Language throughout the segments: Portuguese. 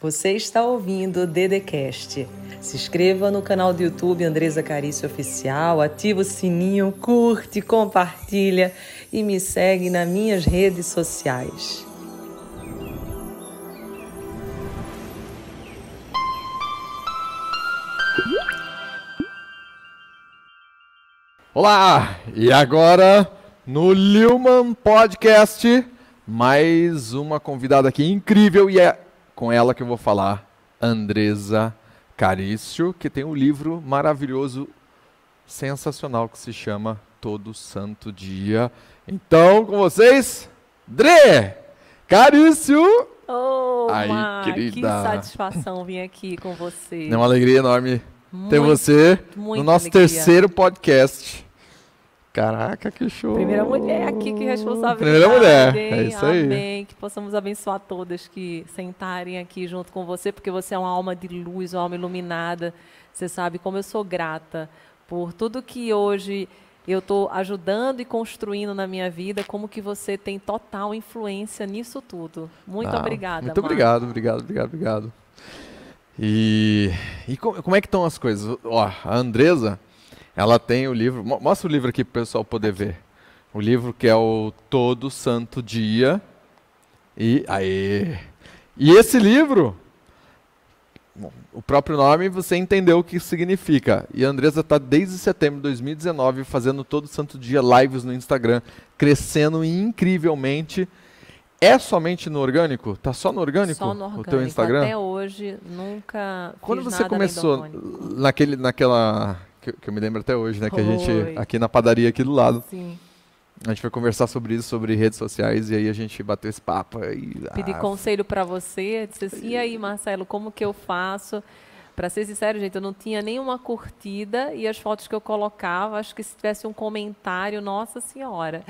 Você está ouvindo o Dedecast. Se inscreva no canal do YouTube Andresa Carício Oficial, ativa o sininho, curte, compartilha e me segue nas minhas redes sociais. Olá! E agora no Lilman Podcast, mais uma convidada aqui incrível e é com ela que eu vou falar, Andresa Carício, que tem um livro maravilhoso, sensacional que se chama Todo Santo Dia. Então, com vocês, Dre Carício. Oh, Aí, querida. que satisfação vir aqui com você. É uma alegria enorme muito, ter você no nosso alegria. terceiro podcast. Caraca, que show! Primeira mulher aqui, que responsabilidade. Primeira mulher, é isso aí. Amém, que possamos abençoar todas que sentarem aqui junto com você, porque você é uma alma de luz, uma alma iluminada. Você sabe como eu sou grata por tudo que hoje eu estou ajudando e construindo na minha vida, como que você tem total influência nisso tudo. Muito ah, obrigada. Muito obrigado, obrigado, obrigado, obrigado. E, e como é que estão as coisas? Ó, a Andresa, ela tem o livro. Mostra o livro aqui para o pessoal poder ver. O livro que é o Todo Santo Dia. E aí. E esse livro, o próprio nome, você entendeu o que significa. E a Andresa está desde setembro de 2019 fazendo todo santo dia lives no Instagram, crescendo incrivelmente. É somente no orgânico? Tá só no orgânico? Só no orgânico. O teu Instagram? Até hoje nunca. Quando você começou naquele, naquela que, que, eu me lembro até hoje, né? Que a gente, aqui na padaria aqui do lado. Sim. A gente foi conversar sobre isso, sobre redes sociais, e aí a gente bateu esse papo. E, Pedi ah, conselho para você, disse assim, e aí, Marcelo, como que eu faço? Para ser sincero, gente, eu não tinha nenhuma curtida e as fotos que eu colocava, acho que se tivesse um comentário, nossa senhora.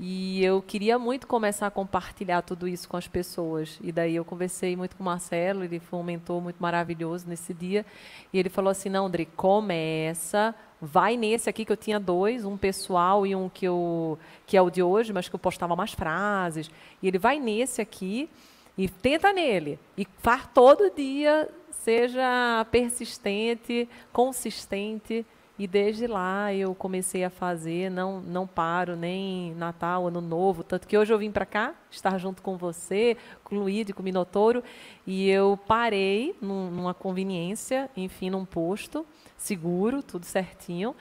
E eu queria muito começar a compartilhar tudo isso com as pessoas. E daí eu conversei muito com o Marcelo, ele foi um mentor muito maravilhoso nesse dia. E ele falou assim: "Não, André, começa, vai nesse aqui que eu tinha dois, um pessoal e um que eu que é o de hoje, mas que eu postava mais frases. E ele vai nesse aqui e tenta nele e faz todo dia seja persistente, consistente. E desde lá eu comecei a fazer, não, não paro nem Natal, Ano Novo. Tanto que hoje eu vim para cá, estar junto com você, com o Luíde, com o Minotouro, e eu parei num, numa conveniência, enfim, num posto seguro, tudo certinho.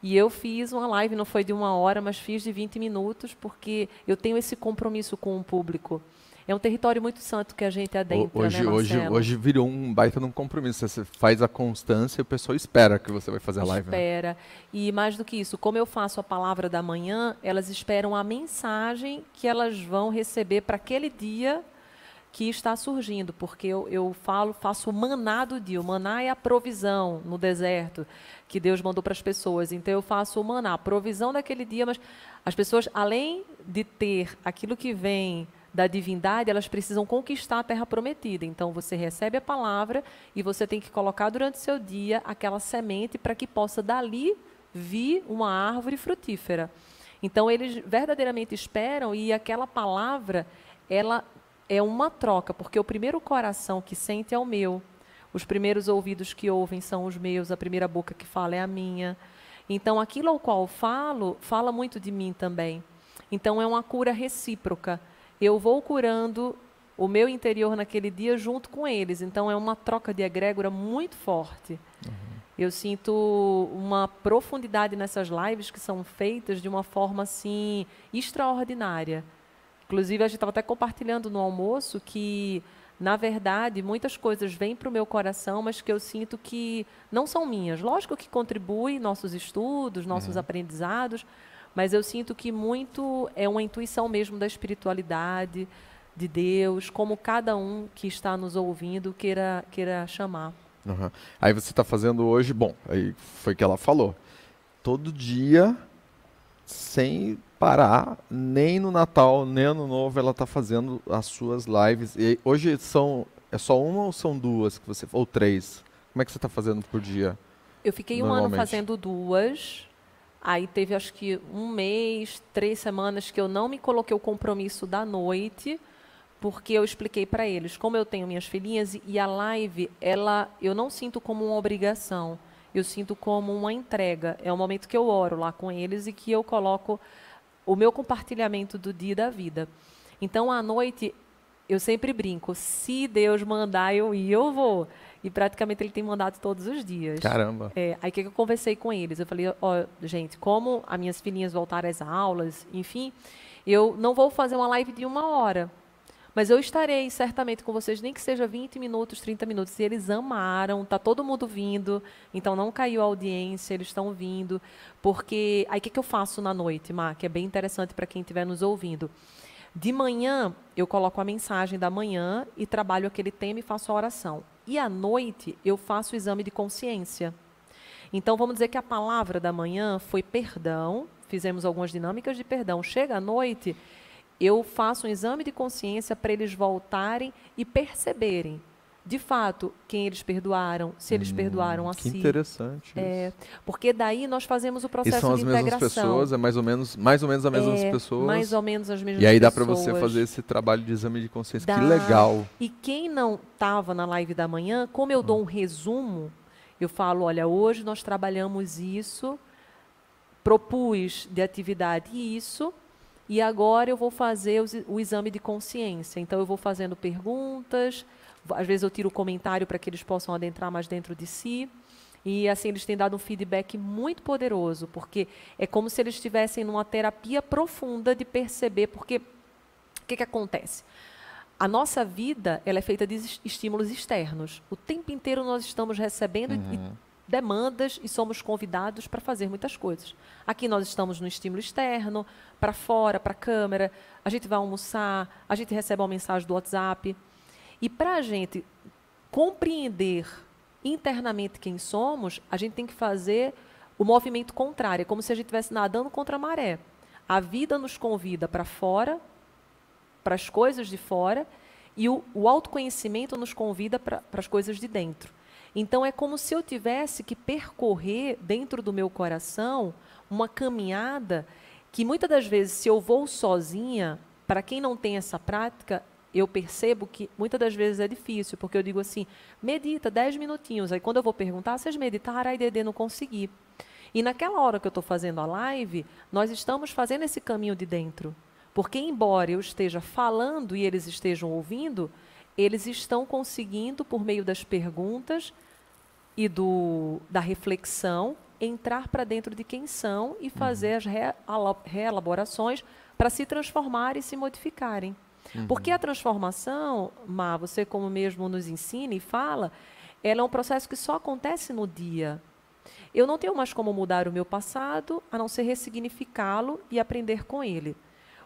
E eu fiz uma live, não foi de uma hora, mas fiz de 20 minutos, porque eu tenho esse compromisso com o público. É um território muito santo que a gente adentra, hoje, né, hoje, hoje virou um baita num compromisso. Você faz a constância e o pessoal espera que você vai fazer a live. Né? Espera. Né? E mais do que isso, como eu faço a palavra da manhã, elas esperam a mensagem que elas vão receber para aquele dia que está surgindo, porque eu, eu falo, faço o maná do dia. O maná é a provisão no deserto que Deus mandou para as pessoas. Então eu faço o maná, a provisão daquele dia, mas as pessoas, além de ter aquilo que vem da divindade, elas precisam conquistar a terra prometida. Então você recebe a palavra e você tem que colocar durante seu dia aquela semente para que possa dali vir uma árvore frutífera. Então eles verdadeiramente esperam e aquela palavra, ela é uma troca, porque o primeiro coração que sente é o meu. Os primeiros ouvidos que ouvem são os meus, a primeira boca que fala é a minha. Então aquilo ao qual falo, fala muito de mim também. Então é uma cura recíproca eu vou curando o meu interior naquele dia junto com eles. Então é uma troca de egrégora muito forte. Uhum. Eu sinto uma profundidade nessas lives que são feitas de uma forma assim extraordinária. Inclusive a gente estava até compartilhando no almoço que na verdade, muitas coisas vêm para o meu coração, mas que eu sinto que não são minhas. Lógico que contribui nossos estudos, nossos uhum. aprendizados, mas eu sinto que muito é uma intuição mesmo da espiritualidade, de Deus, como cada um que está nos ouvindo queira, queira chamar. Uhum. Aí você está fazendo hoje, bom, aí foi que ela falou, todo dia, sem parar, nem no Natal, nem no Novo, ela está fazendo as suas lives. E hoje são, é só uma ou são duas que você, ou três? Como é que você está fazendo por dia? Eu fiquei um ano fazendo duas, Aí teve acho que um mês, três semanas que eu não me coloquei o compromisso da noite, porque eu expliquei para eles como eu tenho minhas filhinhas e a live, ela, eu não sinto como uma obrigação, eu sinto como uma entrega. É o momento que eu oro lá com eles e que eu coloco o meu compartilhamento do dia e da vida. Então, à noite, eu sempre brinco, se Deus mandar eu ir, eu vou. E praticamente ele tem mandado todos os dias. Caramba. É, aí que eu conversei com eles? Eu falei, ó, gente, como as minhas filhinhas voltaram às aulas, enfim, eu não vou fazer uma live de uma hora. Mas eu estarei certamente com vocês, nem que seja 20 minutos, 30 minutos. E eles amaram, tá todo mundo vindo, então não caiu a audiência, eles estão vindo. Porque aí o que, que eu faço na noite, Mar, que é bem interessante para quem estiver nos ouvindo. De manhã, eu coloco a mensagem da manhã e trabalho aquele tema e faço a oração. E à noite, eu faço o exame de consciência. Então, vamos dizer que a palavra da manhã foi perdão, fizemos algumas dinâmicas de perdão. Chega à noite, eu faço um exame de consciência para eles voltarem e perceberem, de fato, quem eles perdoaram, se eles hum, perdoaram a que si. interessante. É, porque daí nós fazemos o processo e são as de mesmas pessoas, é mais ou menos, mais ou menos as mesmas é, pessoas. Mais ou menos as mesmas E aí dá para você fazer esse trabalho de exame de consciência. Dá. Que legal. E quem não estava na live da manhã, como eu dou um resumo, eu falo, olha, hoje nós trabalhamos isso, propus de atividade isso, e agora eu vou fazer o exame de consciência. Então, eu vou fazendo perguntas, às vezes eu tiro o comentário para que eles possam adentrar mais dentro de si. E assim, eles têm dado um feedback muito poderoso, porque é como se eles estivessem numa terapia profunda de perceber, porque o que, que acontece? A nossa vida ela é feita de estímulos externos. O tempo inteiro nós estamos recebendo uhum. demandas e somos convidados para fazer muitas coisas. Aqui nós estamos no estímulo externo, para fora, para a câmera, a gente vai almoçar, a gente recebe uma mensagem do WhatsApp. E para a gente compreender internamente quem somos, a gente tem que fazer o movimento contrário, é como se a gente estivesse nadando contra a maré. A vida nos convida para fora, para as coisas de fora, e o, o autoconhecimento nos convida para as coisas de dentro. Então é como se eu tivesse que percorrer dentro do meu coração uma caminhada que muitas das vezes, se eu vou sozinha, para quem não tem essa prática, eu percebo que muitas das vezes é difícil, porque eu digo assim, medita 10 minutinhos. Aí quando eu vou perguntar, vocês meditaram, aí Dedê não consegui. E naquela hora que eu estou fazendo a live, nós estamos fazendo esse caminho de dentro. Porque embora eu esteja falando e eles estejam ouvindo, eles estão conseguindo, por meio das perguntas e do, da reflexão, entrar para dentro de quem são e fazer uhum. as reelaborações para se transformarem e se modificarem. Uhum. Porque a transformação, Má, você como mesmo nos ensina e fala, ela é um processo que só acontece no dia. Eu não tenho mais como mudar o meu passado, a não ser ressignificá-lo e aprender com ele.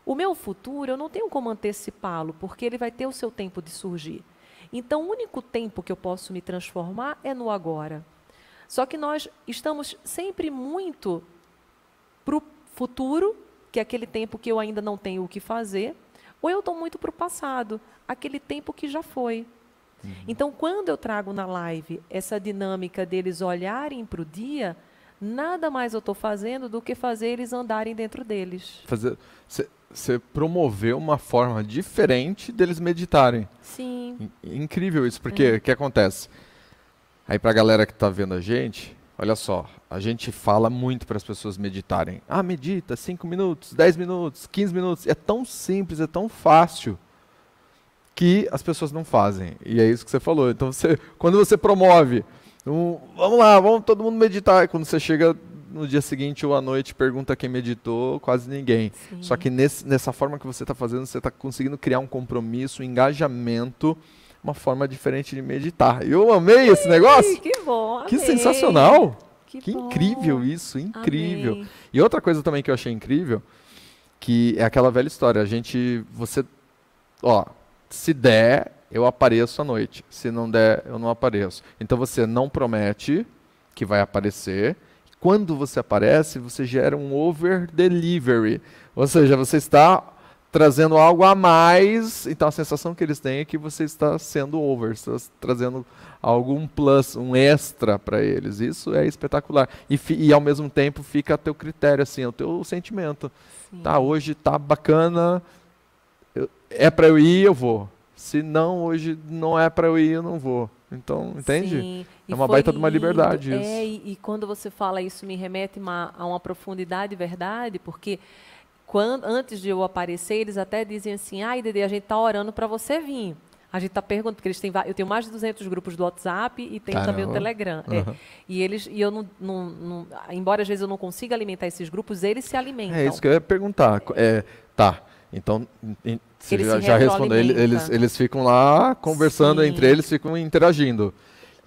O meu futuro, eu não tenho como antecipá-lo, porque ele vai ter o seu tempo de surgir. Então, o único tempo que eu posso me transformar é no agora. Só que nós estamos sempre muito para o futuro, que é aquele tempo que eu ainda não tenho o que fazer, ou eu estou muito para o passado, aquele tempo que já foi. Uhum. Então, quando eu trago na live essa dinâmica deles olharem para o dia, nada mais eu estou fazendo do que fazer eles andarem dentro deles. Você promoveu uma forma diferente deles meditarem. Sim. incrível isso, porque o é. que acontece? Aí para a galera que está vendo a gente, olha só, a gente fala muito para as pessoas meditarem. Ah, medita 5 minutos, 10 minutos, 15 minutos. É tão simples, é tão fácil que as pessoas não fazem. E é isso que você falou. Então, você, quando você promove, um, vamos lá, vamos todo mundo meditar. Quando você chega no dia seguinte ou à noite, pergunta quem meditou, quase ninguém. Sim. Só que nesse, nessa forma que você está fazendo, você está conseguindo criar um compromisso, um engajamento uma forma diferente de meditar. Eu amei esse negócio. Que bom. Que sensacional. Que, que incrível isso, incrível. Amei. E outra coisa também que eu achei incrível, que é aquela velha história, a gente, você, ó, se der, eu apareço à noite. Se não der, eu não apareço. Então você não promete que vai aparecer. Quando você aparece, você gera um over delivery. Ou seja, você está trazendo algo a mais. Então a sensação que eles têm é que você está sendo over, está trazendo algo um plus, um extra para eles. Isso é espetacular. E, e, ao mesmo tempo fica a teu critério assim, o teu sentimento. Sim. Tá, hoje tá bacana. Eu, é para eu ir, eu vou. Se não, hoje não é para eu ir, eu não vou. Então, entende? Sim, é uma baita de uma liberdade lindo. isso. É, e, e, quando você fala isso, me remete uma, a uma profundidade verdade, porque quando, antes de eu aparecer, eles até dizem assim, ai, Dede, a gente está orando para você vir. A gente está perguntando, porque eles têm, eu tenho mais de 200 grupos do WhatsApp e tenho Caramba. também o Telegram. Uhum. É. E eles, e eu não, não, não, embora às vezes eu não consiga alimentar esses grupos, eles se alimentam. É isso que eu ia perguntar. É, tá, então você Eles já, já respondeu. Eles, eles ficam lá conversando Sim. entre eles, ficam interagindo.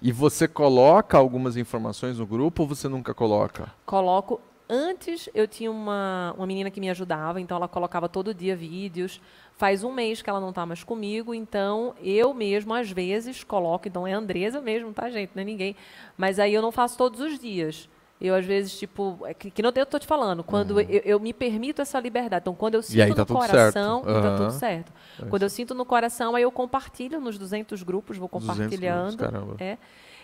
E você coloca algumas informações no grupo ou você nunca coloca? coloco. Antes eu tinha uma, uma menina que me ajudava, então ela colocava todo dia vídeos. Faz um mês que ela não está mais comigo, então eu mesmo, às vezes, coloco. Então é a Andresa mesmo, tá, gente? Não é ninguém. Mas aí eu não faço todos os dias. Eu, às vezes, tipo, é que, que não eu tô te falando, quando eu, eu me permito essa liberdade. Então, quando eu sinto tá no coração, certo. tá tudo certo. Quando eu sinto no coração, aí eu compartilho nos 200 grupos, vou 200 compartilhando. grupos. É.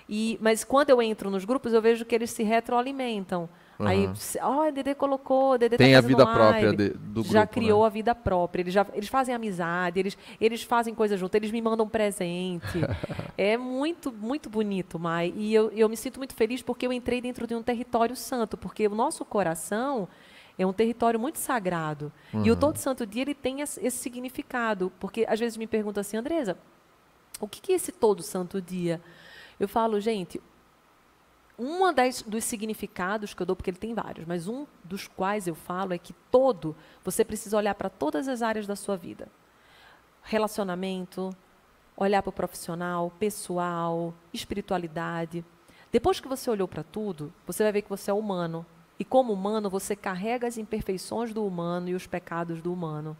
E, mas quando eu entro nos grupos, eu vejo que eles se retroalimentam. Aí, Aham. se- ó, a Dedê colocou, Dedê Tem tá a vida live. própria de- do Já grupo, criou né? a vida própria. Eles, já, eles fazem amizade, eles, eles fazem coisa junto, eles me mandam presente. é muito, muito bonito, Mai. E eu, eu me sinto muito feliz porque eu entrei dentro de um território santo, porque o nosso coração é um território muito sagrado. E o Uhum. todo santo dia ele tem esse, esse significado. Porque às vezes me perguntam assim, Andresa, o que, que é esse todo santo dia? Eu falo, gente, um dos significados que eu dou, porque ele tem vários, mas um dos quais eu falo é que todo, você precisa olhar para todas as áreas da sua vida. Relacionamento, olhar para o profissional, pessoal, espiritualidade. Depois que você olhou para tudo, você vai ver que você é humano. E como humano, você carrega as imperfeições do humano e os pecados do humano.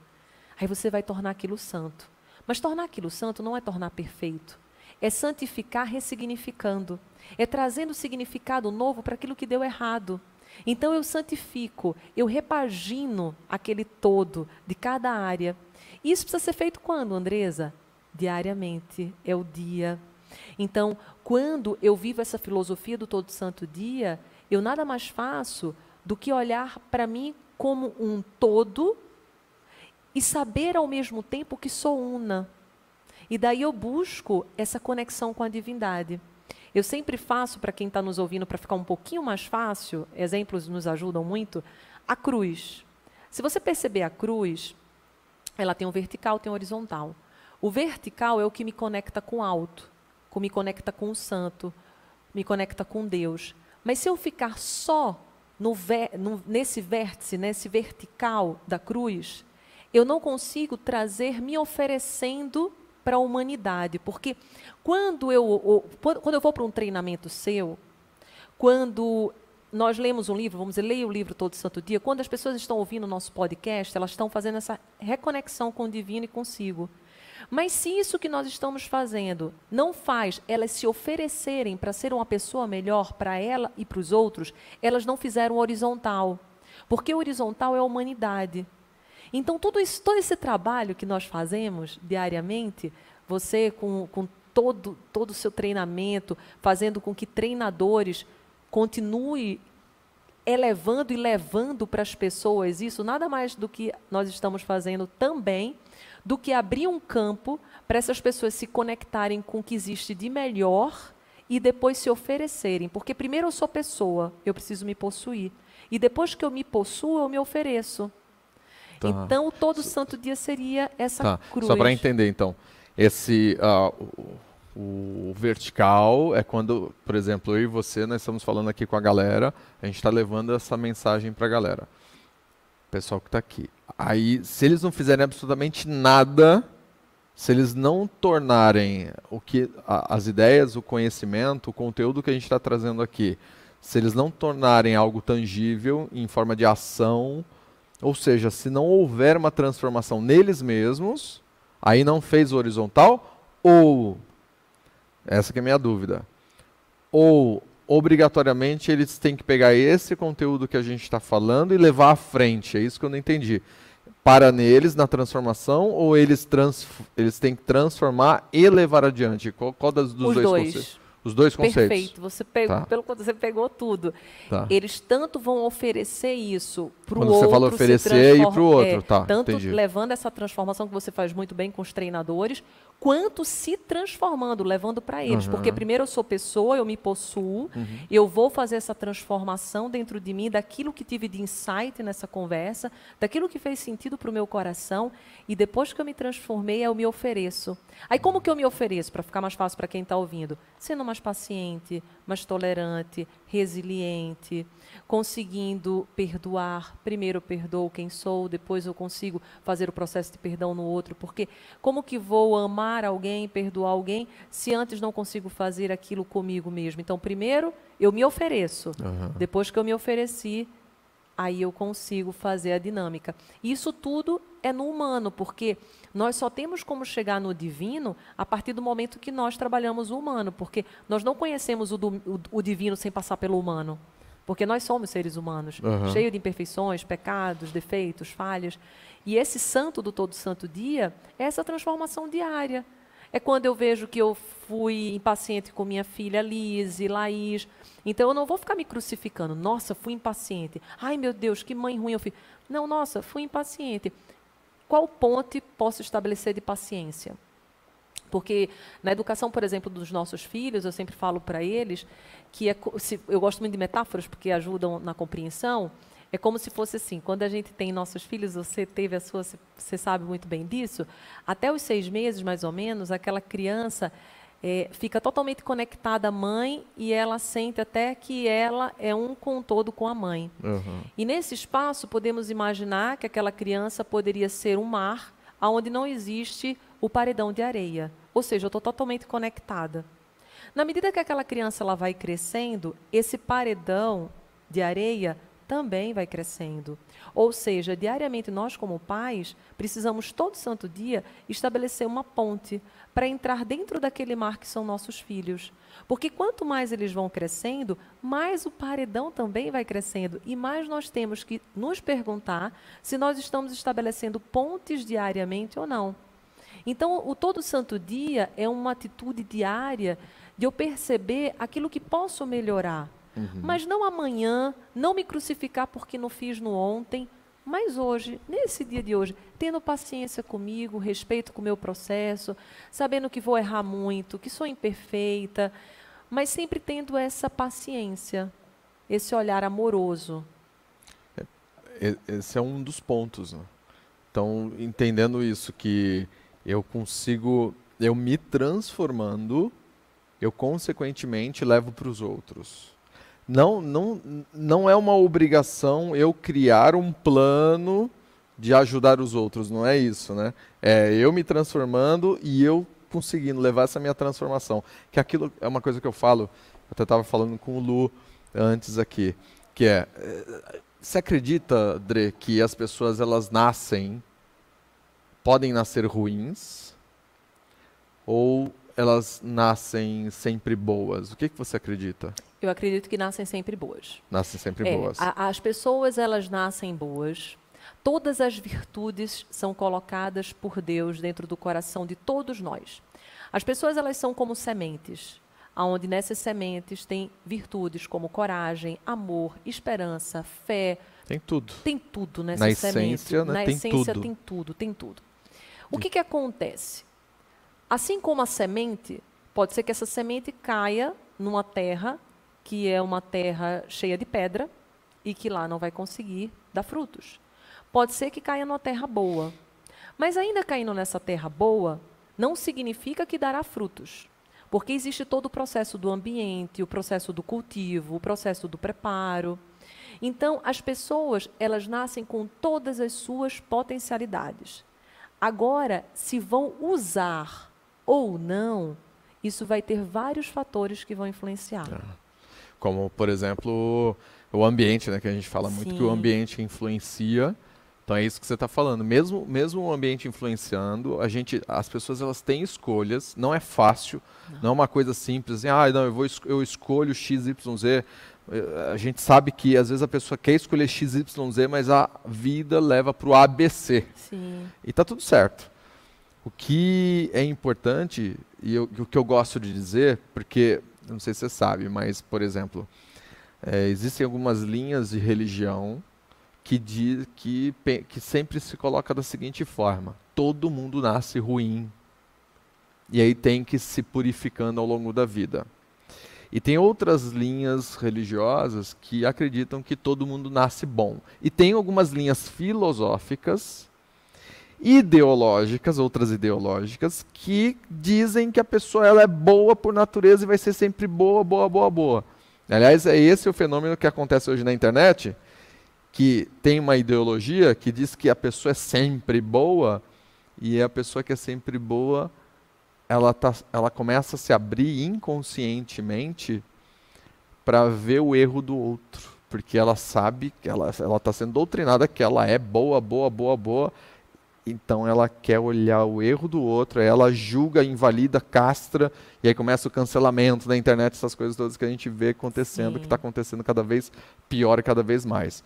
Aí você vai tornar aquilo santo. Mas tornar aquilo santo não é tornar perfeito. É santificar ressignificando. É trazendo significado novo para aquilo que deu errado. Então eu santifico, eu repagino aquele todo de cada área. Isso precisa ser feito quando, Andresa? Diariamente, é o dia. Então, quando eu vivo essa filosofia do todo santo dia, eu nada mais faço do que olhar para mim como um todo e saber ao mesmo tempo que sou una. E daí eu busco essa conexão com a divindade. Eu sempre faço, para quem está nos ouvindo, para ficar um pouquinho mais fácil, exemplos nos ajudam muito, a cruz. Se você perceber a cruz, ela tem um vertical, tem um horizontal. O vertical é o que me conecta com o alto, que me conecta com o santo, me conecta com Deus. Mas se eu ficar só no, no, nesse vértice, nesse vertical da cruz, eu não consigo trazer me oferecendo para a humanidade, porque quando eu, quando eu vou para um treinamento seu, quando nós lemos um livro, vamos dizer, leia o livro todo santo dia, quando as pessoas estão ouvindo o nosso podcast, elas estão fazendo essa reconexão com o divino e consigo. Mas se isso que nós estamos fazendo não faz elas se oferecerem para ser uma pessoa melhor para ela e para os outros, elas não fizeram horizontal. Porque horizontal é a humanidade. Então, tudo isso, todo esse trabalho que nós fazemos diariamente, você com, com todo, todo o seu treinamento, fazendo com que treinadores continuem elevando e levando para as pessoas isso, nada mais do que nós estamos fazendo também, do que abrir um campo para essas pessoas se conectarem com o que existe de melhor e depois se oferecerem. Porque primeiro eu sou pessoa, eu preciso me possuir. E depois que eu me possuo, eu me ofereço. Tá. Então, todo santo dia seria essa tá. cruz. Só para entender, então, esse uh, o, o, vertical é quando, por exemplo, eu e você, nós estamos falando aqui com a galera, a gente está levando essa mensagem para a galera, pessoal que está aqui. Aí, se eles não fizerem absolutamente nada, se eles não tornarem o que a, as ideias, o conhecimento, o conteúdo que a gente está trazendo aqui, se eles não tornarem algo tangível em forma de ação, ou seja, se não houver uma transformação neles mesmos, aí não fez o horizontal, ou, essa que é a minha dúvida, ou obrigatoriamente eles têm que pegar esse conteúdo que a gente está falando e levar à frente, é isso que eu não entendi. Para neles na transformação, ou eles, trans, eles têm que transformar e levar adiante? Qual, qual das, dos Os dois, dois. Os, dois conceitos. Perfeito. Você pegou, Tá. pelo quanto você pegou tudo. Tá. Eles tanto vão oferecer isso para o Quando outro. você fala se oferecer e transform- pro outro, é, tá, Tanto entendi. levando essa transformação que você faz muito bem com os treinadores, quanto se transformando, levando para eles. Uhum. Porque primeiro eu sou pessoa, eu me possuo, eu vou fazer essa transformação dentro de mim, daquilo que tive de insight nessa conversa, daquilo que fez sentido para o meu coração, e depois que eu me transformei, eu me ofereço. Aí como que eu me ofereço, para ficar mais fácil para quem está ouvindo? Sendo mais paciente, mais tolerante, resiliente, conseguindo perdoar. Primeiro eu perdoo quem sou, depois eu consigo fazer o processo de perdão no outro, porque como que vou amar alguém, perdoar alguém, se antes não consigo fazer aquilo comigo mesmo? Então, primeiro eu me ofereço. Aham. Depois que eu me ofereci, aí eu consigo fazer a dinâmica. Isso tudo é no humano, porque nós só temos como chegar no divino a partir do momento que nós trabalhamos o humano, porque nós não conhecemos o, do- o- o divino sem passar pelo humano. Porque nós somos seres humanos, Aham. cheios de imperfeições, pecados, defeitos, falhas. E esse santo do todo santo dia é essa transformação diária. É quando eu vejo que eu fui impaciente com minha filha Lise, Laís. Então eu não vou ficar me crucificando. Nossa, fui impaciente. Ai, meu Deus, que mãe ruim eu fui. Não, nossa, fui impaciente. Qual ponte posso estabelecer de paciência? Porque na educação, por exemplo, dos nossos filhos, eu sempre falo para eles que é, se, eu gosto muito de metáforas porque ajudam na compreensão. É como se fosse assim, quando a gente tem nossos filhos, você teve a sua, você- sabe muito bem disso, até os seis meses, mais ou menos, aquela criança é, fica totalmente conectada à mãe e ela sente até que ela é um com todo com a mãe. Aham. E nesse espaço, podemos imaginar que aquela criança poderia ser um mar onde não existe o paredão de areia. Ou seja, eu estou totalmente conectada. Na medida que aquela criança ela vai crescendo, esse paredão de areia também vai crescendo. Ou seja, diariamente nós, como pais, precisamos todo santo dia estabelecer uma ponte para entrar dentro daquele mar que são nossos filhos. Porque quanto mais eles vão crescendo, mais o paredão também vai crescendo. E mais nós temos que nos perguntar se nós estamos estabelecendo pontes diariamente ou não. Então, o todo santo dia é uma atitude diária de eu perceber aquilo que posso melhorar. Mas não amanhã, não me crucificar porque não fiz no ontem, mas hoje, nesse dia de hoje, tendo paciência comigo, respeito com o meu processo, sabendo que vou errar muito, que sou imperfeita, mas sempre tendo essa paciência, esse olhar amoroso. E- Esse é um dos pontos. né? Então, entendendo isso, que eu consigo, eu me transformando, eu consequentemente levo para os outros. Não, não, não é uma obrigação eu criar um plano de ajudar os outros, não é isso, né? É eu me transformando e eu conseguindo levar essa minha transformação. Que aquilo é uma coisa que eu falo, até estava falando com o Lu antes aqui, que é, eh, você acredita, Dre, que as pessoas elas nascem, podem nascer ruins, ou elas nascem sempre boas? O que, que você acredita? Eu acredito que nascem sempre boas. Nascem sempre É, boas. a- as pessoas elas nascem boas. Todas as virtudes são colocadas por Deus dentro do coração de todos nós. As pessoas elas são como sementes, aonde nessas sementes tem virtudes como coragem, amor, esperança, fé, Tem tudo. tem tudo nessa Na semente. essência, né, Na tem essência tudo. tem tudo, tem tudo. O que, que acontece? Assim como a semente, pode ser que essa semente caia numa terra que é uma terra cheia de pedra e que lá não vai conseguir dar frutos. Pode ser que caia numa terra boa. Mas ainda caindo nessa terra boa, não significa que dará frutos. Porque existe todo o processo do ambiente, o processo do cultivo, o processo do preparo. Então, as pessoas, elas nascem com todas as suas potencialidades. Agora, se vão usar ou não, isso vai ter vários fatores que vão influenciar. Como, por exemplo, o ambiente, né? Que a gente fala muito que o ambiente influencia. Então é isso que você está falando. Mesmo, mesmo o ambiente influenciando, a gente, as pessoas elas têm escolhas. Não é fácil. Não, é uma coisa simples. Assim, ah, não, eu vou eu escolho x, y, z. Eh, A gente sabe que às vezes a pessoa quer escolher x, y, z, mas a vida leva para o ABC. Sim. E tá tudo certo. O que é importante, e eu- o que eu gosto de dizer, porque não sei se você sabe, mas, por exemplo, é, existem algumas linhas de religião que, diz, que, que sempre se coloca da seguinte forma: todo mundo nasce ruim. E aí tem que se purificando ao longo da vida. E tem outras linhas religiosas que acreditam que todo mundo nasce bom. E tem algumas linhas filosóficas, ideológicas, outras ideológicas, que dizem que a pessoa ela é boa por natureza e vai ser sempre boa, boa, boa, boa. Aliás, é esse o fenômeno que acontece hoje na internet, que tem uma ideologia que diz que a pessoa é sempre boa e a pessoa que é sempre boa ela, tá, ela começa a se abrir inconscientemente para ver o erro do outro. Porque ela sabe que ela está sendo doutrinada que ela é boa, boa, boa, boa. Então ela quer olhar o erro do outro, ela julga, invalida, castra, e aí começa o cancelamento da internet, essas coisas todas que a gente vê acontecendo, sim. que está acontecendo cada vez pior e cada vez mais.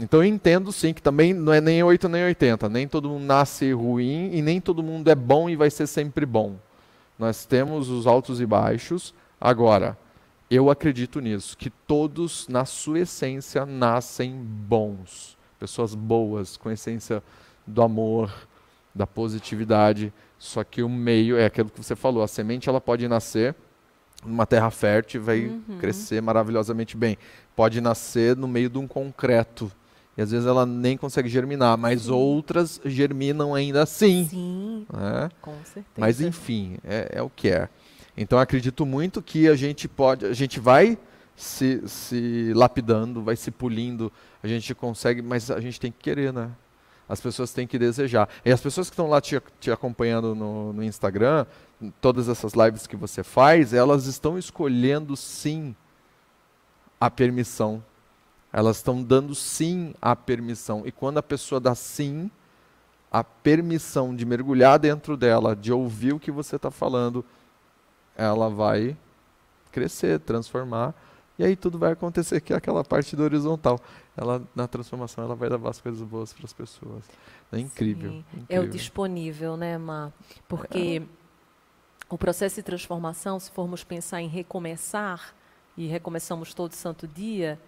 Então eu entendo sim que também não é nem 8 nem 80, nem todo mundo nasce ruim e nem todo mundo é bom e vai ser sempre bom. Nós temos os altos e baixos. Agora, eu acredito nisso, que todos, na sua essência, nascem bons. Pessoas boas, com essência do amor, da positividade. Só que o meio é aquilo que você falou: a semente ela pode nascer numa terra fértil, vai uhum. crescer maravilhosamente bem. Pode nascer no meio de um concreto. E às vezes ela nem consegue germinar, mas Sim. outras germinam ainda assim. Sim, né? com certeza. Mas enfim, é, é, o que é. Então acredito muito que a gente pode, a gente vai se, se lapidando, vai se pulindo, a gente consegue, mas a gente tem que querer, né? As pessoas têm que desejar. E as pessoas que estão lá te, te acompanhando no, no Instagram, todas essas lives que você faz, elas estão escolhendo sim a permissão elas estão dando sim a permissão. E quando a pessoa dá sim, a permissão de mergulhar dentro dela, de ouvir o que você está falando, ela vai crescer, transformar. E aí tudo vai acontecer, que é aquela parte do horizontal. Ela, na transformação, ela vai levar as coisas boas para as pessoas. É incrível, incrível, É o disponível, né, Má? Porque é. o processo de transformação, se formos pensar em recomeçar, e recomeçamos todo santo dia,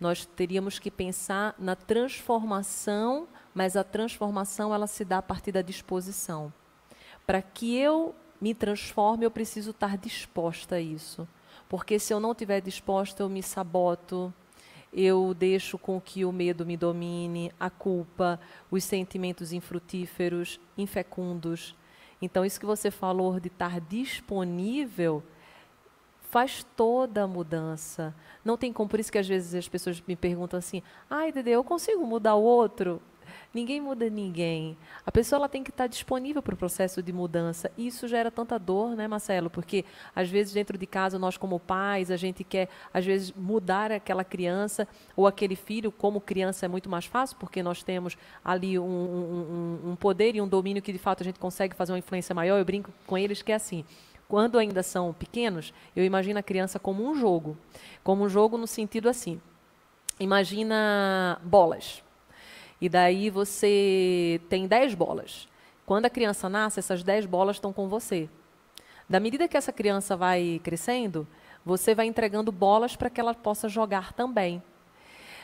nós teríamos que pensar na transformação, mas a transformação ela se dá a partir da disposição. Para que eu me transforme, eu preciso estar disposta a isso. Porque se eu não estiver disposta, eu me saboto, eu deixo com que o medo me domine, a culpa, os sentimentos infrutíferos, infecundos. Então, isso que você falou de estar disponível faz toda a mudança. Não tem como, por isso que às vezes as pessoas me perguntam assim: ai, Dede, eu consigo mudar o outro? Ninguém muda ninguém. A pessoa ela tem que estar disponível para o processo de mudança. E isso gera tanta dor, né, Marcelo? Porque às vezes dentro de casa nós como pais a gente quer às vezes mudar aquela criança ou aquele filho. Como criança é muito mais fácil porque nós temos ali um, um, um poder e um domínio que de fato a gente consegue fazer uma influência maior. Eu brinco com eles que é assim quando ainda são pequenos, eu imagino a criança como um jogo. Como um jogo no sentido assim. Imagina bolas. E daí você tem 10 bolas. Quando a criança nasce, essas 10 bolas estão com você. Da medida que essa criança vai crescendo, você vai entregando bolas para que ela possa jogar também.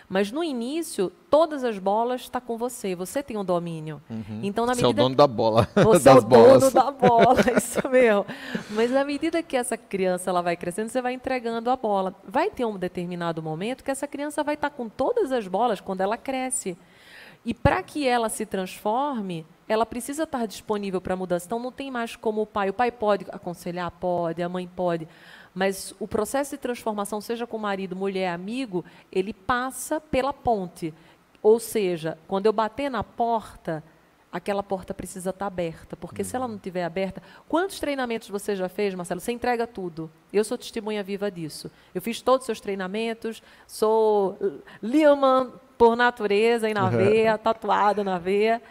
Mas no início, todas as bolas estão tá com você. Você tem o um domínio. Uhum. Então, na medida você é o dono da bola. Você é o bolas. dono da bola, isso mesmo. Mas na medida que essa criança ela vai crescendo, você vai entregando a bola. Vai ter um determinado momento que essa criança vai estar tá com todas as bolas quando ela cresce. E para que ela se transforme, ela precisa estar disponível para mudança. Então não tem mais como o pai. O pai pode aconselhar, pode, a mãe pode. Mas o processo de transformação, seja com marido, mulher, amigo, ele passa pela ponte. Ou seja, quando eu bater na porta, aquela porta precisa estar aberta. Porque uhum. se ela não estiver aberta, quantos treinamentos você já fez, Marcelo? Você entrega tudo. Eu sou testemunha viva disso. Eu fiz todos os seus treinamentos, sou Lehman por natureza e na uhum. veia, tatuada na veia.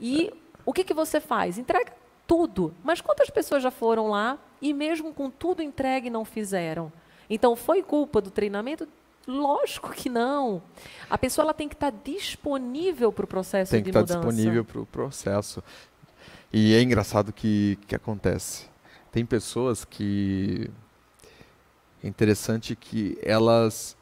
E o que, que você faz? Entrega tudo. Mas quantas pessoas já foram lá e mesmo com tudo entregue não fizeram. Então foi culpa do treinamento? Lógico que não. A pessoa ela tem que estar disponível para o processo tem de mudança. Tem que estar disponível para o processo. E é engraçado que que acontece. Tem pessoas que é interessante que elas.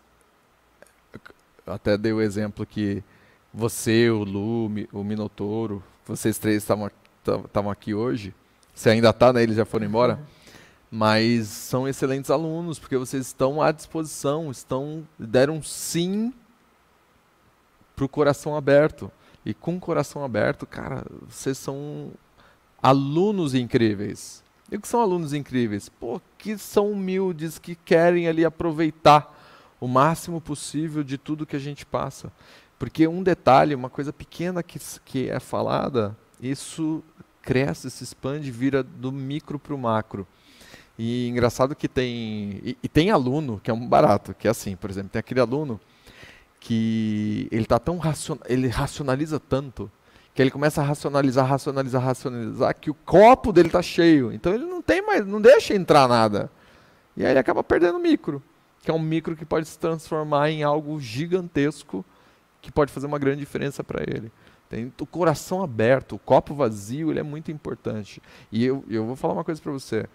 Até dei o exemplo que você, o Lu, o Minotouro, vocês três estavam aqui hoje. Você ainda está, né? Eles já foram embora. Uhum. Mas são excelentes alunos, porque vocês estão à disposição, estão deram sim para o coração aberto. E com o coração aberto, cara, vocês são alunos incríveis. E que são alunos incríveis? Pô, que são humildes, que querem ali aproveitar o máximo possível de tudo que a gente passa. Porque um detalhe, uma coisa pequena que, que é falada, isso cresce, se expande, vira do micro para o macro. E engraçado que tem. E, e, tem aluno que é um barato, que é assim, por exemplo, tem aquele aluno que ele tá tão ele racionaliza tanto que ele começa a racionalizar, racionalizar, racionalizar que o copo dele tá cheio. Então ele não tem mais, não deixa entrar nada. E aí ele acaba perdendo o micro, que é um micro que pode se transformar em algo gigantesco que pode fazer uma grande diferença para ele. Tem o coração aberto, o copo vazio, ele é muito importante. E eu, eu vou falar uma coisa para você.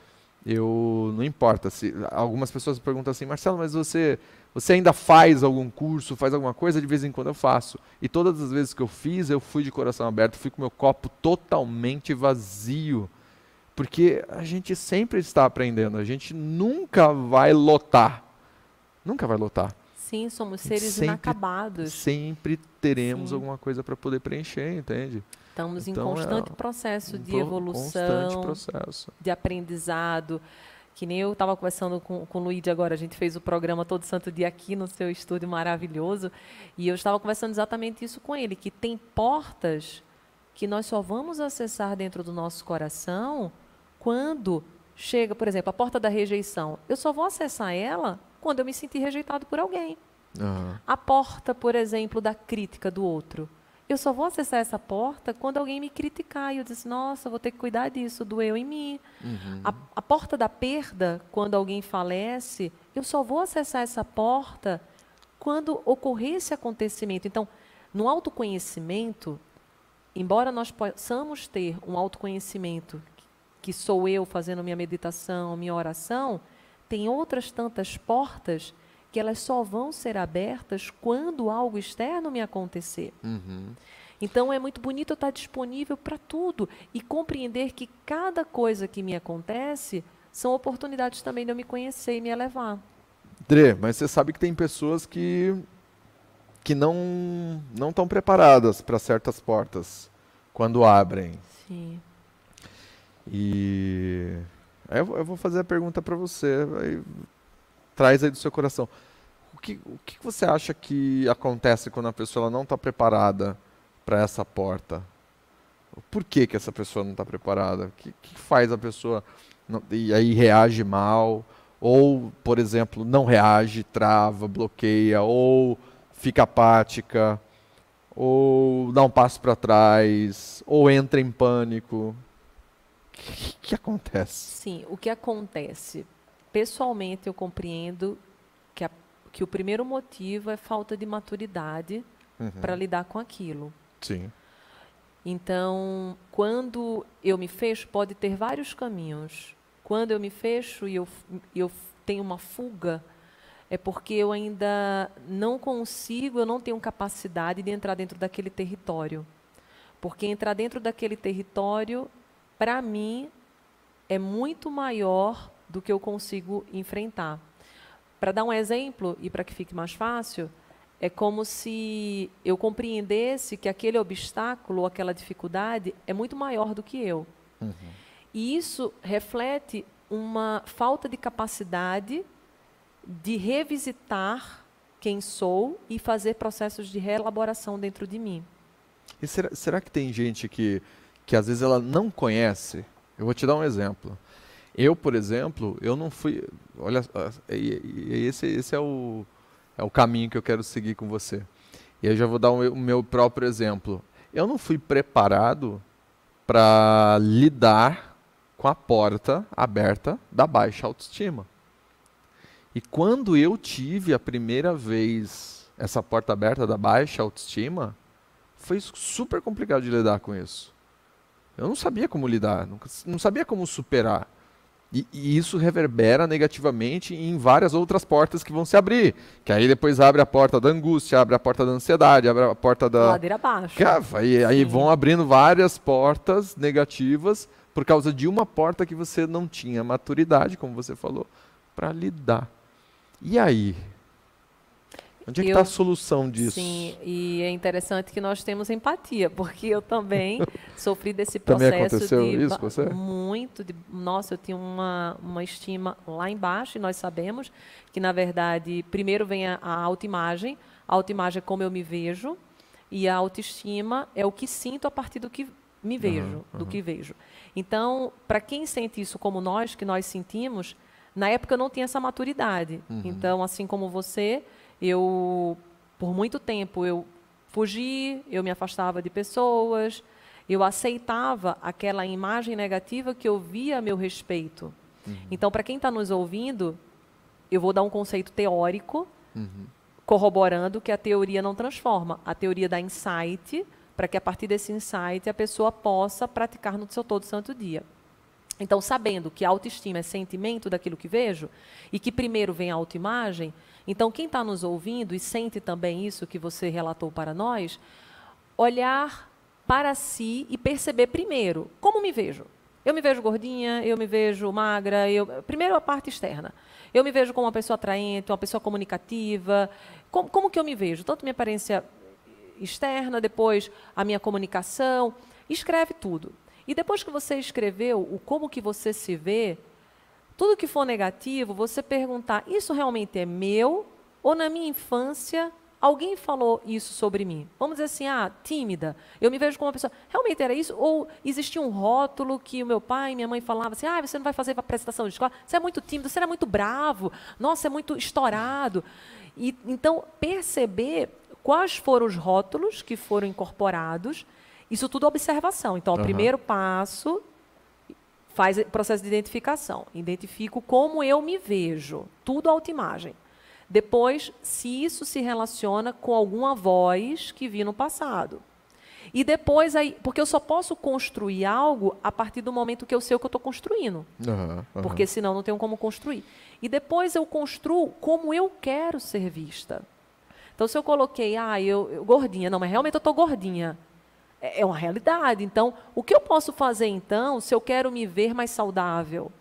Eu não importa se algumas pessoas perguntam assim, Marcelo, mas você você ainda faz algum curso, faz alguma coisa? De vez em quando eu faço. E todas as vezes que eu fiz, eu fui de coração aberto, fui com meu copo totalmente vazio. Porque a gente sempre está aprendendo, a gente nunca vai lotar. Nunca vai lotar. Sim, somos seres sempre, inacabados. Sempre teremos Sim. alguma coisa para poder preencher, entende? Estamos então, em constante é, processo de evolução, processo. de aprendizado. Que nem eu estava conversando com, com o Luíde agora, a gente fez o programa todo santo dia aqui no seu estúdio maravilhoso, e eu estava conversando exatamente isso com ele, que tem portas que nós só vamos acessar dentro do nosso coração quando chega, por exemplo, a porta da rejeição. Eu só vou acessar ela quando eu me sentir rejeitado por alguém. Uhum. A porta, por exemplo, da crítica do outro. Eu só vou acessar essa porta quando alguém me criticar. E eu disse, nossa, vou ter que cuidar disso, doeu em mim. Uhum. A, a, porta da perda, quando alguém falece, eu só vou acessar essa porta quando ocorrer esse acontecimento. Então, no autoconhecimento, embora nós possamos ter um autoconhecimento, que sou eu fazendo minha meditação, minha oração, tem outras tantas portas que elas só vão ser abertas quando algo externo me acontecer. Uhum. Então é muito bonito estar disponível para tudo e compreender que cada coisa que me acontece são oportunidades também de eu me conhecer e me elevar. Dre, mas você sabe que tem pessoas que que não não estão preparadas para certas portas quando abrem. Sim. E eu, vou fazer a pergunta para você, aí, traz aí do seu coração que, o que você acha que acontece quando a pessoa não está preparada para essa porta? Por que, que essa pessoa não está preparada? O que, que faz a pessoa não, e aí reage mal? Ou, por exemplo, não reage, trava, bloqueia, ou fica apática, ou dá um passo para trás, ou entra em pânico. Que, que acontece? Sim, o que acontece? Pessoalmente, eu compreendo que a que o primeiro motivo é falta de maturidade uhum. para lidar com aquilo. Sim. Então, quando eu me fecho, pode ter vários caminhos. Quando eu me fecho e eu, eu tenho uma fuga, é porque eu ainda não consigo, eu não tenho capacidade de entrar dentro daquele território. Porque entrar dentro daquele território, para mim, é muito maior do que eu consigo enfrentar. Para dar um exemplo e para que fique mais fácil, é como se eu compreendesse que aquele obstáculo aquela dificuldade é muito maior do que eu. Uhum. E isso reflete uma falta de capacidade de revisitar quem sou e fazer processos de reelaboração dentro de mim. E será, será que tem gente que, que às vezes ela não conhece? Eu vou te dar um exemplo. Eu, por exemplo, eu não fui. Olha, esse, esse é, o, é o caminho que eu quero seguir com você. E eu já vou dar o um, meu próprio exemplo. Eu não fui preparado para lidar com a porta aberta da baixa autoestima. E quando eu tive a primeira vez essa porta aberta da baixa autoestima, foi super complicado de lidar com isso. Eu não sabia como lidar, não sabia como superar. E, e, isso reverbera negativamente em várias outras portas que vão se abrir. Que aí depois abre a porta da angústia, abre a porta da ansiedade, abre a porta da. Ladeira abaixo. aí, aí vão abrindo várias portas negativas por causa de uma porta que você não tinha maturidade, como você falou, para lidar. E aí? Onde é que está a solução disso? Sim, e é interessante que nós temos empatia, porque eu também sofri desse processo também aconteceu de isso com você? muito de nossa, eu tinha uma, uma estima lá embaixo e nós sabemos que na verdade primeiro vem a, a autoimagem, a autoimagem é como eu me vejo e a autoestima é o que sinto a partir do que me vejo, uhum, uhum. do que vejo. Então, para quem sente isso como nós, que nós sentimos, na época eu não tinha essa maturidade. Uhum. Então, assim como você, eu, por muito tempo, eu fugi, eu me afastava de pessoas, eu aceitava aquela imagem negativa que eu via a meu respeito. Uhum. Então, para quem está nos ouvindo, eu vou dar um conceito teórico, uhum. corroborando que a teoria não transforma. A teoria dá insight, para que a partir desse insight a pessoa possa praticar no seu todo santo dia. Então, sabendo que a autoestima é sentimento daquilo que vejo, e que primeiro vem a autoimagem, então, quem está nos ouvindo e sente também isso que você relatou para nós, olhar para si e perceber primeiro como me vejo. Eu me vejo gordinha, eu me vejo magra, eu, primeiro a parte externa. Eu me vejo como uma pessoa atraente, uma pessoa comunicativa. Como, como que eu me vejo? Tanto minha aparência externa, depois a minha comunicação. Escreve tudo. E depois que você escreveu o como que você se vê, tudo que for negativo, você perguntar: isso realmente é meu? Ou na minha infância alguém falou isso sobre mim? Vamos dizer assim: ah, tímida. Eu me vejo como uma pessoa. Realmente era isso? Ou existia um rótulo que o meu pai e minha mãe falavam assim: ah, você não vai fazer para apresentação de escola? Você é muito tímido, você era muito bravo, nossa, é muito estourado. E, então, perceber quais foram os rótulos que foram incorporados. Isso tudo é observação. Então, uhum. o primeiro passo faz processo de identificação. Identifico como eu me vejo, tudo autoimagem. Depois, se isso se relaciona com alguma voz que vi no passado. E depois, aí, porque eu só posso construir algo a partir do momento que eu sei o que eu estou construindo. Uhum, uhum. Porque senão não tenho como construir. E depois eu construo como eu quero ser vista. Então, se eu coloquei, ah, eu, eu gordinha, não, mas realmente eu estou gordinha. É, é uma realidade. Então, o que eu posso fazer então, se eu quero me ver mais saudável?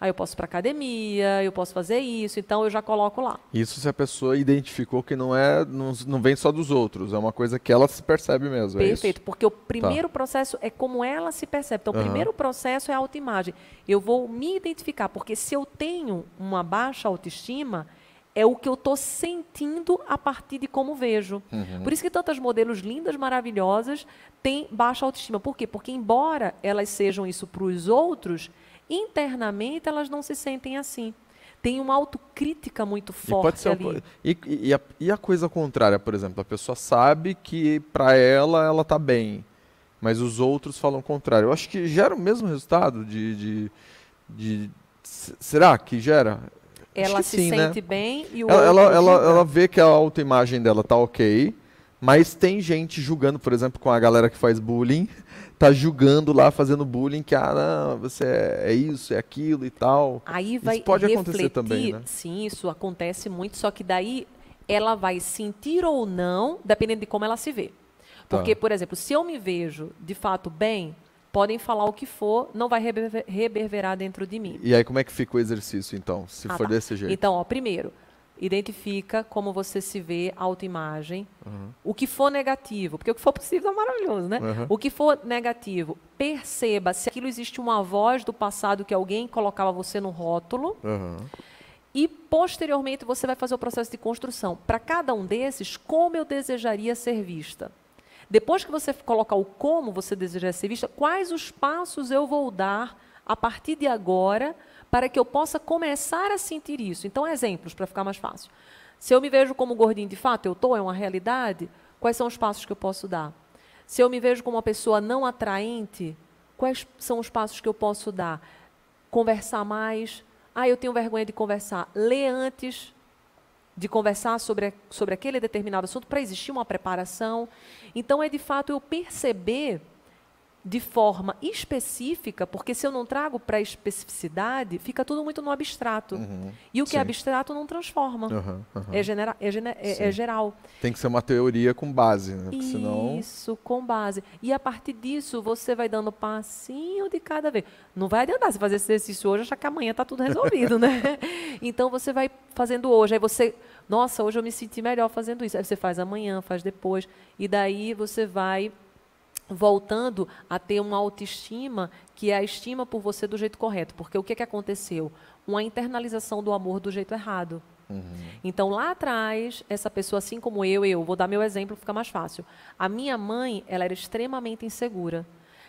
Aí eu posso ir para academia, eu posso fazer isso, então eu já coloco lá. Isso se a pessoa identificou que não é, não, não vem só dos outros, é uma coisa que ela se percebe mesmo. É Perfeito, é porque o primeiro tá. processo é como ela se percebe. Então, o uhum. primeiro processo é a autoimagem. Eu vou me identificar, porque se eu tenho uma baixa autoestima, é o que eu estou sentindo a partir de como vejo. Uhum. Por isso que tantas modelos lindas, maravilhosas, têm baixa autoestima. Por quê? Porque, embora elas sejam isso para os outros, internamente elas não se sentem assim. Tem uma autocrítica muito forte e ali. E, e, a, e, a, coisa contrária, por exemplo, a pessoa sabe que para ela ela está bem, mas os outros falam o contrário. Eu acho que gera o mesmo resultado de, de, de será que gera? Ela se sim, né? sente né? bem e o ela, ela, ela, ela, vê que a autoimagem dela tá ok, mas tem gente julgando, por exemplo, com a galera que faz bullying, tá julgando lá, fazendo bullying, que ah, não, você é, é isso, é aquilo e tal. Aí vai isso pode refletir, acontecer também, né? Sim, isso acontece muito, só que daí ela vai sentir ou não, dependendo de como ela se vê. Tá. Porque, tá. por exemplo, se eu me vejo de fato bem, podem falar o que for, não vai reverberar dentro de mim. E aí como é que fica o exercício, então, se ah, for tá. desse jeito? Então, ó, primeiro, identifica como você se vê, autoimagem. Uhum. O que for negativo, porque o que for possível é maravilhoso, né? Uhum. O que for negativo, perceba se aquilo existe uma voz do passado que alguém colocava você no rótulo. Uhum. E, posteriormente, você vai fazer o processo de construção. Para cada um desses, como eu desejaria ser vista? Depois que você colocar o como você deseja ser vista, quais os passos eu vou dar a partir de agora para que eu possa começar a sentir isso? Então, exemplos para ficar mais fácil. Se eu me vejo como gordinho de fato, eu estou, é uma realidade, quais são os passos que eu posso dar? Se eu me vejo como uma pessoa não atraente, quais são os passos que eu posso dar? Conversar mais. Ah, eu tenho vergonha de conversar. Ler antes de conversar sobre, sobre aquele determinado assunto para existir uma preparação. Então, é de fato eu perceber de forma específica, porque se eu não trago para especificidade, fica tudo muito no abstrato. Uhum. E o que Sim. é abstrato não transforma. Uhum, uhum. É, genera é, gene é, é geral. Tem que ser uma teoria com base, né? Porque senão. Isso, com base. E a partir disso, você vai dando passinho de cada vez. Não vai adiantar você fazer esse exercício hoje e achar que amanhã está tudo resolvido, né? Então você vai fazendo hoje, aí você. Nossa, hoje eu me senti melhor fazendo isso. Aí você faz amanhã, faz depois. E daí você vai voltando a ter uma autoestima que é a estima por você do jeito correto. Porque o que, que aconteceu? Uma internalização do amor do jeito errado. Então, lá atrás, essa pessoa, assim como eu, eu, vou dar meu exemplo, fica mais fácil. A minha mãe, ela era extremamente insegura.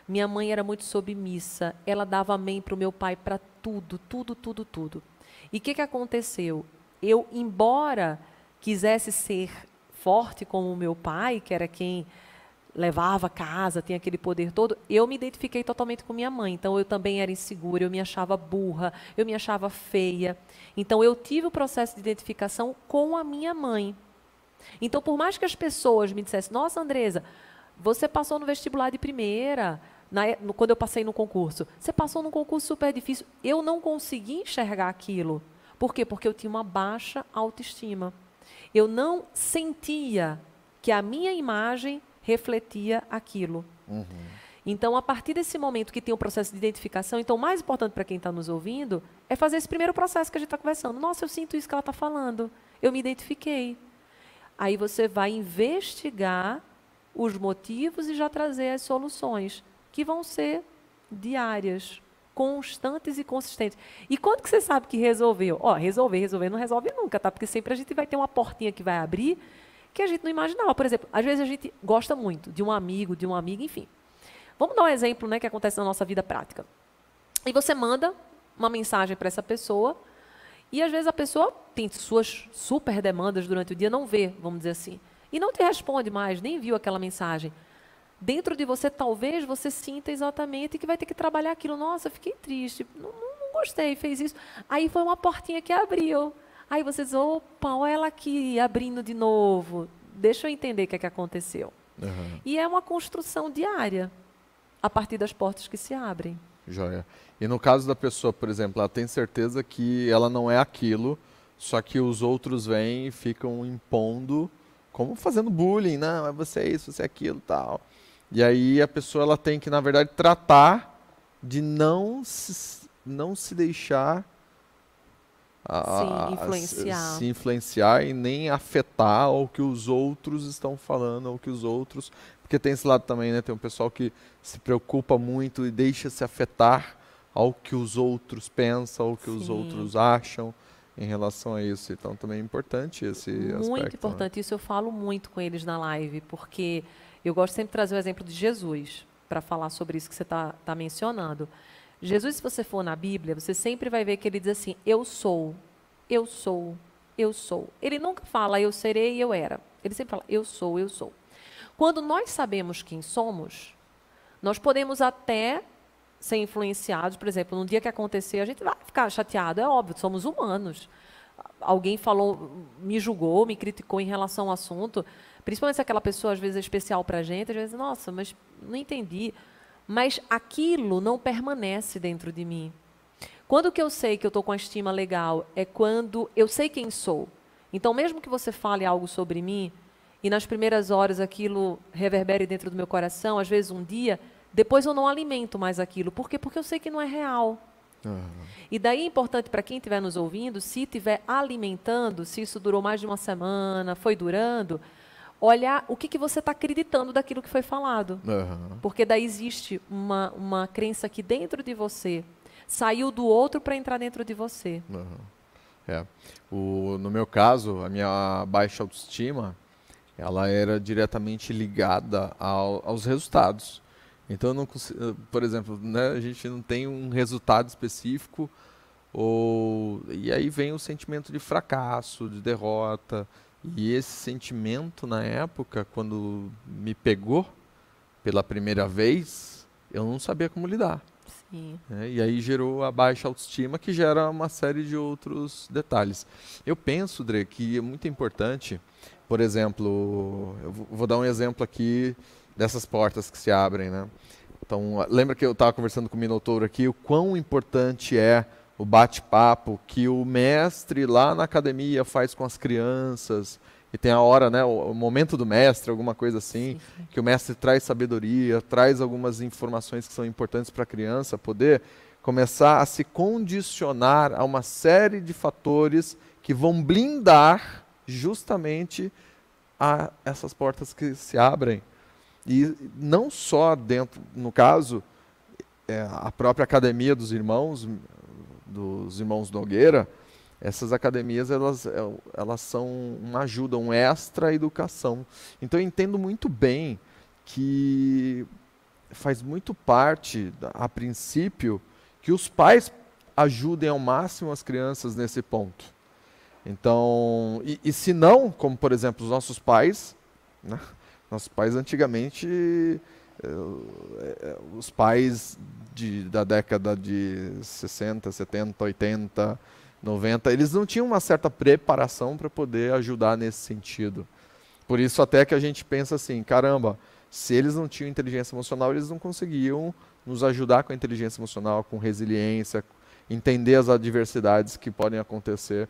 Minha mãe era muito submissa. Ela dava amém para o meu pai para tudo, tudo, tudo, tudo. E o que, que aconteceu? Eu, embora quisesse ser forte como o meu pai, que era quem levava a casa, tinha aquele poder todo, eu me identifiquei totalmente com minha mãe. Então eu também era insegura, eu me achava burra, eu me achava feia. Então eu tive o processo de identificação com a minha mãe. Então por mais que as pessoas me dissessem: "Nossa, Andresa, você passou no vestibular de primeira, na no- quando eu passei no concurso. Você passou num concurso super difícil". Eu não consegui enxergar aquilo. Por quê? Porque eu tinha uma baixa autoestima. Eu não sentia que a minha imagem refletia aquilo. Então, a partir desse momento que tem o processo de identificação, então o mais importante para quem está nos ouvindo é fazer esse primeiro processo que a gente está conversando. Nossa, eu sinto isso que ela está falando. Eu me identifiquei. Aí você vai investigar os motivos e já trazer as soluções, que vão ser diárias, constantes e consistentes. E quando que você sabe que resolveu? Ó, resolver, resolver não resolve nunca, tá? Porque sempre a gente vai ter uma portinha que vai abrir que a gente não imaginava. Por exemplo, às vezes a gente gosta muito de um amigo, de uma amiga, enfim. Vamos dar um exemplo né, que acontece na nossa vida prática. E você manda uma mensagem para essa pessoa, e às vezes a pessoa tem suas super demandas durante o dia, não vê, vamos dizer assim, e não te responde mais, nem viu aquela mensagem. Dentro de você, talvez você sinta exatamente que vai ter que trabalhar aquilo. Nossa, fiquei triste, não, não- não gostei, fez isso. Aí foi uma portinha que abriu. Aí você diz, opa, olha ela aqui abrindo de novo. Deixa eu entender o que, é que aconteceu. Uhum. E é uma construção diária, a partir das portas que se abrem. Joia. E no caso da pessoa, por exemplo, ela tem certeza que ela não é aquilo, só que os outros vêm e ficam impondo, como fazendo bullying, não, é você é isso, você é aquilo, tal. E aí a pessoa ela tem que, na verdade, tratar de não se, não se deixar a- a- influenciar. Se, se influenciar e nem afetar o que os outros estão falando, ou que os outros porque tem esse lado também, né? Tem um pessoal que se preocupa muito e deixa se afetar ao que os outros pensam, ao que os Sim. outros acham em relação a isso. Então também é importante esse aspecto. Muito né? importante. Isso eu falo muito com eles na live, porque eu gosto sempre de trazer o exemplo de Jesus para falar sobre isso que você está tá mencionando. Jesus, se você for na Bíblia, você sempre vai ver que ele diz assim: Eu sou, eu sou, eu sou. Ele nunca fala eu serei eu era. Ele sempre fala eu sou, eu sou. Quando nós sabemos quem somos, nós podemos até ser influenciados. Por exemplo, no dia que acontecer, a gente vai ficar chateado, é óbvio, somos humanos. Alguém falou, me julgou, me criticou em relação ao assunto, principalmente se aquela pessoa às vezes é especial para a gente, às vezes, nossa, mas não entendi. Mas aquilo não permanece dentro de mim. Quando que eu sei que eu estou com a estima legal? É quando eu sei quem sou. Então, mesmo que você fale algo sobre mim, e nas primeiras horas aquilo reverbere dentro do meu coração, às vezes um dia, depois eu não alimento mais aquilo. Por quê? Porque eu sei que não é real. E daí é importante para quem estiver nos ouvindo, se estiver alimentando, se isso durou mais de uma semana, foi durando, olhar o que, que você está acreditando daquilo que foi falado. Aham. Porque daí existe uma, uma crença que dentro de você saiu do outro para entrar dentro de você. Aham. É. O, no meu caso, a minha baixa autoestima, ela era diretamente ligada ao- aos resultados. Então, não consigo, por exemplo, né, a gente não tem um resultado específico, ou, e aí vem o sentimento de fracasso, de derrota. E esse sentimento, na época, quando me pegou pela primeira vez, eu não sabia como lidar. Né? E aí gerou a baixa autoestima, que gera uma série de outros detalhes. Eu penso, Dre, que é muito importante, por exemplo, eu vou vou dar um exemplo aqui dessas portas que se abrem, né? Então, lembra que eu estava conversando com o Minotouro aqui, o quão importante é o bate-papo que o mestre lá na academia faz com as crianças, e tem a hora, né, o, o momento do mestre, alguma coisa assim, sim, sim. que o mestre traz sabedoria, traz algumas informações que são importantes para a criança poder começar a se condicionar a uma série de fatores que vão blindar justamente a essas portas que se abrem. E não só dentro, no caso, é, a própria academia dos irmãos, dos irmãos Nogueira, essas academias elas, é, elas são uma ajuda, um extra educação. Então eu entendo muito bem que faz muito parte, a princípio, que os pais ajudem ao máximo as crianças nesse ponto. Então, e, e se não, como por exemplo os nossos pais, né? nossos pais antigamente, os pais de, da década de 60, 70, 80, 90, eles não tinham uma certa preparação para poder ajudar nesse sentido. Por isso até que a gente pensa assim, caramba, se eles não tinham inteligência emocional, eles não conseguiam nos ajudar com a inteligência emocional, com resiliência, entender as adversidades que podem acontecer.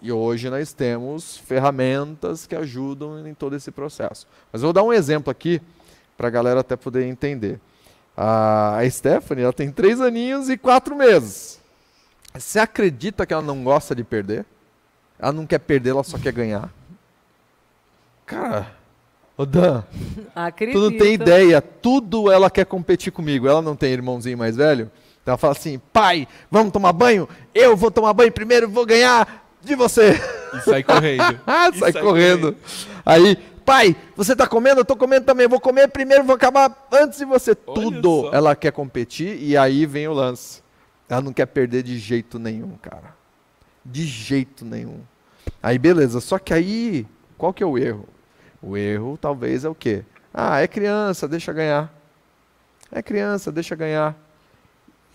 E hoje nós temos ferramentas que ajudam em todo esse processo. Mas eu vou dar um exemplo aqui para a galera até poder entender. A Stephanie ela tem três aninhos e quatro meses. Você acredita que ela não gosta de perder? Ela não quer perder, ela só quer ganhar. Cara, ô Dan, Acredito. tu não tem ideia. Tudo ela quer competir comigo. Ela não tem irmãozinho mais velho? Então ela fala assim: pai, vamos tomar banho? Eu vou tomar banho primeiro, vou ganhar de você. E sai correndo. sai, sai correndo. correndo. Aí, pai, você tá comendo? Eu tô comendo também. Vou comer primeiro, vou acabar antes de você. Olha Tudo só. ela quer competir e aí vem o lance. Ela não quer perder de jeito nenhum, cara. De jeito nenhum. Aí beleza, só que aí, qual que é o erro? O erro talvez é o quê? Ah, é criança, deixa ganhar. É criança, deixa ganhar.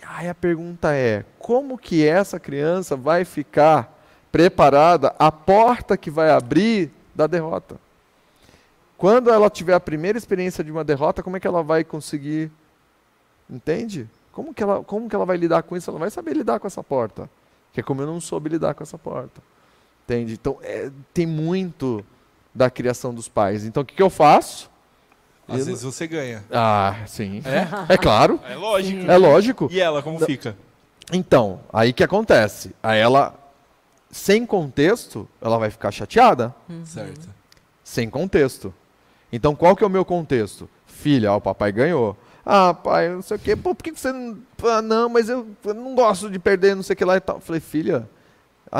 Aí a pergunta é: como que essa criança vai ficar preparada a porta que vai abrir da derrota? Quando ela tiver a primeira experiência de uma derrota, como é que ela vai conseguir? Entende? Como que, ela, como que ela vai lidar com isso? Ela vai saber lidar com essa porta. Que é como eu não soube lidar com essa porta. Entende? Então, é, tem muito da criação dos pais. Então, o que, que eu faço? Às eu... vezes você ganha. Ah, sim. É? É claro. É lógico. É lógico. E ela, como fica? Então, aí que acontece? Aí ela, sem contexto, ela vai ficar chateada. Uhum. Certo. Sem contexto. Então, qual que é o meu contexto? Filha, o papai ganhou. Ah, pai, não sei o quê. Pô, por que você não. Ah, não, mas eu, eu não gosto de perder, não sei o que lá e tal. Falei, filha,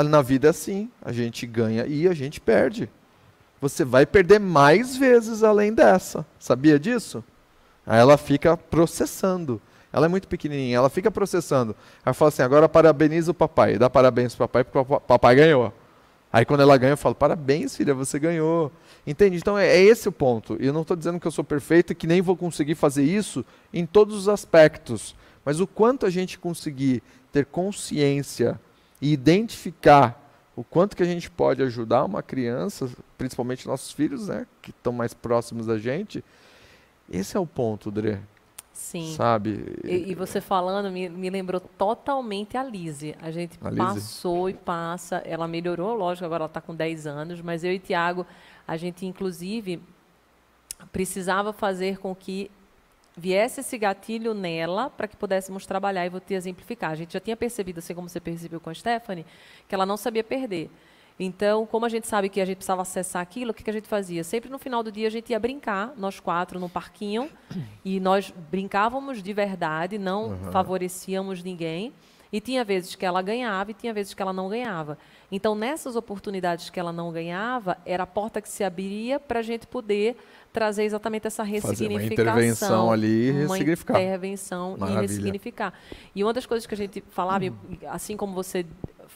na vida é assim. A gente ganha e a gente perde. Você vai perder mais vezes além dessa. Sabia disso? Aí ela fica processando. Ela é muito pequenininha, ela fica processando. Aí fala assim: agora parabeniza o papai. Dá parabéns pro papai, porque o papai ganhou. Aí quando ela ganha, eu falo: parabéns, filha, você ganhou. Entende? Então é, é esse o ponto. Eu não estou dizendo que eu sou perfeito e que nem vou conseguir fazer isso em todos os aspectos. Mas o quanto a gente conseguir ter consciência e identificar o quanto que a gente pode ajudar uma criança, principalmente nossos filhos, né, que estão mais próximos da gente, esse é o ponto, Dre. Sim. Sabe? E, e, você falando me, me lembrou totalmente a Lise. A gente a passou Lise? e passa. Ela melhorou, lógico, agora ela está com 10 anos, mas eu e Tiago, a gente inclusive precisava fazer com que viesse esse gatilho nela para que pudéssemos trabalhar e vou te exemplificar. A gente já tinha percebido, assim como você percebeu com a Stephanie, que ela não sabia perder. Então, como a gente sabe que a gente precisava acessar aquilo, o que, que a gente fazia? Sempre no final do dia a gente ia brincar, nós quatro, no parquinho, e nós brincávamos de verdade, não uhum. favorecíamos ninguém. E tinha vezes que ela ganhava e tinha vezes que ela não ganhava. Então, nessas oportunidades que ela não ganhava, era a porta que se abria para a gente poder trazer exatamente essa ressignificação. Fazer uma intervenção ali e ressignificar. Uma intervenção Maravilha. e ressignificar. E uma das coisas que a gente falava, hum. assim como você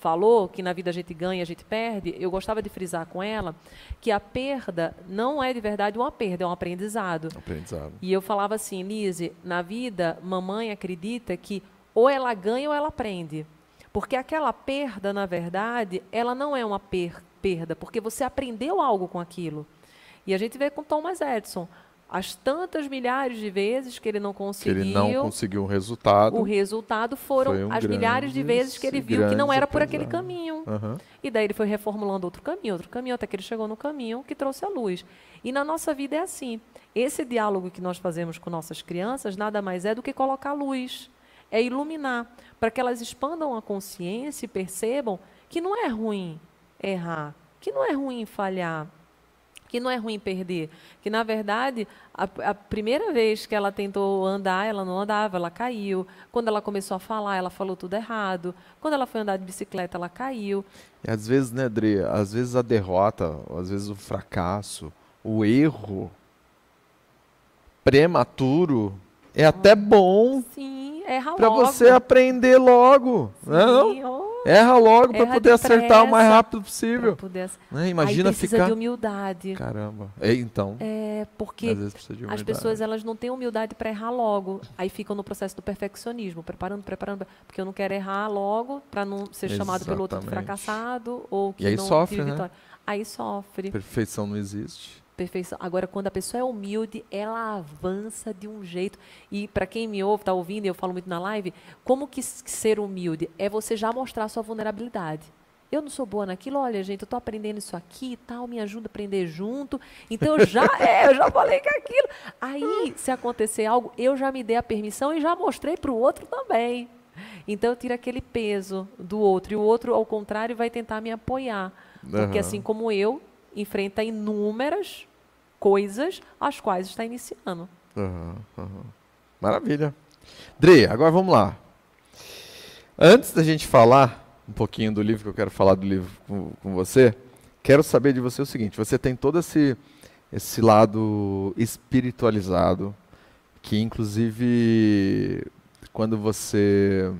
falou que na vida a gente ganha, a gente perde, eu gostava de frisar com ela que a perda não é de verdade uma perda, é um aprendizado. Aprendizado. E eu falava assim, Lise, na vida, mamãe acredita que ou ela ganha ou ela aprende. Porque aquela perda, na verdade, ela não é uma per perda, porque você aprendeu algo com aquilo. E a gente vê com Thomas Edison. As tantas milhares de vezes que ele não Que conseguiu, ele não conseguiu um resultado. o resultado foram um as milhares de vezes que ele viu que não era por aquele caminho. Aham. E daí ele foi reformulando outro caminho, outro caminho, até que ele chegou no caminho que trouxe a luz. E na nossa vida é assim. Esse diálogo que nós fazemos com nossas crianças nada mais é do que colocar luz, é iluminar, para que elas expandam a consciência e percebam que não é ruim errar, que não é ruim falhar, que não é ruim perder, que na verdade a, a primeira vez que ela tentou andar, ela não andava, ela caiu. Quando ela começou a falar, ela falou tudo errado. Quando ela foi andar de bicicleta, ela caiu. E às vezes, né, Dre, às vezes a derrota, às vezes o fracasso, o erro prematuro é até bom Sim, erra para logo. você aprender logo, né? Não? Erra logo para poder acertar o mais rápido possível. poder... Né? Aí Imagina precisa ficar de humildade. Caramba. É, então, É, porque as pessoas elas não têm humildade para errar logo. Aí ficam no processo do perfeccionismo, preparando, preparando, porque eu não quero errar logo para não ser chamado pelo outro de Exatamente. fracassado ou que E aí não sofre, né? vitória. Aí sofre. Perfeição não existe. Perfeição. Agora, quando a pessoa é humilde, ela avança de um jeito. E para quem me ouve, está ouvindo, e eu falo muito na live, como que ser humilde? É você já mostrar a sua vulnerabilidade. Eu não sou boa naquilo, olha, gente, eu estou aprendendo isso aqui e tal, me ajuda a aprender junto. Então, eu já, é, eu já falei que é aquilo. Aí, se acontecer algo, eu já me dei a permissão e já mostrei para o outro também. Então, eu tiro aquele peso do outro. E o outro, ao contrário, vai tentar me apoiar. Porque, Aham. assim como eu, enfrenta inúmeras coisas as quais está iniciando. Aham, aham. Maravilha. Dre, agora vamos lá. Antes da gente falar um pouquinho do livro, que eu quero falar do livro com, com você, quero saber de você o seguinte: você tem todo esse, esse lado espiritualizado, que inclusive quando você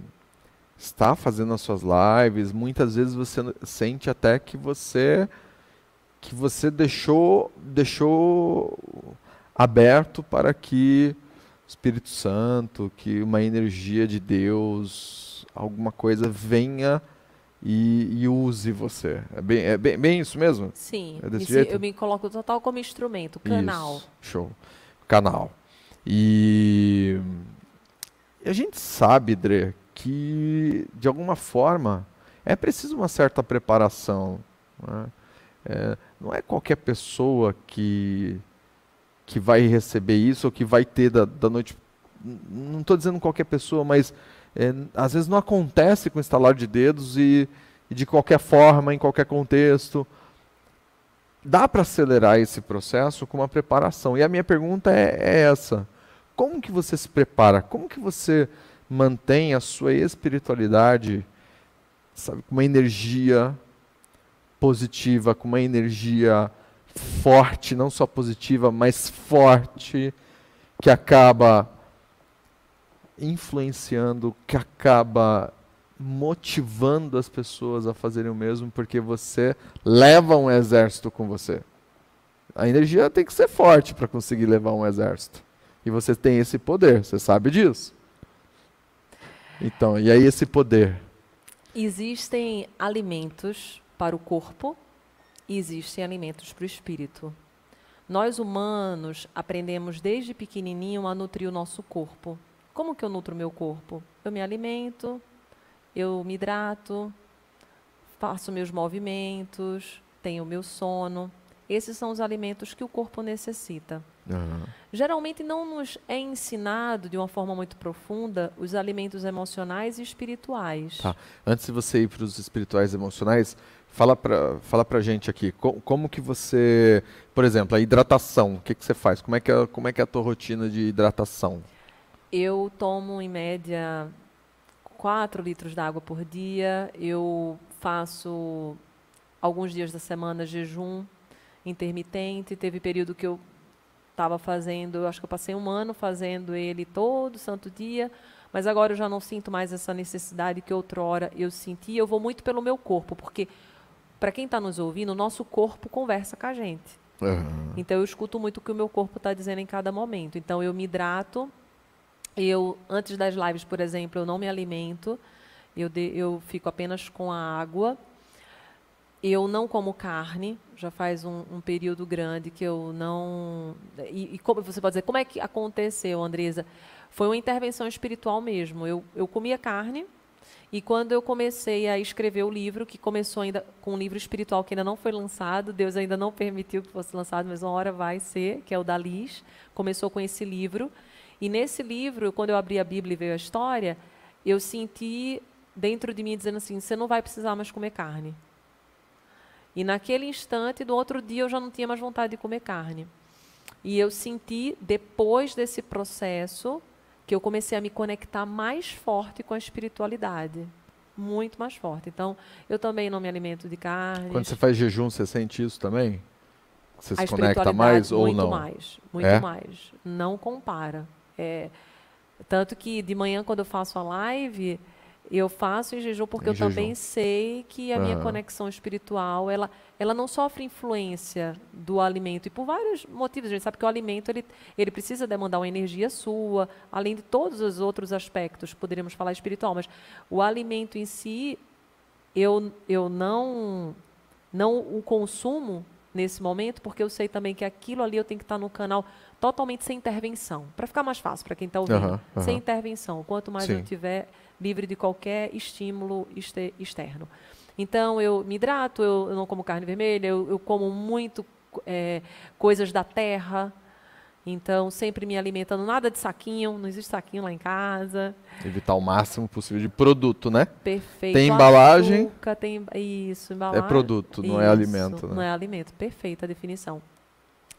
está fazendo as suas lives, muitas vezes você sente até que você que você deixou deixou aberto para que o Espírito Santo, que uma energia de Deus, alguma coisa venha e, e use você. É bem, é bem, bem isso mesmo? Sim, É desse se- jeito? eu me coloco total como instrumento, canal. Isso, show. Canal. E e a gente sabe, Dre, que de alguma forma é preciso uma certa preparação. né? É, não é qualquer pessoa que, que vai receber isso ou que vai ter da, da noite. Não estou dizendo qualquer pessoa, mas é, às vezes não acontece com estalar de dedos e, e de qualquer forma, em qualquer contexto dá para acelerar esse processo com uma preparação. E a minha pergunta é, é essa: como que você se prepara? Como que você mantém a sua espiritualidade, sabe, com uma energia positiva, com uma energia forte, não só positiva, mas forte, que acaba influenciando, que acaba motivando as pessoas a fazerem o mesmo, porque você leva um exército com você. A energia tem que ser forte para conseguir levar um exército. E você tem esse poder, você sabe disso. Então, e aí esse poder? Existem alimentos para o corpo e existem alimentos para o espírito. Nós humanos aprendemos desde pequenininho a nutrir o nosso corpo. Como que eu nutro o meu corpo? Eu me alimento, eu me hidrato, faço meus movimentos, tenho o meu sono. Esses são os alimentos que o corpo necessita. Geralmente não nos é ensinado de uma forma muito profunda os alimentos emocionais e espirituais. Tá. Antes de você ir para os espirituais e emocionais, fala para fala pra gente aqui, co- como que você, por exemplo, a hidratação, o que, que você faz? Como é que é, como é que é a tua rotina de hidratação? Eu tomo, em média, 4 litros de água por dia. Eu faço alguns dias da semana jejum intermitente. Teve período que eu estava fazendo, acho que eu passei um ano fazendo ele todo santo dia, mas agora eu já não sinto mais essa necessidade que outrora eu sentia. Eu vou muito pelo meu corpo, porque para quem está nos ouvindo, o nosso corpo conversa com a gente. Então eu escuto muito o que o meu corpo está dizendo em cada momento. Então eu me hidrato. Eu antes das lives, por exemplo, eu não me alimento. Eu, de- eu fico apenas com a água. eu não como carne, já faz um, um período grande que eu não. E, e, como você pode dizer, como é que aconteceu, Andresa? Foi uma intervenção espiritual mesmo. Eu, eu comia carne, e quando eu comecei a escrever o livro, que começou ainda com um livro espiritual que ainda não foi lançado, Deus ainda não permitiu que fosse lançado, mas uma hora vai ser, que é o da Liz, começou com esse livro. E nesse livro, quando eu abri a Bíblia e veio a história, eu senti dentro de mim dizendo assim: você não vai precisar mais comer carne. E naquele instante, do outro dia, eu já não tinha mais vontade de comer carne. E eu senti, depois desse processo, que eu comecei a me conectar mais forte com a espiritualidade. Muito mais forte. Então, eu também não me alimento de carne. Quando você faz jejum, você sente isso também? Você se conecta mais ou não? Muito mais. Muito é? mais. Não compara. É, tanto que de manhã, quando eu faço a live, eu faço em jejum porque em eu jejum. também sei que a minha conexão espiritual, ela, ela não sofre influência do alimento. E por vários motivos. A gente sabe que o alimento, ele, ele precisa demandar uma energia sua, além de todos os outros aspectos, poderíamos falar espiritual. Mas o alimento em si, eu, eu não, não o consumo nesse momento, porque eu sei também que aquilo ali eu tenho que estar no canal totalmente sem intervenção. Para ficar mais fácil para quem está ouvindo. Uhum, uhum. Sem intervenção. Quanto mais Sim. eu tiver livre de qualquer estímulo externo. Então, eu me hidrato, eu, eu não como carne vermelha, eu, eu como muito é, coisas da terra. Então, sempre me alimentando, nada de saquinho, não existe saquinho lá em casa. Evitar o máximo possível de produto, né? Perfeito. Tem embalagem. Açúcar, tem isso, embalagem. É produto, não é isso, é alimento. Né? Não é alimento, perfeita a definição.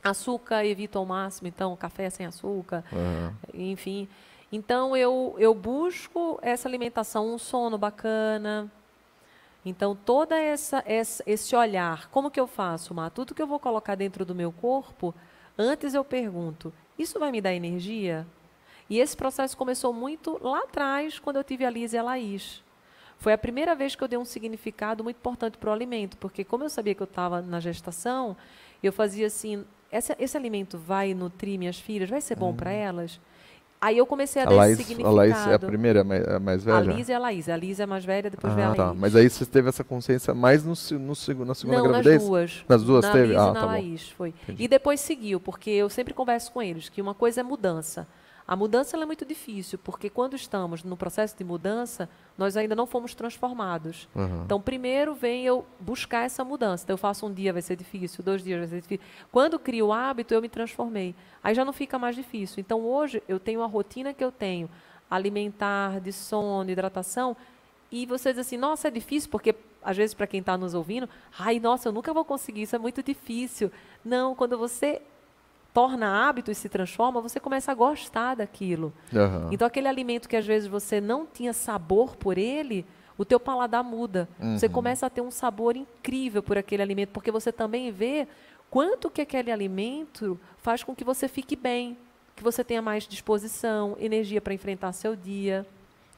Açúcar evito ao máximo, então café sem açúcar, uhum. enfim. Então eu, eu busco essa alimentação, um sono bacana. Então toda essa, essa esse olhar, como que eu faço, Má? Tudo que eu vou colocar dentro do meu corpo, antes eu pergunto, isso vai me dar energia? E esse processo começou muito lá atrás, quando eu tive a Liz e a Laís. Foi a primeira vez que eu dei um significado muito importante para o alimento, porque como eu sabia que eu estava na gestação, eu fazia assim, esse, esse alimento vai nutrir minhas filhas, vai ser bom uhum. para elas? Aí eu comecei a, a dar Laís, esse significado. A Laís é a primeira, a mais velha? A Liz é a Laís. A Liz é a mais velha, depois ah, vem a tá. Laís. Mas aí você teve essa consciência mais no, no, na segunda Não, gravidez? nas duas. Nas duas na teve? Liz ah, e na tá Laís, foi. Entendi. E depois seguiu, porque eu sempre converso com eles, que uma coisa é mudança. A mudança é muito difícil, porque quando estamos no processo de mudança, nós ainda não fomos transformados. Uhum. Então, primeiro vem eu buscar essa mudança. Então, eu faço um dia, vai ser difícil, dois dias vai ser difícil. Quando crio o hábito, eu me transformei. Aí já não fica mais difícil. Então, hoje, eu tenho a rotina que eu tenho, alimentar, de sono, hidratação, e você diz assim, nossa, é difícil, porque às vezes para quem está nos ouvindo, ai, nossa, eu nunca vou conseguir, isso é muito difícil. Não, quando você torna hábito e se transforma, você começa a gostar daquilo. Uhum. Então, aquele alimento que às vezes você não tinha sabor por ele, o teu paladar muda. Uhum. Você começa a ter um sabor incrível por aquele alimento, porque você também vê quanto que aquele alimento faz com que você fique bem, que você tenha mais disposição, energia para enfrentar seu dia.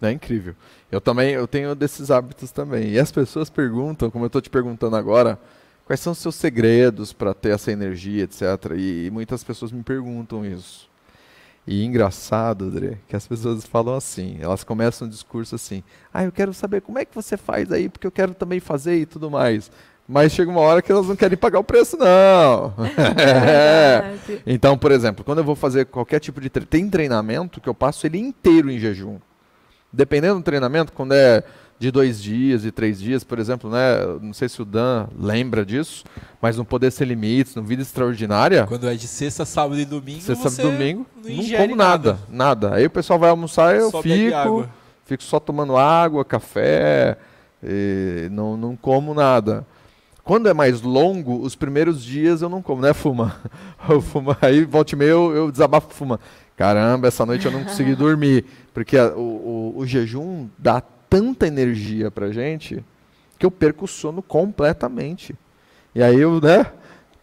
É incrível. Eu também eu tenho desses hábitos também. E as pessoas perguntam, como eu estou te perguntando agora, Quais são os seus segredos para ter essa energia, etc. E, e, muitas pessoas me perguntam isso. E engraçado, André, que as pessoas falam assim, elas começam um discurso assim, ah, eu quero saber como é que você faz aí, porque eu quero também fazer e tudo mais. Mas chega uma hora que elas não querem pagar o preço, não. é. Então, por exemplo, quando eu vou fazer qualquer tipo de... Tre tem treinamento que eu passo ele inteiro em jejum. Dependendo do treinamento, quando é de dois dias e três dias, por exemplo, né? Não sei se o Dan lembra disso, mas no Poder Sem Limites, no Vida Extraordinária. Quando é de sexta, sábado e domingo, sexta, sábado e domingo, não, não como nada, nada, nada. Aí o pessoal vai almoçar, eu só fico, fico só tomando água, café, não, não como nada. Quando é mais longo, os primeiros dias eu não como, né, Fuma? Eu fumo, aí volta e meia eu, eu desabafo Fuma. Caramba, essa noite eu não consegui dormir. Porque a, o, o, o jejum dá tanta energia pra gente que eu perco o sono completamente. E aí eu, né?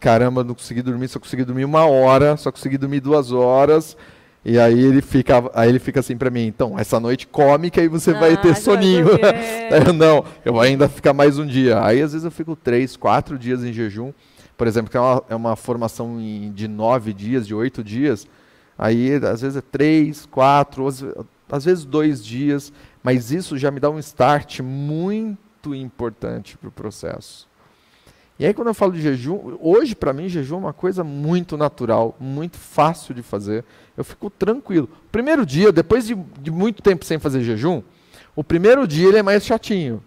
Caramba, não consegui dormir, só consegui dormir uma hora, só consegui dormir duas horas. E aí ele fica, aí ele fica assim para mim, então, essa noite come que aí você ah, vai ter soninho. não, eu ainda ficar mais um dia. Aí às vezes eu fico três, quatro dias em jejum. Por exemplo, que é uma, é uma formação em, de nove dias, de oito dias. Aí às vezes é três, quatro, às vezes dois dias. Mas isso já me dá um start muito importante para o processo. E aí quando eu falo de jejum, hoje para mim jejum é uma coisa muito natural, muito fácil de fazer. Eu fico tranquilo. Primeiro dia, depois de, de muito tempo sem fazer jejum, o primeiro dia ele é mais chatinho.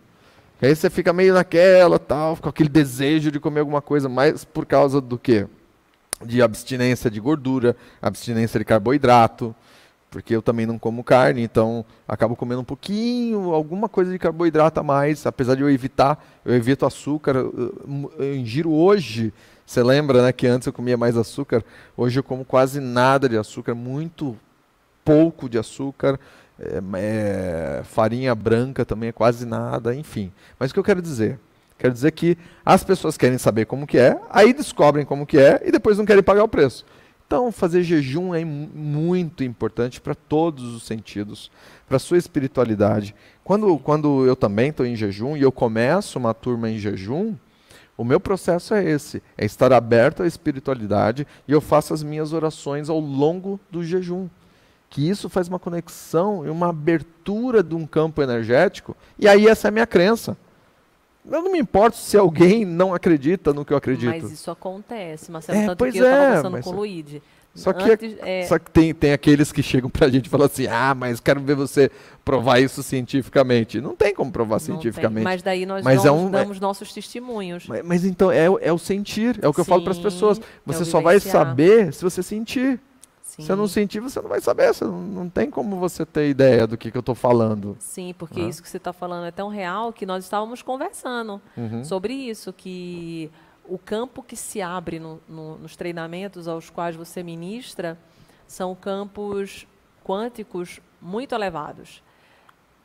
Aí você fica meio naquela, tal, com aquele desejo de comer alguma coisa, mais por causa do quê? De abstinência de gordura, abstinência de carboidrato, porque eu também não como carne, então acabo comendo um pouquinho, alguma coisa de carboidrato a mais, apesar de eu evitar, eu evito açúcar, eu, eu ingiro hoje, você lembra, né, que antes eu comia mais açúcar, hoje eu como quase nada de açúcar, muito pouco de açúcar, é, é, farinha branca também é quase nada, enfim. Mas o que eu quero dizer? Quero dizer que as pessoas querem saber como que é, aí descobrem como que é e depois não querem pagar o preço. Então, fazer jejum é muito importante para todos os sentidos, para a sua espiritualidade. Quando, quando eu também estou em jejum e eu começo uma turma em jejum, o meu processo é esse: é estar aberto à espiritualidade e eu faço as minhas orações ao longo do jejum que isso faz uma conexão e uma abertura de um campo energético, e aí essa é a minha crença. Eu não me importo se alguém não acredita no que eu acredito. Mas isso acontece, Marcelo, é, tanto pois que eu estava é, conversando com o Luigi. Só que, Antes, é, só que tem, tem aqueles que chegam pra gente e falam assim: ah, mas quero ver você provar isso cientificamente. Não tem como provar não tem. cientificamente. Mas daí nós Mas é damos, um- damos nossos testemunhos. Mas, mas então é, o- é o sentir, é o que eu falo para as Sim, pessoas. é Você o só vai saber se você sentir. Sim. Se você não sentir, você não vai saber. Você não, não tem como você ter ideia do que, que eu estou falando. Sim, porque Né? isso que você está falando é tão real que nós estávamos conversando Uhum. sobre isso, que o campo que se abre no- no- nos treinamentos aos quais você ministra são campos quânticos muito elevados.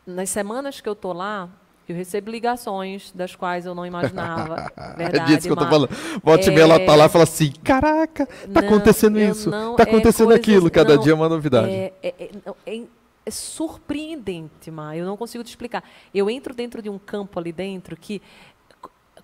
Nas semanas que eu estou lá, eu recebo ligações das quais eu não imaginava. Verdade, é disso que eu tô Mar. falando. Volte meia, ela tá É. lá e fala assim: caraca, tá Não, acontecendo isso, não- tá é acontecendo coisas- aquilo, cada não, dia é uma novidade. É, é- é- é- é surpreendente, Mar. Eu não consigo te explicar. Eu entro dentro de um campo ali dentro que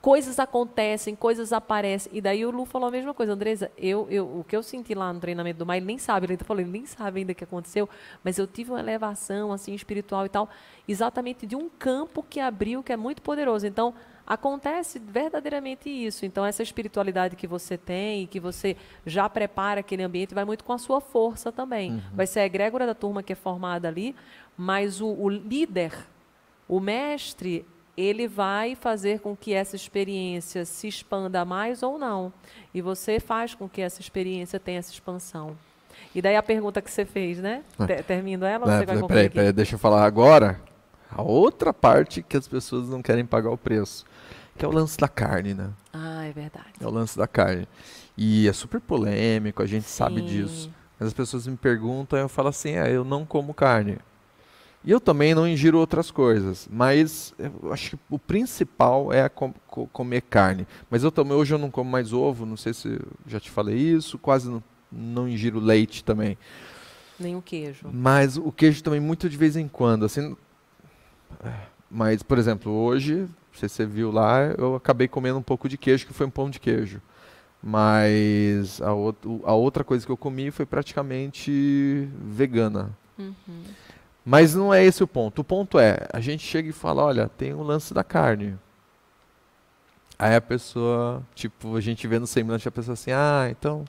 coisas acontecem, coisas aparecem. E daí o Lu falou a mesma coisa. Andresa, eu, eu, o que eu senti lá no treinamento do Mar, ele nem sabe. Ele falou, ele nem sabe ainda o que aconteceu. Mas eu tive uma elevação assim espiritual e tal, exatamente de um campo que abriu, que é muito poderoso. Então, acontece verdadeiramente isso. Então, essa espiritualidade que você tem e que você já prepara aquele ambiente vai muito com a sua força também. Vai ser a egrégora da turma que é formada ali, mas o, o líder, o mestre, ele vai fazer com que essa experiência se expanda mais ou não. E você faz com que essa experiência tenha essa expansão. E daí a pergunta que você fez, né? Te- Termino ela Né, você vai peraí, peraí, deixa eu falar agora a outra parte que as pessoas não querem pagar o preço, que é o lance da carne, né? Ah, é verdade. É o lance da carne. E é super polêmico, a gente sabe Sim. disso. Mas as pessoas me perguntam e eu falo assim: é, eu não como carne. E eu também não ingiro outras coisas, mas eu acho que o principal é com- co- comer carne. Mas eu também, hoje eu não como mais ovo, não sei se já te falei isso, quase não, não ingiro leite também. Nem o queijo. Mas o queijo também muito de vez em quando, assim. Mas, por exemplo, hoje, não sei se você viu lá, eu acabei comendo um pouco de queijo, que foi um pão de queijo. Mas a, out- a outra coisa que eu comi foi praticamente vegana. Uhum. Mas não é esse o ponto. O ponto é, a gente chega e fala, olha, tem o lance da carne. Aí a pessoa, tipo, a gente vê no semblante a pessoa assim, ah, então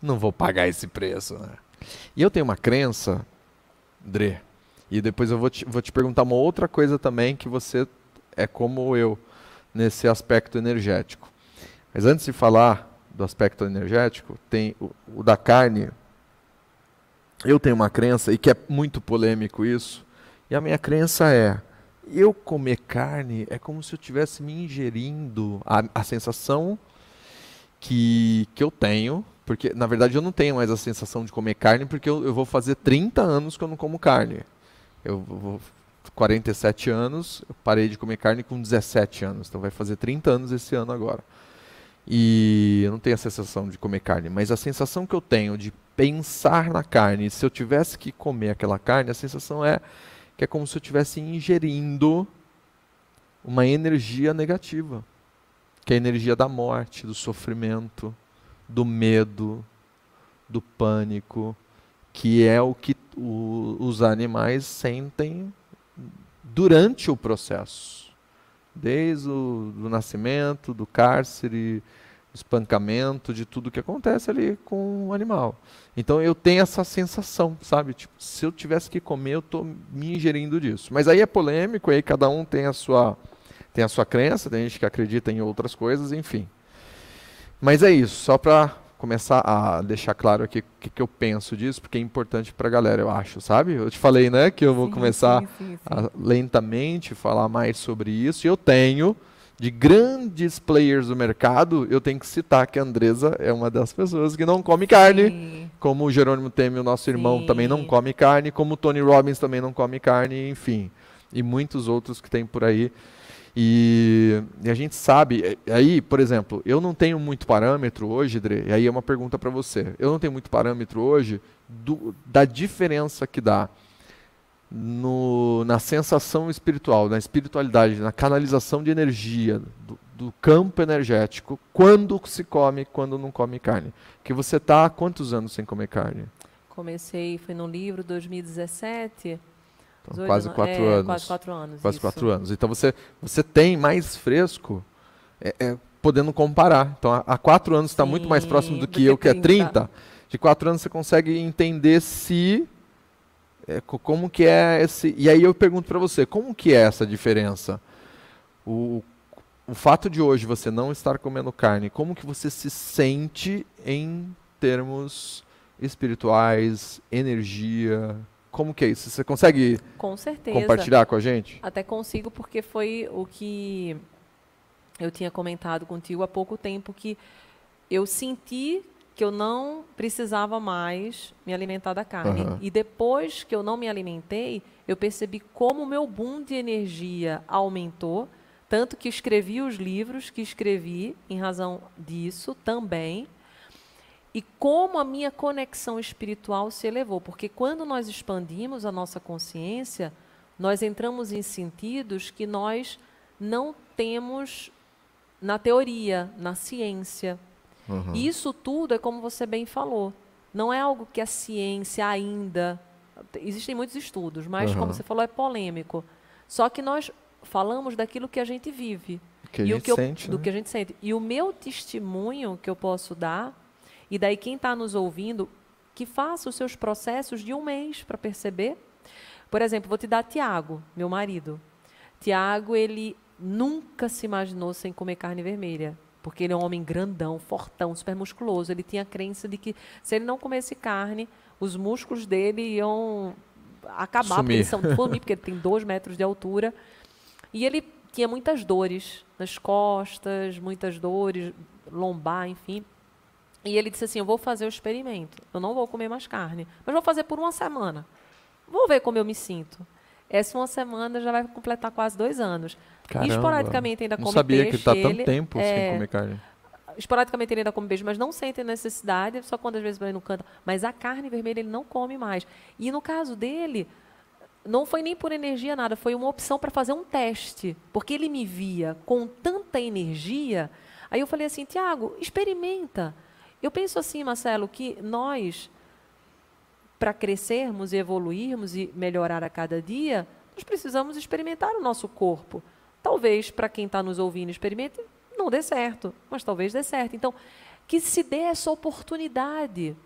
não vou pagar esse preço, né? E eu tenho uma crença, Dre, e depois eu vou te, vou te perguntar uma outra coisa também, que você é como eu nesse aspecto energético. Mas antes de falar do aspecto energético, tem o, o da carne. Eu tenho uma crença, e que é muito polêmico isso, e a minha crença é: eu comer carne é como se eu estivesse me ingerindo. A, a sensação que, que eu tenho, porque na verdade eu não tenho mais a sensação de comer carne, porque eu, eu vou fazer 30 anos que eu não como carne. Eu vou. 47 anos, eu parei de comer carne com 17 anos, então vai fazer 30 anos esse ano agora. E eu não tenho a sensação de comer carne, mas a sensação que eu tenho de pensar na carne, se eu tivesse que comer aquela carne, a sensação é que é como se eu estivesse ingerindo uma energia negativa, que é a energia da morte, do sofrimento, do medo, do pânico, que é o que o- os animais sentem durante o processo. Desde o do nascimento, do cárcere, do espancamento, de tudo que acontece ali com o animal. Então eu tenho essa sensação, sabe? Tipo, se eu tivesse que comer, eu estou me ingerindo disso. Mas aí é polêmico, aí cada um tem a sua tem a sua crença, tem gente que acredita em outras coisas, enfim. Mas é isso, só para começar a deixar claro aqui o que, que, eu penso disso, porque é importante para a galera, eu acho, sabe? Eu te falei, né, que eu vou Sim, começar sim, sim, a lentamente falar mais sobre isso. E eu tenho, de grandes players do mercado, eu tenho que citar que a Andresa é uma das pessoas que não come carne, como o Jerônimo Teme, o nosso irmão, também não come carne, como o Tony Robbins também não come carne, enfim. E muitos outros que tem por aí. E, e a gente sabe, e aí, por exemplo, eu não tenho muito parâmetro hoje, Dre, e aí é uma pergunta para você. Eu não tenho muito parâmetro hoje do- da diferença que dá no- na sensação espiritual, na espiritualidade, na canalização de energia, do, do campo energético, quando se come quando não come carne. Que você está há quantos anos sem comer carne? Comecei, foi no livro 2017. Então, 18 quase quatro é, anos. Quase quatro anos. Quase isso. quatro anos. Então você, você tem mais fresco, é, é, podendo comparar. Então há, quatro anos está muito mais próximo do que eu, que é 30. 30. De quatro anos você consegue entender se. é, co- como que é esse. E aí eu pergunto para você, como que é essa diferença? O, o fato de hoje você não estar comendo carne, como que você se sente em termos espirituais, energia? Como que é isso? Você consegue Com compartilhar com a gente? Até consigo, porque foi o que eu tinha comentado contigo há pouco tempo, que eu senti que eu não precisava mais me alimentar da carne. Aham. E depois que eu não me alimentei, eu percebi como o meu boom de energia aumentou, tanto que escrevi os livros que escrevi em razão disso também. E como a minha conexão espiritual se elevou, porque quando nós expandimos a nossa consciência, nós entramos em sentidos que nós não temos na teoria, na ciência. Uhum. E isso tudo é como você bem falou. Não é algo que a ciência ainda. Existem muitos estudos, mas Uhum. como você falou, é polêmico. Só que nós falamos daquilo que a gente vive. Que a e gente o que eu- sente, do né? que a gente sente. E o meu testemunho que eu posso dar, e daí quem está nos ouvindo, que faça os seus processos de um mês para perceber. Por exemplo, vou te dar Tiago, meu marido. Tiago, ele nunca se imaginou sem comer carne vermelha. Porque ele é um homem grandão, fortão, super musculoso. Ele tinha a crença de que se ele não comesse carne, os músculos dele iam acabar, porque eles são sumir, porque ele tem dois metros de altura. E ele tinha muitas dores nas costas, muitas dores, lombar, enfim. E ele disse assim: Eu vou fazer o experimento. Eu não vou comer mais carne, mas vou fazer por uma semana. Vou ver como eu me sinto. Essa uma semana já vai completar quase dois anos. Caramba. Esporadicamente ainda Não come sabia que ele peixe. está tanto ele- tempo é, sem comer carne. esporadicamente ele ainda come beijo, mas não sente necessidade, só quando às vezes vai no canto. Mas a carne vermelha ele não come mais. E no caso dele, não foi nem por energia nada, foi uma opção para fazer um teste, porque ele me via com tanta energia. Aí eu falei assim, Tiago, experimenta. Eu penso assim, Marcelo, que nós, para crescermos e evoluirmos e melhorar a cada dia, nós precisamos experimentar o nosso corpo. Talvez para quem está nos ouvindo experimente, não dê certo, mas talvez dê certo. Então, que se dê essa oportunidade.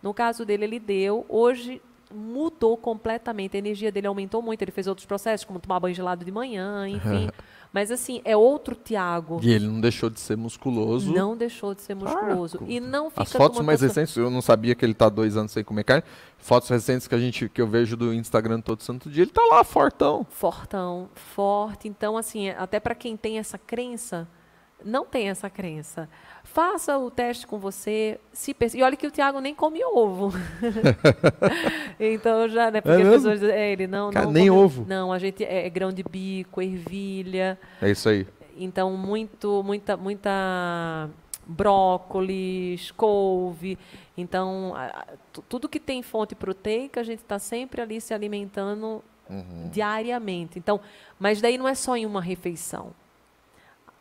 No caso dele, ele deu. Hoje mudou completamente. A energia dele aumentou muito. Ele fez outros processos, como tomar banho gelado de manhã, enfim. Mas assim, é outro Tiago. E ele não deixou de ser musculoso. Não deixou de ser musculoso. Ah, e não fica As fotos mais recentes, eu não sabia que ele está dois anos sem comer carne. Fotos recentes que a gente que eu vejo do Instagram todo santo dia, ele tá lá fortão. fortão, forte. Então, assim, até para quem tem essa crença, não tem essa crença. Faça o teste com você. Se perce- E olha que o Tiago nem come ovo. então já, né? Porque as mesmo? pessoas dizem, é, ele não, Cara, não nem come- ovo. Não, a gente é, é grão de bico, ervilha. É isso aí. Então, muito, muita, muita brócolis, couve. Então, tudo que tem fonte proteica, a gente está sempre ali se alimentando Uhum. diariamente. Então, mas daí não é só em uma refeição.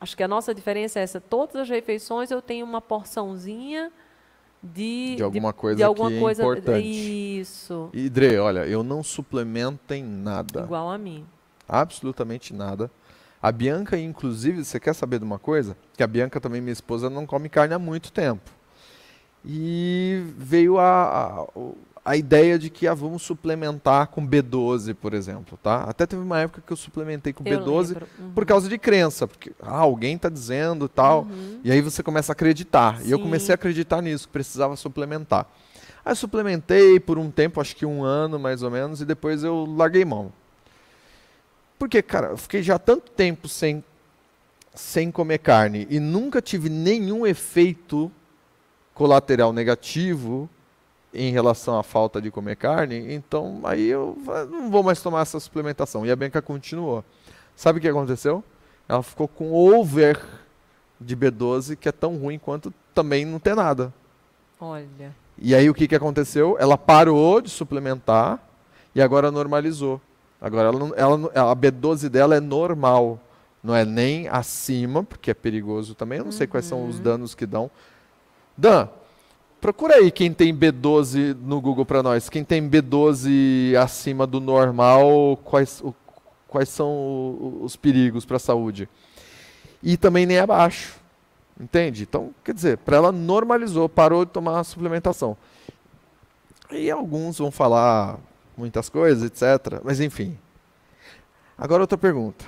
Acho que a nossa diferença é essa. Todas as refeições eu tenho uma porçãozinha de De alguma coisa de alguma que é coisa importante. isso E Dre, olha, eu não suplemento em nada. igual a mim. Absolutamente nada. A Bianca, inclusive, você quer saber de uma coisa? Que a Bianca também, minha esposa, não come carne há muito tempo. E veio a, a, a ideia de que ah, vamos suplementar com B12, por exemplo, tá? Até teve uma época que eu suplementei com Eu B12 lembro. Uhum. por causa de crença, porque ah, alguém está dizendo tal, e aí você começa a acreditar. E eu Sim. comecei a acreditar nisso, que precisava suplementar. Aí eu suplementei por um tempo, acho que um ano mais ou menos, e depois eu larguei mão. Porque, cara, eu fiquei já tanto tempo sem, sem comer carne e nunca tive nenhum efeito colateral negativo em relação à falta de comer carne, então aí eu não vou mais tomar essa suplementação. E a Bianca continuou. Sabe o que aconteceu? Ela ficou com over de B12, que é tão ruim quanto também não ter nada. Olha. E aí o que, que aconteceu? Ela parou de suplementar e agora normalizou. Agora ela, não- ela, a B12 dela é normal. Não é nem acima, porque é perigoso também. Eu não sei quais são os danos que dão. Dan, procura aí quem tem B12 no Google para nós. Quem tem B12 acima do normal, quais, o- quais são os perigos para a saúde. E também nem abaixo. Entende? Então, quer dizer, para ela normalizou, parou de tomar a suplementação. E alguns vão falar muitas coisas, etc. Mas enfim. Agora outra pergunta.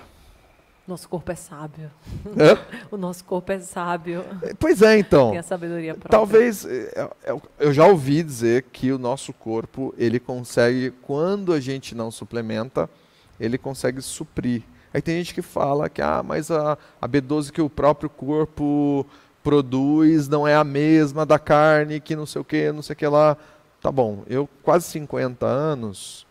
Nosso corpo é sábio. Hã? O nosso corpo é sábio. Pois é, então. Tem a sabedoria própria. Talvez é, é, eu já ouvi dizer que o nosso corpo ele consegue quando a gente não suplementa ele consegue suprir. Aí tem gente que fala que ah, mas a, a B12 que o próprio corpo produz não é a mesma da carne que não sei o que, não sei o que lá. Tá bom, eu quase 50 anos,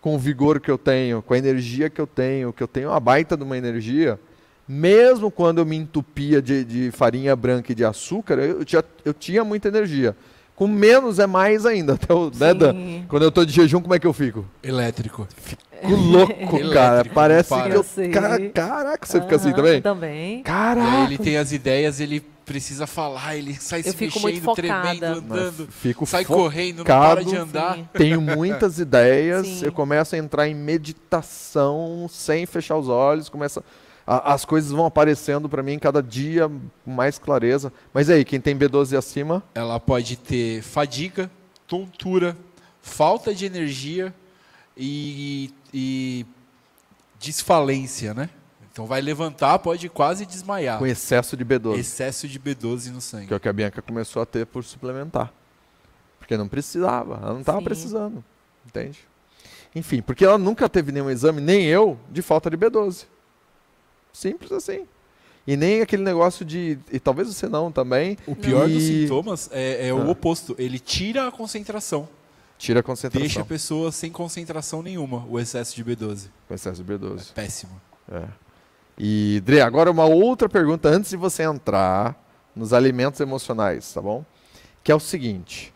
com o vigor que eu tenho, com a energia que eu tenho, que eu tenho uma baita de uma energia, mesmo quando eu me entupia de, de farinha branca e de açúcar, eu, tinha, eu tinha muita energia. Com menos é mais ainda. Até o, né, Dan? Quando eu estou de jejum, como é que eu fico? Elétrico. Fico louco, Elétrico, cara. Parece para. que eu. Eu. Ca- Caraca, você fica assim também? Também. E aí Caraca! ele tem as ideias, ele precisa falar, ele sai Eu se fico muito mexendo, tremendo, andando, Fico sai fo- correndo, não para de focado. andar. Sim. Tenho muitas ideias, Sim. eu começo a entrar em meditação sem fechar os olhos, começa a- as coisas vão aparecendo para mim cada dia com mais clareza. Mas aí, quem tem B12 acima, Ela pode ter fadiga, tontura, falta de energia e, e desfalência, né? Então vai levantar, pode quase desmaiar. com excesso de B12, Excesso de B12 no sangue. que é o que a Bianca começou a ter por suplementar. Porque não precisava, ela não estava precisando, entende? Enfim, porque ela nunca teve nenhum exame, nem eu, de falta de B12. Simples assim. E nem aquele negócio de. E talvez você não também. O pior dos E- sintomas é, é o Ah. oposto. Ele tira a concentração. Tira a concentração. Deixa a pessoa sem concentração nenhuma, o excesso de B12. Com excesso de B12. Péssimo. É. E, Dre, agora uma outra pergunta antes de você entrar nos alimentos emocionais, tá bom? Que é o seguinte.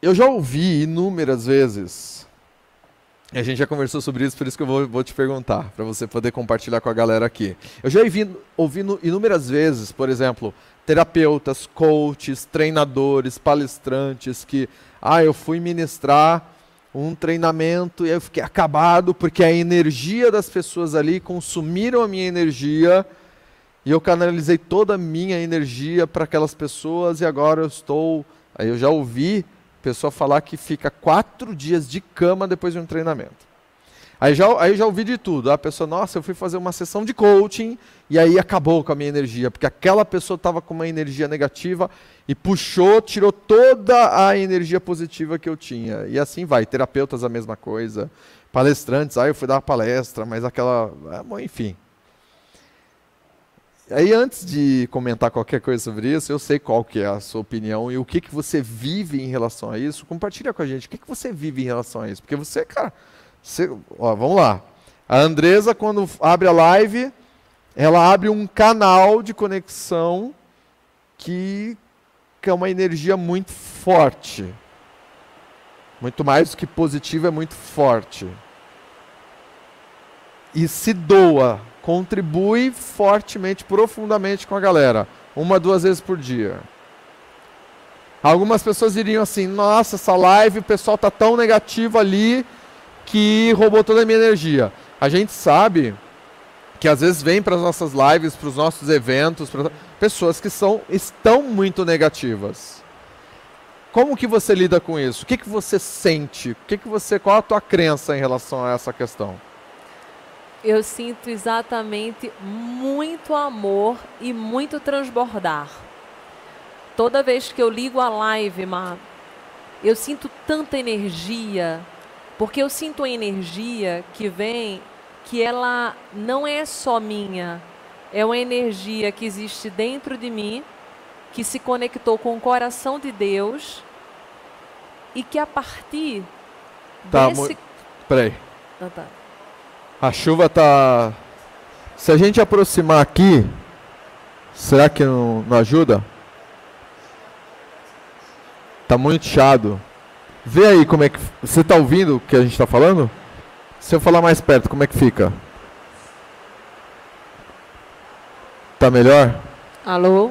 Eu já ouvi inúmeras vezes, a gente já conversou sobre isso, por isso que eu vou, vou te perguntar, para você poder compartilhar com a galera aqui. Eu já ouvi, ouvi inúmeras vezes, por exemplo, terapeutas, coaches, treinadores, palestrantes que, ah, eu fui ministrar um treinamento e eu fiquei acabado porque a energia das pessoas ali consumiram a minha energia e eu canalizei toda a minha energia para aquelas pessoas e agora eu estou. Aí eu já ouvi pessoa falar que fica quatro dias de cama depois de um treinamento. Aí já, aí já ouvi de tudo. A pessoa, nossa, eu fui fazer uma sessão de coaching e aí acabou com a minha energia, porque aquela pessoa estava com uma energia negativa e puxou, tirou toda a energia positiva que eu tinha. E assim vai. Terapeutas a mesma coisa. Palestrantes, ah, eu fui dar uma palestra, mas aquela. ah, enfim. Aí antes de comentar qualquer coisa sobre isso, eu sei qual que é a sua opinião e o que, que você vive em relação a isso. Compartilha com a gente o que, que você vive em relação a isso. Porque você, cara, você, ó, vamos lá. A Andresa, quando abre a live, ela abre um canal de conexão que, que é uma energia muito forte. Muito mais do que positiva, é muito forte. E se doa, contribui fortemente, profundamente com a galera. Uma, duas vezes por dia. Algumas pessoas diriam assim: nossa, essa live, o pessoal tá tão negativo ali que roubou toda a minha energia. A gente sabe que às vezes vêm para as nossas lives, para os nossos eventos, pra... pessoas que são, estão muito negativas. Como que você lida com isso? O que, que você sente? O que, que você, qual a tua crença em relação a essa questão? Eu sinto exatamente muito amor e muito transbordar. Toda vez que eu ligo a live, Mar, eu sinto tanta energia, porque eu sinto a energia que vem, que ela não é só minha, é uma energia que existe dentro de mim, que se conectou com o coração de Deus e que a partir tá, desse... Peraí. Ah, tá. A chuva tá. Se a gente aproximar aqui, será que não, não ajuda? Tá muito chato. Vê aí como é que. Você tá ouvindo o que a gente tá falando? Se eu falar mais perto, como é que fica? Tá melhor? Alô?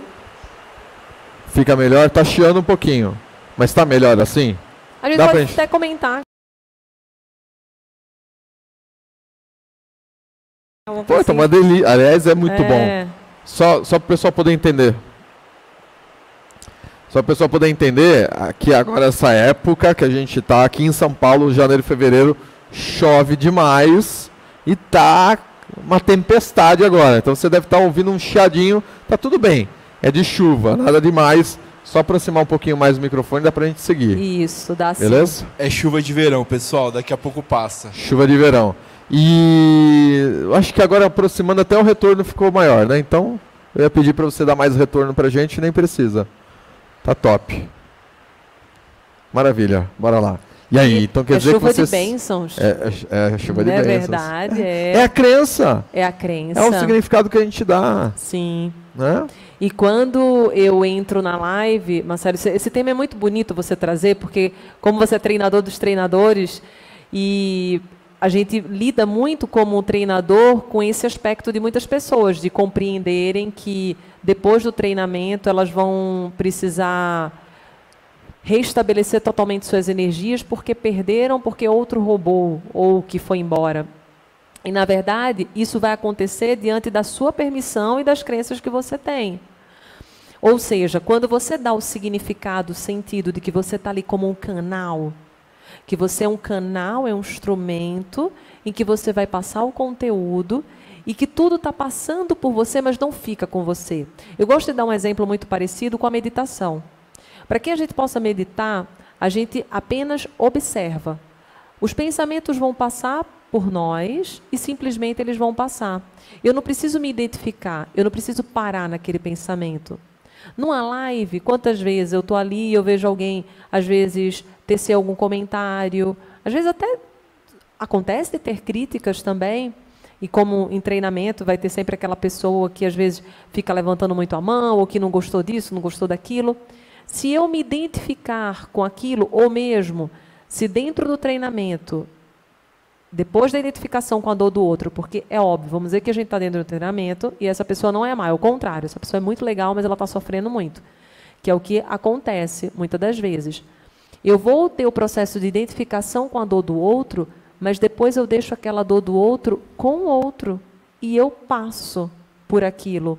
Fica melhor? Tá chiando um pouquinho. Mas tá melhor assim? A gente Dá pode gente- até comentar. Pô, tá uma delícia. Aliás, é muito bom. É. Só, só para o pessoal poder entender. Só para o pessoal poder entender que agora essa época que a gente tá aqui em São Paulo, janeiro e fevereiro, chove demais e tá uma tempestade agora. Então você deve estar ouvindo um chiadinho, tá tudo bem. É de chuva, nada demais. Só aproximar um pouquinho mais o microfone dá pra gente seguir. Isso, dá sim. Beleza? É chuva de verão, pessoal. Daqui a pouco passa. Chuva de verão. E eu acho que agora aproximando até o retorno ficou maior, né? Então eu ia pedir para você dar mais retorno pra gente, nem precisa. Tá top. Maravilha, bora lá. E aí, então quer é dizer chuva que você de bênçãos. É, é, é chuva de é bênçãos. verdade, É é. a crença. É a crença. É o significado que a gente dá, Sim. né? E quando eu entro na live, Marcelo, esse, esse tema é muito bonito você trazer, porque como você é treinador dos treinadores, e a gente lida muito como treinador com esse aspecto de muitas pessoas, de compreenderem que depois do treinamento elas vão precisar restabelecer totalmente suas energias porque perderam, porque outro roubou ou que foi embora. E, na verdade, isso vai acontecer diante da sua permissão e das crenças que você tem. Ou seja, quando você dá o significado, o sentido de que você está ali como um canal, que você é um canal, é um instrumento em que você vai passar o conteúdo e que tudo está passando por você, mas não fica com você. Eu gosto de dar um exemplo muito parecido com a meditação. Para que a gente possa meditar, a gente apenas observa. Os pensamentos vão passar por nós e simplesmente eles vão passar. Eu não preciso me identificar, eu não preciso parar naquele pensamento. Numa live, quantas vezes eu estou ali e eu vejo alguém, às vezes, tecer algum comentário, às vezes até acontece de ter críticas também, e como em treinamento vai ter sempre aquela pessoa que às vezes fica levantando muito a mão, ou que não gostou disso, não gostou daquilo. Se eu me identificar com aquilo, ou mesmo se dentro do treinamento, depois da identificação com a dor do outro, porque é óbvio, vamos dizer que a gente está dentro do treinamento e essa pessoa não é má, é o contrário, essa pessoa é muito legal, mas ela está sofrendo muito, que é o que acontece muitas das vezes. Eu vou ter o processo de identificação com a dor do outro, mas depois eu deixo aquela dor do outro com o outro e eu passo por aquilo.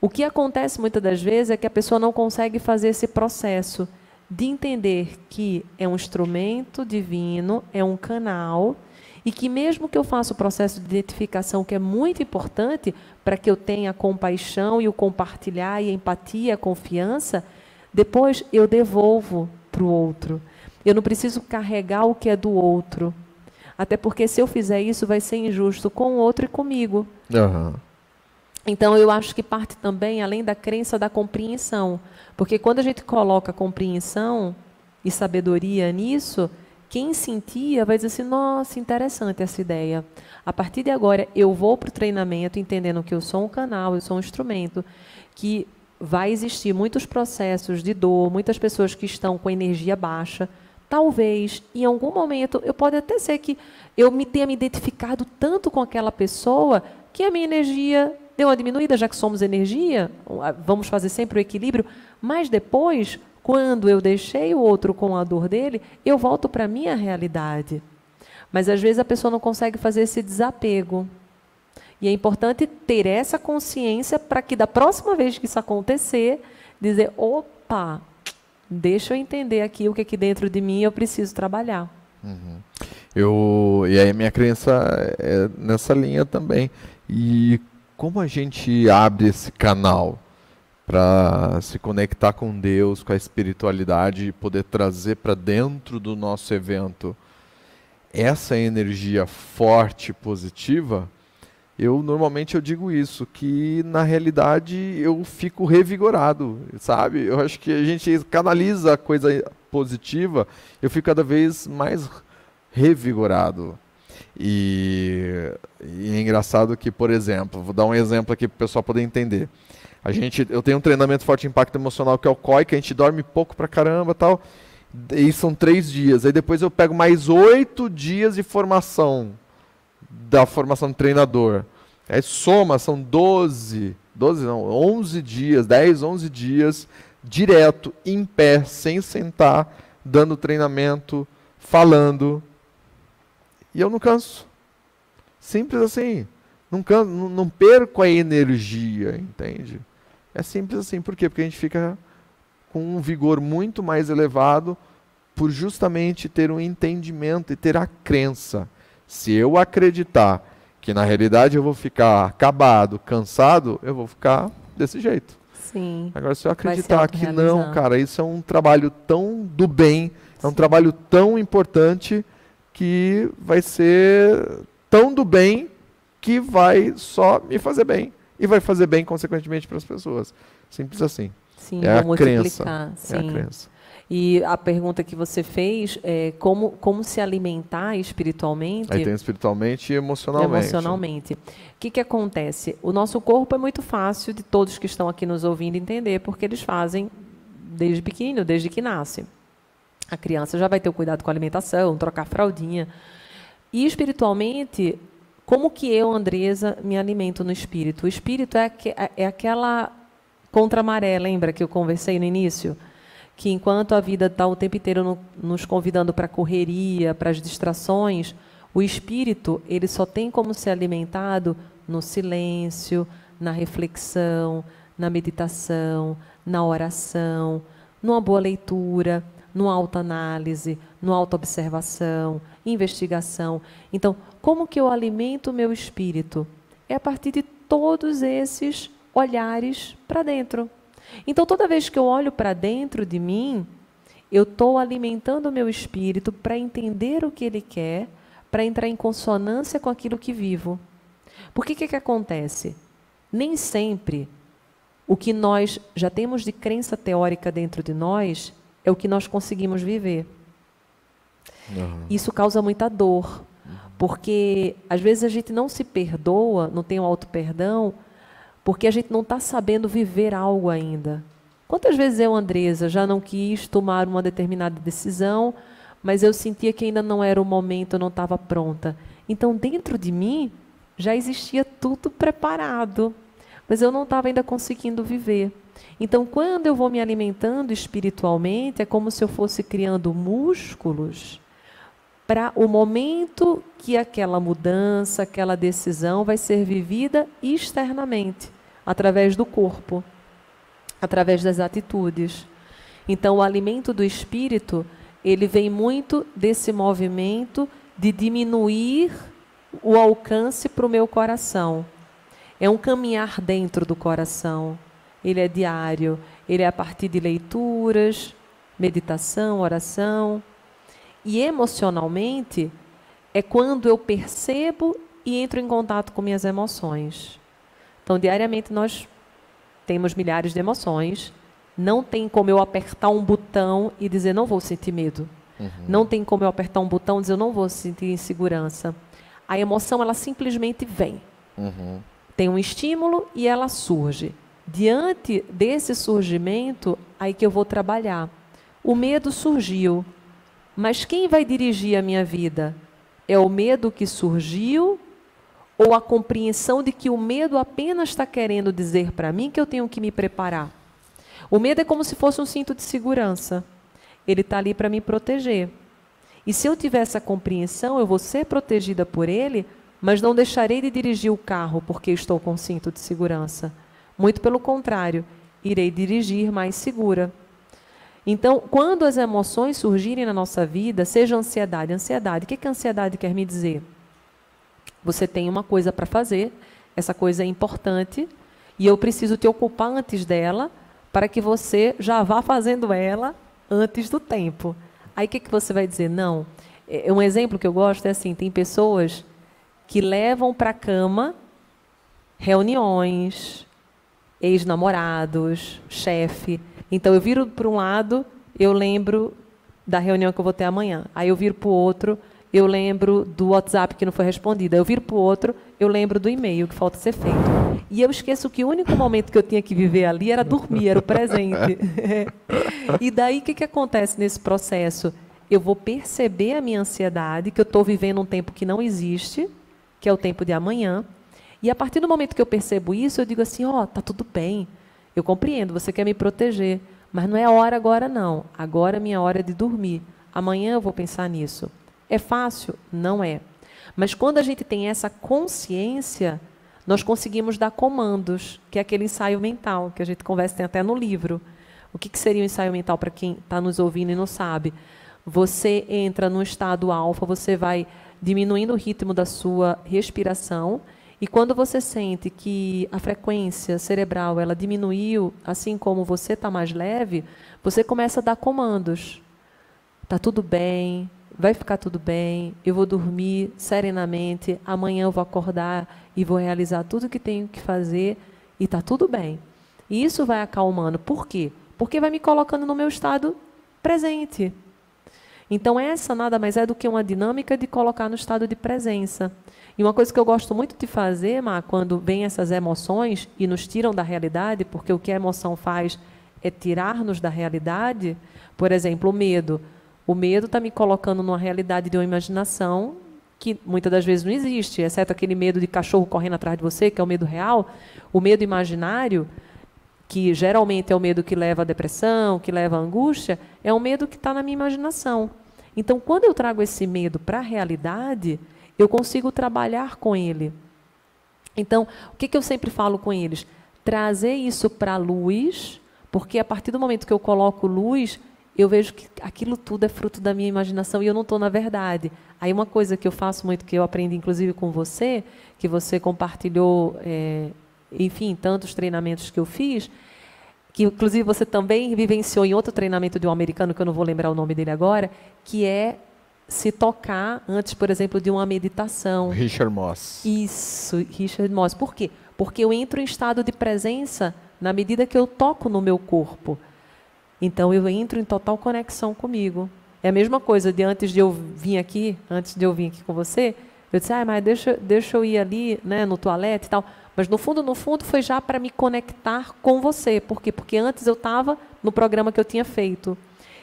O que acontece muitas das vezes é que a pessoa não consegue fazer esse processo de entender que é um instrumento divino, é um canal, e que mesmo que eu faça o processo de identificação, que é muito importante para que eu tenha compaixão e o compartilhar e a empatia, a confiança, depois eu devolvo para o outro. Eu não preciso carregar o que é do outro. Até porque se eu fizer isso, vai ser injusto com o outro e comigo. Aham. Então, eu acho que parte também, além da crença, da compreensão. Porque quando a gente coloca compreensão e sabedoria nisso, quem sentia vai dizer assim: nossa, interessante essa ideia. A partir de agora, eu vou para o treinamento entendendo que eu sou um canal, eu sou um instrumento, que vai existir muitos processos de dor, muitas pessoas que estão com energia baixa. Talvez, em algum momento, eu pode até ser que eu me tenha me identificado tanto com aquela pessoa que a minha energia deu uma diminuída, já que somos energia, vamos fazer sempre o equilíbrio, mas depois, quando eu deixei o outro com a dor dele, eu volto para a minha realidade. Mas às vezes a pessoa não consegue fazer esse desapego. E é importante ter essa consciência para que da próxima vez que isso acontecer, dizer, opa, deixa eu entender aqui o que aqui dentro de mim eu preciso trabalhar. Uhum. Eu, e aí minha crença é nessa linha também. E como a gente abre esse canal para se conectar com Deus, com a espiritualidade e poder trazer para dentro do nosso evento essa energia forte, positiva, eu normalmente eu digo isso, que na realidade eu fico revigorado, sabe? Eu acho que a gente canaliza a coisa positiva, eu fico cada vez mais revigorado. E, e, é engraçado que, por exemplo, vou dar um exemplo aqui para o pessoal poder entender. A gente, eu tenho um treinamento forte impacto emocional que é o COI, que a gente dorme pouco pra caramba tal. E são três dias. Aí depois eu pego mais oito dias de formação da formação de treinador. Aí soma, são 12, 12 não, 11 dias, 10, 11 dias direto, em pé, sem sentar, dando treinamento, falando, e eu não canso. Simples assim. Não, canso, não, não perco a energia, entende? É simples assim. Por quê? Porque a gente fica com um vigor muito mais elevado por justamente ter um entendimento e ter a crença. Se eu acreditar que na realidade eu vou ficar acabado, cansado, eu vou ficar desse jeito. Sim. Agora, se eu acreditar que não, cara, isso é um trabalho tão do bem, é um Sim. trabalho tão importante que vai ser tão do bem que vai só me fazer bem e vai fazer bem consequentemente para as pessoas. Simples assim. Sim, é a crença. Sim. É a crença. E a pergunta que você fez é como, como se alimentar espiritualmente. Aí tem espiritualmente e emocionalmente. Emocionalmente. O que, que acontece? O nosso corpo é muito fácil de todos que estão aqui nos ouvindo entender, porque eles fazem desde pequeno, desde que nasce. A criança já vai ter o cuidado com a alimentação, trocar fraldinha. E espiritualmente, como que eu, Andresa, me alimento no espírito? O espírito é, é, é aquela contra-maré, lembra que eu conversei no início? Que enquanto a vida está o tempo inteiro no, nos convidando para a correria, para as distrações, o espírito ele só tem como ser alimentado no silêncio, na reflexão, na meditação, na oração, numa boa leitura, no autoanálise, no autoobservação, investigação. Então, como que eu alimento o meu espírito? É a partir de todos esses olhares para dentro. Então, toda vez que eu olho para dentro de mim, eu estou alimentando o meu espírito para entender o que ele quer, para entrar em consonância com aquilo que vivo. Por que, que, que acontece? Nem sempre o que nós já temos de crença teórica dentro de nós é o que nós conseguimos viver. Uhum. Isso causa muita dor, porque às vezes a gente não se perdoa, não tem o um auto-perdão, porque a gente não está sabendo viver algo ainda. Quantas vezes eu, Andresa, já não quis tomar uma determinada decisão, mas eu sentia que ainda não era o momento, eu não estava pronta. Então, dentro de mim, já existia tudo preparado, mas eu não estava ainda conseguindo viver. Então, quando eu vou me alimentando espiritualmente, é como se eu fosse criando músculos para o momento que aquela mudança, aquela decisão vai ser vivida externamente, através do corpo, através das atitudes. Então, o alimento do espírito, ele vem muito desse movimento de diminuir o alcance para o meu coração. É um caminhar dentro do coração ele é diário, ele é a partir de leituras, meditação, oração. E emocionalmente é quando eu percebo e entro em contato com minhas emoções. Então, diariamente nós temos milhares de emoções. Não tem como eu apertar um botão e dizer não vou sentir medo. Uhum. Não tem como eu apertar um botão e dizer eu não vou sentir insegurança. A emoção ela simplesmente vem. Uhum. Tem um estímulo e ela surge. Diante desse surgimento, aí que eu vou trabalhar. O medo surgiu, mas quem vai dirigir a minha vida? É o medo que surgiu ou a compreensão de que o medo apenas está querendo dizer para mim que eu tenho que me preparar? O medo é como se fosse um cinto de segurança. Ele está ali para me proteger. E se eu tiver essa compreensão, eu vou ser protegida por ele, mas não deixarei de dirigir o carro porque estou com cinto de segurança. Muito pelo contrário, irei dirigir mais segura. Então, quando as emoções surgirem na nossa vida, seja ansiedade, ansiedade, o que, que a ansiedade quer me dizer? Você tem uma coisa para fazer, essa coisa é importante, e eu preciso te ocupar antes dela, para que você já vá fazendo ela antes do tempo. Aí o que, que você vai dizer? Não. É, um exemplo que eu gosto é assim: tem pessoas que levam para a cama reuniões, ex-namorados, chefe. Então eu viro para um lado, eu lembro da reunião que eu vou ter amanhã. Aí eu viro para o outro, eu lembro do WhatsApp que não foi respondido. Eu viro para o outro, eu lembro do e-mail que falta ser feito. E eu esqueço que o único momento que eu tinha que viver ali era dormir, era o presente. e daí o que, que acontece nesse processo? Eu vou perceber a minha ansiedade, que eu estou vivendo um tempo que não existe, que é o tempo de amanhã. E a partir do momento que eu percebo isso, eu digo assim: ó, oh, tá tudo bem. Eu compreendo, você quer me proteger, mas não é hora agora não. Agora é minha hora de dormir. Amanhã eu vou pensar nisso. É fácil? Não é. Mas quando a gente tem essa consciência, nós conseguimos dar comandos, que é aquele ensaio mental, que a gente conversa tem até no livro. O que, que seria um ensaio mental para quem está nos ouvindo e não sabe? Você entra no estado alfa, você vai diminuindo o ritmo da sua respiração, e quando você sente que a frequência cerebral ela diminuiu, assim como você está mais leve, você começa a dar comandos. Tá tudo bem, vai ficar tudo bem, eu vou dormir serenamente, amanhã eu vou acordar e vou realizar tudo o que tenho que fazer e está tudo bem. E isso vai acalmando. Por quê? Porque vai me colocando no meu estado presente. Então, essa nada mais é do que uma dinâmica de colocar no estado de presença. E uma coisa que eu gosto muito de fazer, Má, quando vem essas emoções e nos tiram da realidade, porque o que a emoção faz é tirar-nos da realidade, por exemplo, o medo. O medo está me colocando numa realidade de uma imaginação que muitas das vezes não existe, exceto aquele medo de cachorro correndo atrás de você, que é o medo real. O medo imaginário, que geralmente é o medo que leva à depressão, que leva à angústia, é um medo que está na minha imaginação. Então, quando eu trago esse medo para a realidade, eu consigo trabalhar com ele. Então, o que, que eu sempre falo com eles? Trazer isso para a luz, porque a partir do momento que eu coloco luz, eu vejo que aquilo tudo é fruto da minha imaginação e eu não estou na verdade. Aí uma coisa que eu faço muito, que eu aprendi inclusive com você, que você compartilhou, é, enfim, tantos treinamentos que eu fiz, que inclusive você também vivenciou em outro treinamento de um americano, que eu não vou lembrar o nome dele agora, que é se tocar antes, por exemplo, de uma meditação. Richard Moss. Isso, Richard Moss. Por quê? Porque eu entro em estado de presença na medida que eu toco no meu corpo. Então eu entro em total conexão comigo. É a mesma coisa de antes de eu vir aqui, antes de eu vir aqui com você, eu disse, ah, mas deixa, deixa eu ir ali, né, no toalete e tal. Mas no fundo, no fundo, foi já para me conectar com você. Por quê? Porque antes eu estava no programa que eu tinha feito.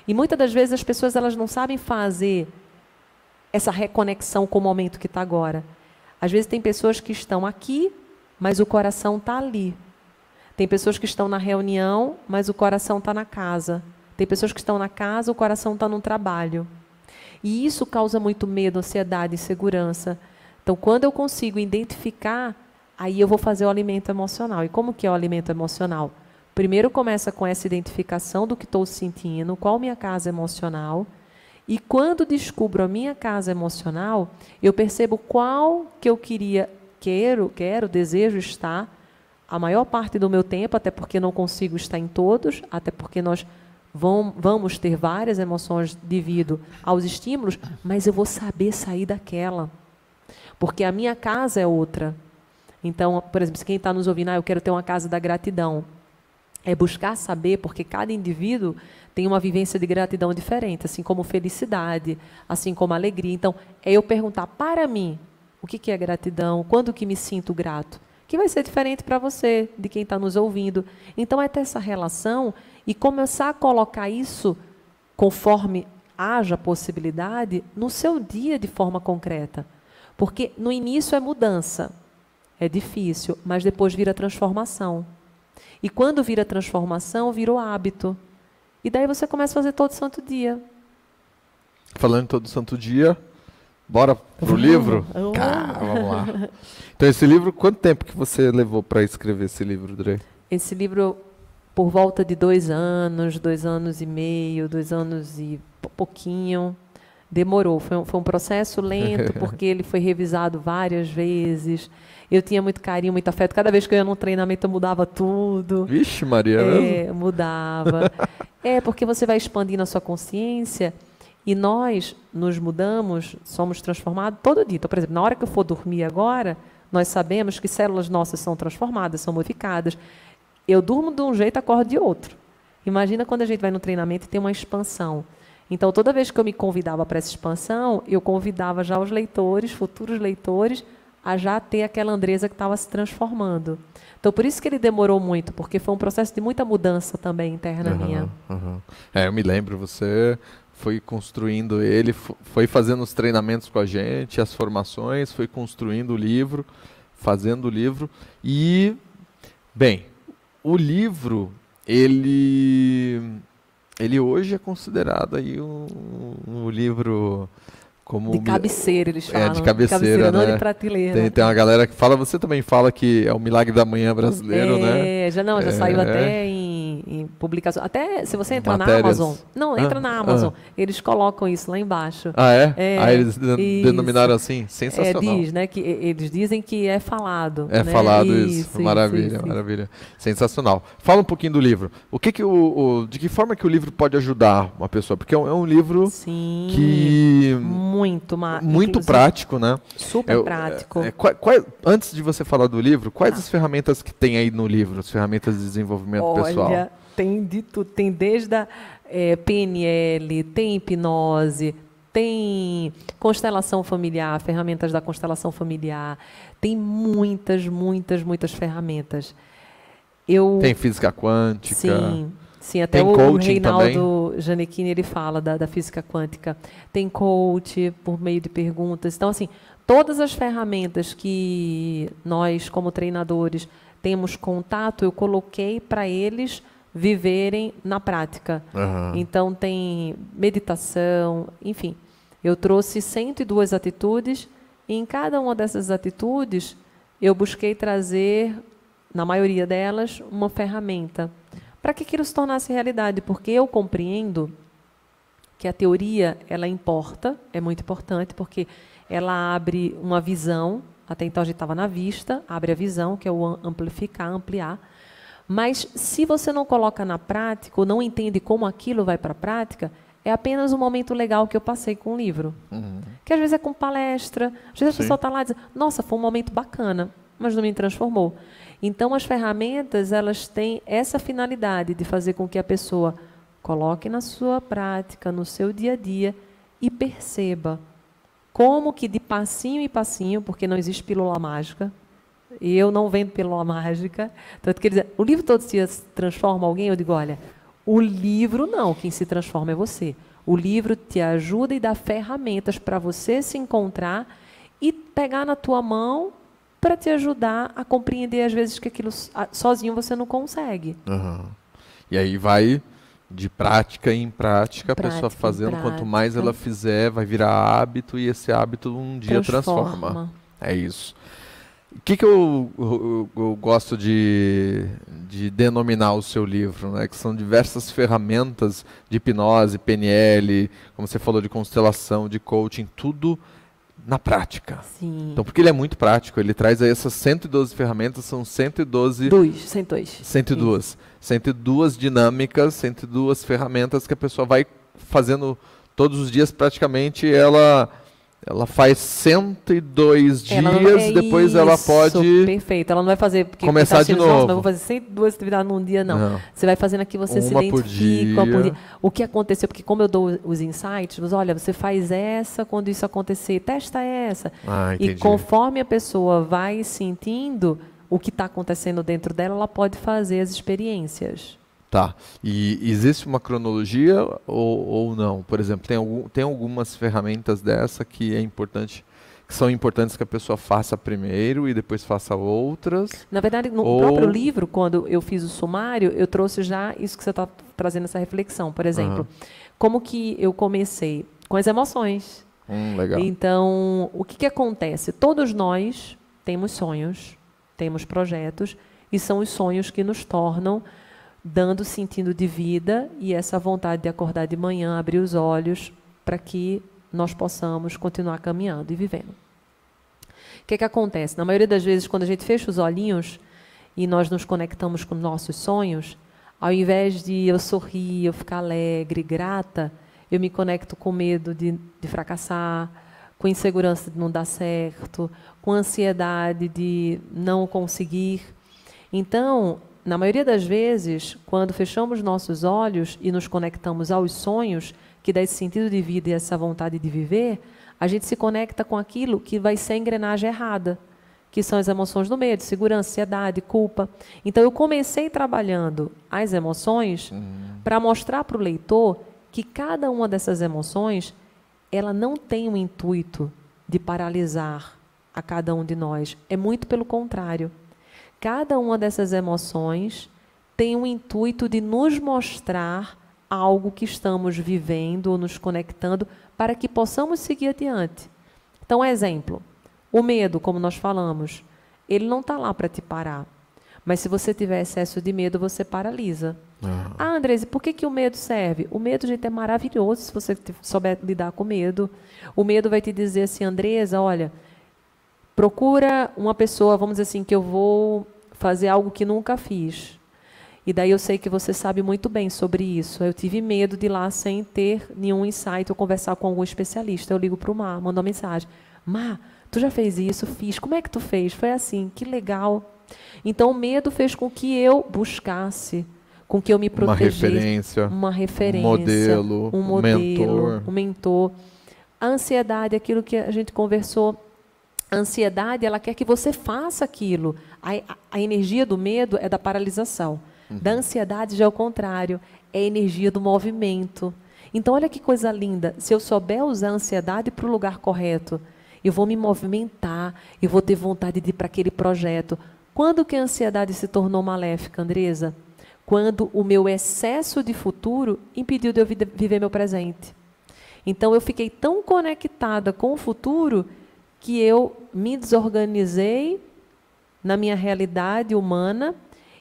E muitas das vezes as pessoas elas não sabem fazer essa reconexão com o momento que está agora. Às vezes tem pessoas que estão aqui, mas o coração está ali. Tem pessoas que estão na reunião, mas o coração está na casa. Tem pessoas que estão na casa, o coração está no trabalho. E isso causa muito medo, ansiedade, insegurança. Então, quando eu consigo identificar, aí eu vou fazer o alimento emocional. E como que é o alimento emocional? Primeiro começa com essa identificação do que estou sentindo, qual minha casa emocional. E quando descubro a minha casa emocional, eu percebo qual que eu queria, quero, quero, desejo estar a maior parte do meu tempo, até porque não consigo estar em todos, até porque nós vamos ter várias emoções devido aos estímulos, mas eu vou saber sair daquela. Porque a minha casa é outra. Então, por exemplo, se quem está nos ouvindo, ah, eu quero ter uma casa da gratidão. É buscar saber, porque cada indivíduo tem uma vivência de gratidão diferente, assim como felicidade, assim como alegria. Então, é eu perguntar para mim, o que é gratidão? Quando que me sinto grato? Que vai ser diferente para você, de quem está nos ouvindo. Então, é ter essa relação e começar a colocar isso, conforme haja possibilidade, no seu dia de forma concreta. Porque no início é mudança, é difícil, mas depois vira transformação. E quando vira transformação, vira o hábito. E daí você começa a fazer todo santo dia. Falando todo santo dia, Bora pro Vamos, livro? vamos. Tá, vamos lá. Então, esse livro, quanto tempo que você levou para escrever esse livro, Dre? Esse livro, por volta de dois anos, dois anos e meio, dois anos e pou- pouquinho, demorou. Foi um, foi um processo lento, porque ele foi revisado várias vezes. Eu tinha muito carinho, muito afeto. Cada vez que eu ia num treinamento, eu mudava tudo. Vixe, Maria. mesmo? É, mudava. é, porque você vai expandindo a sua consciência e nós nos mudamos, somos transformados todo dia. Então, por exemplo, na hora que eu for dormir agora, nós sabemos que células nossas são transformadas, são modificadas. Eu durmo de um jeito, acordo de outro. Imagina quando a gente vai no treinamento e tem uma expansão. Então, toda vez que eu me convidava para essa expansão, eu convidava já os leitores, futuros leitores, a já ter aquela Andresa que estava se transformando. Então, por isso que ele demorou muito, porque foi um processo de muita mudança também interna minha. Aham, aham. É, eu me lembro, você foi construindo ele, fo- foi fazendo os treinamentos com a gente, as formações, foi construindo o livro, fazendo o livro e, bem, o livro, ele, ele hoje é considerado aí um, um livro como... De cabeceira, eles É, falam. de cabeceira, não né? de prateleira. Tem, tem uma galera que fala, você também fala que é o milagre da manhã brasileiro, né? É, já não, já É. saiu até em, em publicação. Até se você entrar Matérias. na Amazon. Não, entra Ah, na Amazon. ah. Eles colocam isso lá embaixo. Ah, é? É, ah, eles isso. denominaram assim? É, Sensacional. diz, né? Que eles dizem que é falado. É né? falado isso. isso, Maravilha, isso. maravilha. Sensacional. Fala um pouquinho do livro. O que que o, o- de que forma que o livro pode ajudar uma pessoa? Porque é um, é um livro Sim. que Muito, muito prático, né? Super Eu- prático. é, qua- quais- antes de você falar do livro, quais Ah. as ferramentas que tem aí no livro, as ferramentas de desenvolvimento Olha, pessoal? Tem de tudo. Tem desde a eh, PNL, tem hipnose, tem constelação familiar, ferramentas da constelação familiar. Tem muitas, muitas, muitas ferramentas. Eu Tem física quântica. Sim, sim até o, Reinaldo Janequini ele fala da, da física quântica. Tem coach por meio de perguntas. Então, assim, todas as ferramentas que nós, como treinadores, temos contato, eu coloquei para eles viverem na prática. Aham. Então, tem meditação, enfim. Eu trouxe 102 atitudes e em cada uma dessas atitudes eu busquei trazer, na maioria delas, uma ferramenta para que aquilo se tornasse realidade, porque eu compreendo que a teoria ela importa, é muito importante, porque ela abre uma visão, até então a gente estava na vista, abre a visão, que é o am- amplificar, ampliar. Mas se você não coloca na prática, ou não entende como aquilo vai para a prática, é apenas um momento legal que eu passei com o livro. Que às vezes é com palestra, às vezes Sim. a pessoa está lá e diz, nossa, foi um momento bacana, mas não me transformou. Então as ferramentas, elas têm essa finalidade de fazer com que a pessoa coloque na sua prática, no seu dia a dia e perceba como que de passinho em passinho, porque não existe pílula mágica, e eu não vendo pílula mágica, tanto que ele diz, o livro todo se transforma alguém, eu digo, olha, o livro não, quem se transforma é você. O livro te ajuda e dá ferramentas para você se encontrar e pegar na tua mão para te ajudar a compreender às vezes que aquilo sozinho você não consegue. Aham. E aí vai de prática em prática, a pessoa Prática fazendo, quanto mais ela fizer, vai virar hábito e esse hábito um dia transforma. É isso. O que, que eu, eu- eu gosto de, de denominar o seu livro? Né? Que são diversas ferramentas de hipnose, PNL, como você falou, de constelação, de coaching, tudo na prática. Sim. Então, porque ele é muito prático, ele traz aí essas 112 ferramentas, são 112 dois, 102. 102. 102 dinâmicas, 102 ferramentas que a pessoa vai fazendo todos os dias praticamente. Ela ela faz 102 Ela dias, é depois ela pode Perfeito. Ela não vai fazer. Porque começar tá de assistindo, Nossa, novo. mas vou fazer 102 atividades num dia, não. Não. Você vai fazendo aqui, você se Uma por identifica. uma por dia. dia. O que aconteceu? Porque, como eu dou os insights, mas, olha, você faz essa quando isso acontecer, testa essa. Ah, e conforme a pessoa vai sentindo o que está acontecendo dentro dela, ela pode fazer as experiências. Tá. E existe uma cronologia ou, ou não? Por exemplo, tem, algum, tem algumas ferramentas dessa que é importante, que são importantes que a pessoa faça primeiro e depois faça outras. Na verdade, no Ou- próprio livro, quando eu fiz o sumário, eu trouxe já isso que você está trazendo essa reflexão. Por exemplo, como que eu comecei? Com as emoções. Hum, legal. Então, o que, que acontece? Todos nós temos sonhos, temos projetos, e são os sonhos que nos tornam dando sentido de vida e essa vontade de acordar de manhã, abrir os olhos, para que nós possamos continuar caminhando e vivendo. O que, que acontece? Na maioria das vezes, quando a gente fecha os olhinhos e nós nos conectamos com nossos sonhos, ao invés de eu sorrir, eu ficar alegre, grata, eu me conecto com medo de, de fracassar, com insegurança de não dar certo, com ansiedade de não conseguir. Então, na maioria das vezes, quando fechamos nossos olhos e nos conectamos aos sonhos, que dá esse sentido de vida e essa vontade de viver, a gente se conecta com aquilo que vai ser a engrenagem errada, que são as emoções do medo, segurança, ansiedade, culpa. Então, eu comecei trabalhando as emoções uhum. para mostrar para o leitor que cada uma dessas emoções ela não tem o intuito de paralisar a cada um de nós. É muito pelo contrário. Cada uma dessas emoções tem o intuito de nos mostrar algo que estamos vivendo ou nos conectando para que possamos seguir adiante. Então, exemplo: o medo, como nós falamos, ele não está lá para te parar. Mas se você tiver excesso de medo, você paralisa. Ah, Andrese, por que, que o medo serve? O medo, gente, é maravilhoso se você souber lidar com medo. O medo vai te dizer assim, Andresa, olha, procura uma pessoa, vamos dizer assim, que eu vou fazer algo que nunca fiz. E daí eu sei que você sabe muito bem sobre isso. Eu tive medo de ir lá sem ter nenhum insight ou conversar com algum especialista. Eu ligo para o Mar, mando uma mensagem. Mar, tu já fez isso? Fiz. Como é que tu fez? Foi assim, que legal. Então o medo fez com que eu buscasse com que eu me protegesse. Uma referência. Uma referência. Um modelo. Um modelo. Mentor. Um mentor. A ansiedade, aquilo que a gente conversou. A ansiedade, ela quer que você faça aquilo. A, a, energia do medo é da paralisação. Uhum. Da ansiedade já é o contrário. É a energia do movimento. Então, olha que coisa linda. Se eu souber usar a ansiedade para o lugar correto, eu vou me movimentar, eu vou ter vontade de ir para aquele projeto. Quando que a ansiedade se tornou maléfica, Andresa? quando o meu excesso de futuro impediu de eu viver meu presente. Então eu fiquei tão conectada com o futuro que eu me desorganizei na minha realidade humana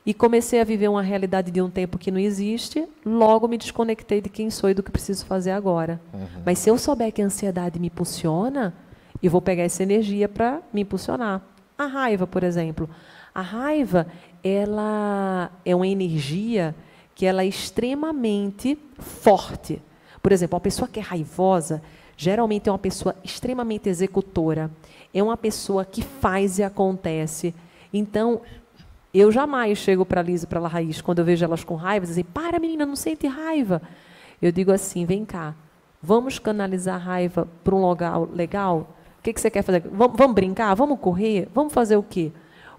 e comecei a viver uma realidade de um tempo que não existe, logo me desconectei de quem sou e do que preciso fazer agora. Uhum. Mas se eu souber que a ansiedade me impulsiona, eu vou pegar essa energia para me impulsionar. A raiva, por exemplo. A raiva ela é uma energia que ela é extremamente forte. Por exemplo, uma pessoa que é raivosa, geralmente é uma pessoa extremamente executora. É uma pessoa que faz e acontece. Então, eu jamais chego para a Lisa e para a Raiz, quando eu vejo elas com raiva, dizem, para menina, não sente raiva. Eu digo assim, vem cá, vamos canalizar a raiva para um lugar legal? O que, que você quer fazer? Vamos, vamos brincar? Vamos correr? Vamos fazer o quê?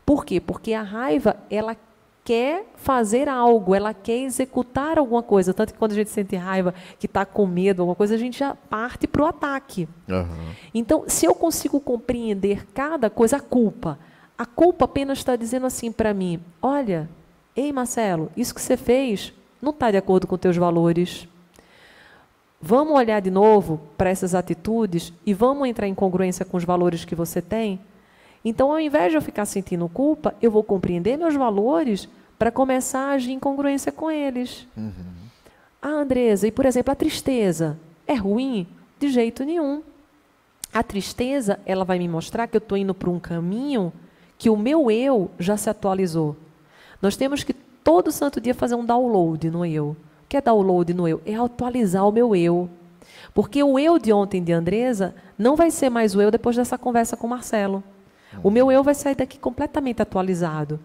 Por quê? Porque a raiva, ela quer fazer algo, ela quer executar alguma coisa. Tanto que quando a gente sente raiva, que está com medo, alguma coisa, a gente já parte para o ataque. Uhum. Então, se eu consigo compreender cada coisa, a culpa. A culpa apenas está dizendo assim para mim: olha, ei Marcelo, isso que você fez não está de acordo com teus valores. Vamos olhar de novo para essas atitudes e vamos entrar em congruência com os valores que você tem? Então, ao invés de eu ficar sentindo culpa, eu vou compreender meus valores para começar a agir em congruência com eles. Uhum. Ah, Andresa, e por exemplo, a tristeza é ruim? De jeito nenhum. A tristeza, ela vai me mostrar que eu estou indo para um caminho que o meu eu já se atualizou. Nós temos que todo santo dia fazer um download no eu. O que é download no eu? É atualizar o meu eu. Porque o eu de ontem de Andresa não vai ser mais o eu depois dessa conversa com o Marcelo. O meu eu vai sair daqui completamente atualizado.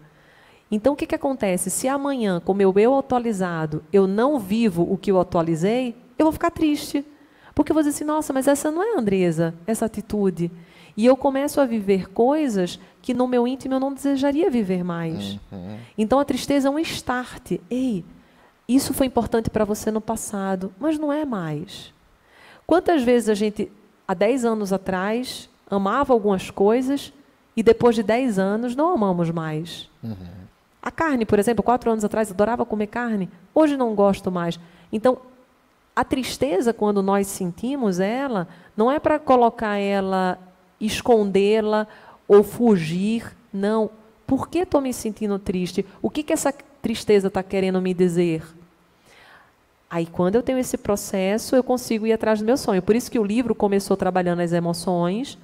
Então, o que, que acontece? Se amanhã, com o meu eu atualizado, eu não vivo o que eu atualizei, eu vou ficar triste. Porque eu vou dizer assim, nossa, mas essa não é a Andresa, essa atitude. E eu começo a viver coisas que no meu íntimo eu não desejaria viver mais. Uhum. Então, a tristeza é um start. Ei, isso foi importante para você no passado, mas não é mais. Quantas vezes a gente, há 10 anos atrás, amava algumas coisas e depois de 10 anos não amamos mais. Uhum. A carne, por exemplo, quatro anos atrás adorava comer carne, hoje não gosto mais. Então, a tristeza, quando nós sentimos ela, não é para colocar ela, escondê-la ou fugir. Não. Por que estou me sentindo triste? O que, que essa tristeza está querendo me dizer? Aí, quando eu tenho esse processo, eu consigo ir atrás do meu sonho. Por isso que o livro começou trabalhando as emoções,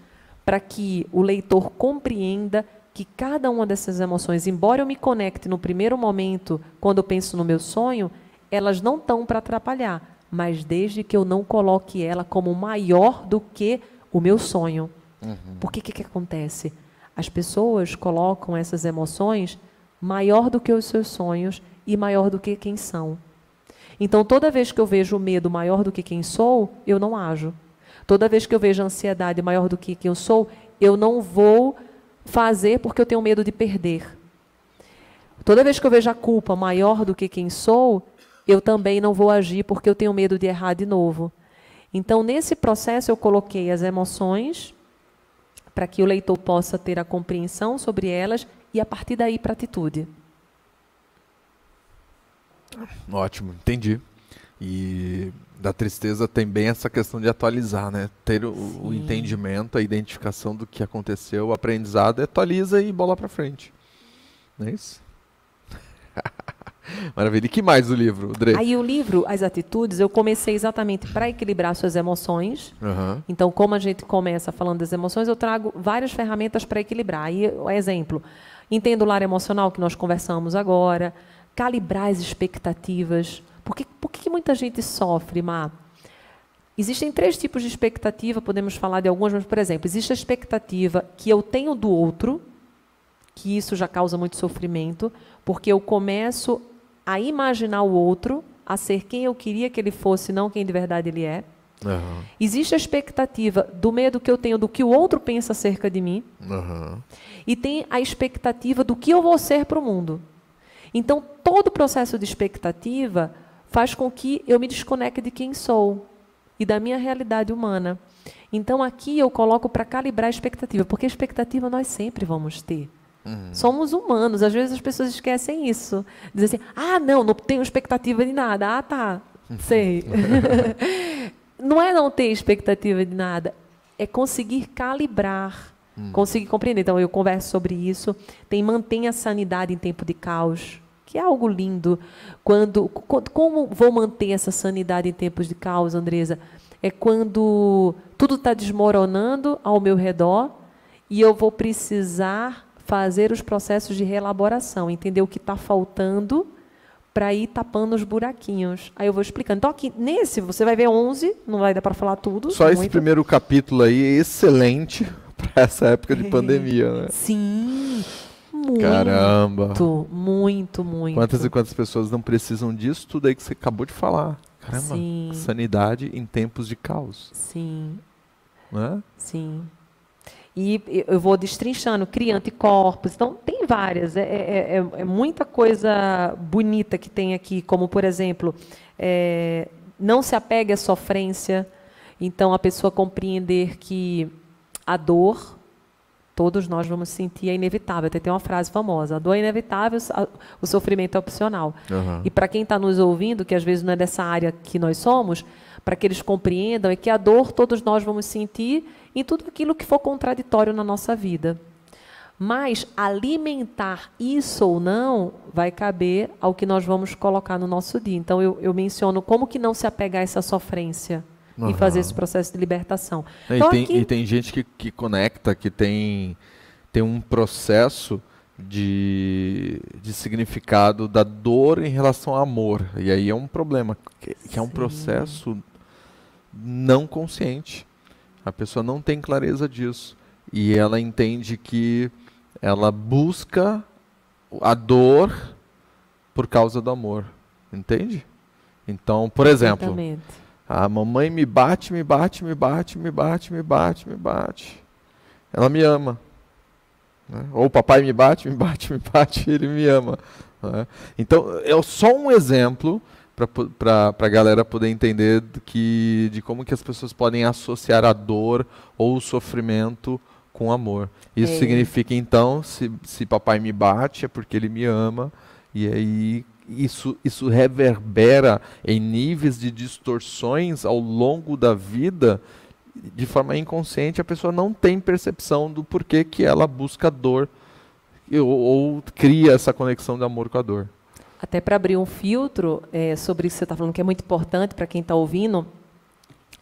para que o leitor compreenda que cada uma dessas emoções, embora eu me conecte no primeiro momento, quando eu penso no meu sonho, elas não estão para atrapalhar, mas desde que eu não coloque ela como maior do que o meu sonho. Uhum. Porque o que, que acontece? As pessoas colocam essas emoções maior do que os seus sonhos e maior do que quem são. Então, toda vez que eu vejo o medo maior do que quem sou, eu não ajo. Toda vez que eu vejo ansiedade maior do que quem eu sou, eu não vou fazer porque eu tenho medo de perder. Toda vez que eu vejo a culpa maior do que quem sou, eu também não vou agir porque eu tenho medo de errar de novo. Então, nesse processo, eu coloquei as emoções para que o leitor possa ter a compreensão sobre elas e, a partir daí, para a atitude. Ótimo, entendi. E da tristeza tem bem essa questão de atualizar, né? Ter o, o entendimento, a identificação do que aconteceu, o aprendizado, atualiza e bola para frente. Não é isso? Maravilha. E que mais do livro, Dre? Aí o livro, As Atitudes, eu comecei exatamente para equilibrar suas emoções. Uhum. Então, como a gente começa falando das emoções, eu trago várias ferramentas para equilibrar. Aí, exemplo, entendo o lar emocional que nós conversamos agora, calibrar as expectativas. Por que, por que muita gente sofre, Má? Existem três tipos de expectativa, podemos falar de algumas, mas, por exemplo, existe a expectativa que eu tenho do outro, que isso já causa muito sofrimento, porque eu começo a imaginar o outro, a ser quem eu queria que ele fosse, não quem de verdade ele é. Uhum. Existe a expectativa do medo que eu tenho do que o outro pensa acerca de mim. Uhum. E tem a expectativa do que eu vou ser para o mundo. Então, todo o processo de expectativa faz com que eu me desconecte de quem sou e da minha realidade humana. Então, aqui eu coloco para calibrar a expectativa, porque a expectativa nós sempre vamos ter. Uhum. Somos humanos, às vezes as pessoas esquecem isso. Dizem assim: ah, não, não tenho expectativa de nada. Ah, tá, sei. não é não ter expectativa de nada, é conseguir calibrar, uhum. conseguir compreender. Então, eu converso sobre isso. Tem mantenha a sanidade em tempo de caos que é algo lindo. Quando, como vou manter essa sanidade em tempos de caos, Andresa? É quando tudo está desmoronando ao meu redor e eu vou precisar fazer os processos de reelaboração, entender o que está faltando para ir tapando os buraquinhos. Aí eu vou explicando. Então, aqui, nesse, você vai ver 11, não vai dar para falar tudo. Só muito. esse primeiro capítulo aí é excelente para essa época de pandemia, né? Sim. Muito, Caramba. Muito, muito. Quantas e quantas pessoas não precisam disso tudo aí que você acabou de falar? Caramba, Sim. sanidade em tempos de caos. Sim. Não é? Sim. E eu vou destrinchando, cria anticorpos. Então, tem várias. É, é, é, é, muita coisa bonita que tem aqui, como, por exemplo, é, não se apegue à sofrência. Então, a pessoa compreender que a dor Todos nós vamos sentir, é inevitável. Até tem uma frase famosa: a dor é inevitável, o sofrimento é opcional. Uhum. E para quem está nos ouvindo, que às vezes não é dessa área que nós somos, para que eles compreendam, é que a dor todos nós vamos sentir em tudo aquilo que for contraditório na nossa vida. Mas alimentar isso ou não vai caber ao que nós vamos colocar no nosso dia. Então eu, eu menciono como que não se apegar a essa sofrência uhum. e fazer esse processo de libertação. É, então, e, tem, aqui... e, tem, gente que, que conecta, que tem, tem um processo de, de significado da dor em relação ao amor. E aí é um problema, que, que é um processo não consciente. A pessoa não tem clareza disso. E ela entende que ela busca a dor por causa do amor. Entende? Então, por exemplo, Exatamente. A mamãe me bate, me bate, me bate, me bate, me bate, me bate. Ela me ama. Né? Ou o papai me bate, me bate, me bate, ele me ama. Né? Então, é só um exemplo para a galera poder entender que, de como que as pessoas podem associar a dor ou o sofrimento com amor. Isso é. significa, então, se, se papai me bate, é porque ele me ama, e aí isso, isso reverbera em níveis de distorções ao longo da vida, de forma inconsciente, a pessoa não tem percepção do porquê que ela busca dor ou, ou cria essa conexão de amor com a dor. Até para abrir um filtro é, sobre isso que você está falando, que é muito importante para quem está ouvindo,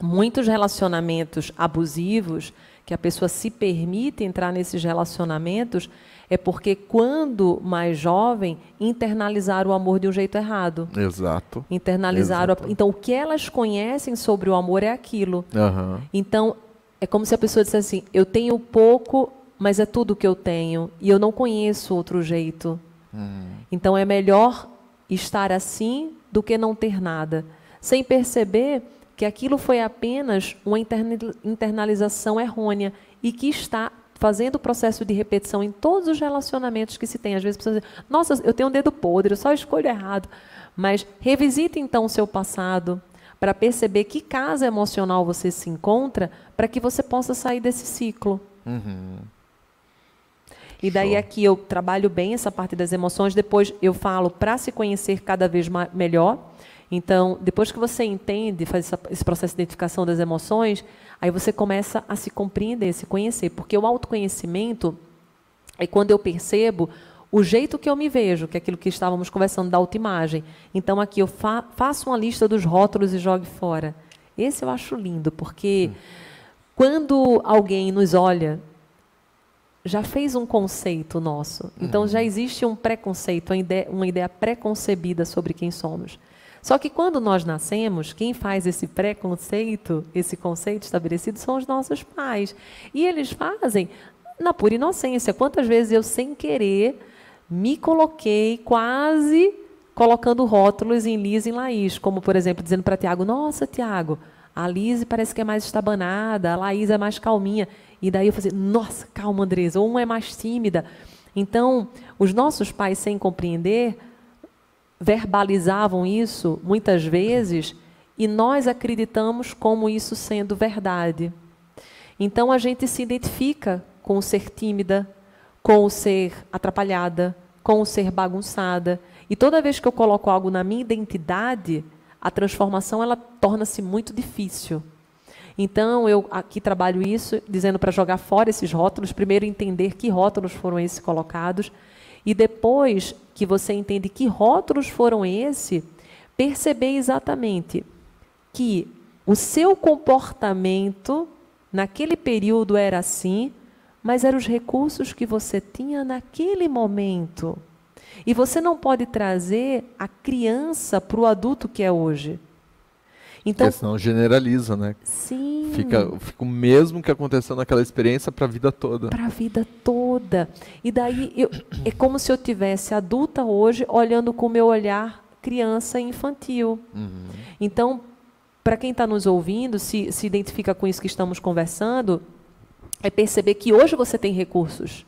muitos relacionamentos abusivos, que a pessoa se permite entrar nesses relacionamentos, é porque quando mais jovem internalizaram o amor de um jeito errado. Exato. Internalizaram. Exato. A, então o que elas conhecem sobre o amor é aquilo. Uhum. Então é como se a pessoa dissesse assim: eu tenho pouco, mas é tudo que eu tenho e eu não conheço outro jeito. Hum. Então é melhor estar assim do que não ter nada, sem perceber que aquilo foi apenas uma internalização errônea e que está fazendo o processo de repetição em todos os relacionamentos que se tem. Às vezes pessoas dizem, nossa, eu tenho um dedo podre, eu só escolho errado. Mas revisite então o seu passado para perceber que casa emocional você se encontra para que você possa sair desse ciclo. Uhum. E daí Show. aqui eu trabalho bem essa parte das emoções, depois eu falo para se conhecer cada vez melhor. Então, depois que você entende, faz esse processo de identificação das emoções, aí você começa a se compreender, se conhecer. Porque o autoconhecimento é quando eu percebo o jeito que eu me vejo, que é aquilo que estávamos conversando da autoimagem. Então, aqui eu fa faço uma lista dos rótulos e jogue fora. Esse eu acho lindo, porque hum. quando alguém nos olha já fez um conceito nosso. Então já uhum. existe um preconceito, uma ideia, uma ideia preconcebida sobre quem somos. Só que quando nós nascemos, quem faz esse preconceito, esse conceito estabelecido, são os nossos pais. E eles fazem na pura inocência. Quantas vezes eu, sem querer, me coloquei quase colocando rótulos em Liz e em Laís, como, por exemplo, dizendo para Tiago: Nossa, Tiago, a Liz parece que é mais estabanada, a Laís é mais calminha. E daí eu falei, nossa, calma, Andresa, uma é mais tímida. Então, os nossos pais, sem compreender, verbalizavam isso muitas vezes e nós acreditamos como isso sendo verdade. Então, a gente se identifica com o ser tímida, com o ser atrapalhada, com o ser bagunçada. E toda vez que eu coloco algo na minha identidade, a transformação ela torna-se muito difícil. Então, eu aqui trabalho isso, dizendo para jogar fora esses rótulos, primeiro entender que rótulos foram esses colocados, e depois que você entende que rótulos foram esses, perceber exatamente que o seu comportamento naquele período era assim, mas eram os recursos que você tinha naquele momento. E você não pode trazer a criança para o adulto que é hoje. Então, Porque senão generaliza, né? Sim. Fica, fica o mesmo que aconteceu naquela experiência para a vida toda. Para a vida toda. E daí eu, é como se eu tivesse adulta hoje olhando com o meu olhar criança e infantil. Uhum. Então, para quem está nos ouvindo, se, se identifica com isso que estamos conversando, é perceber que hoje você tem recursos.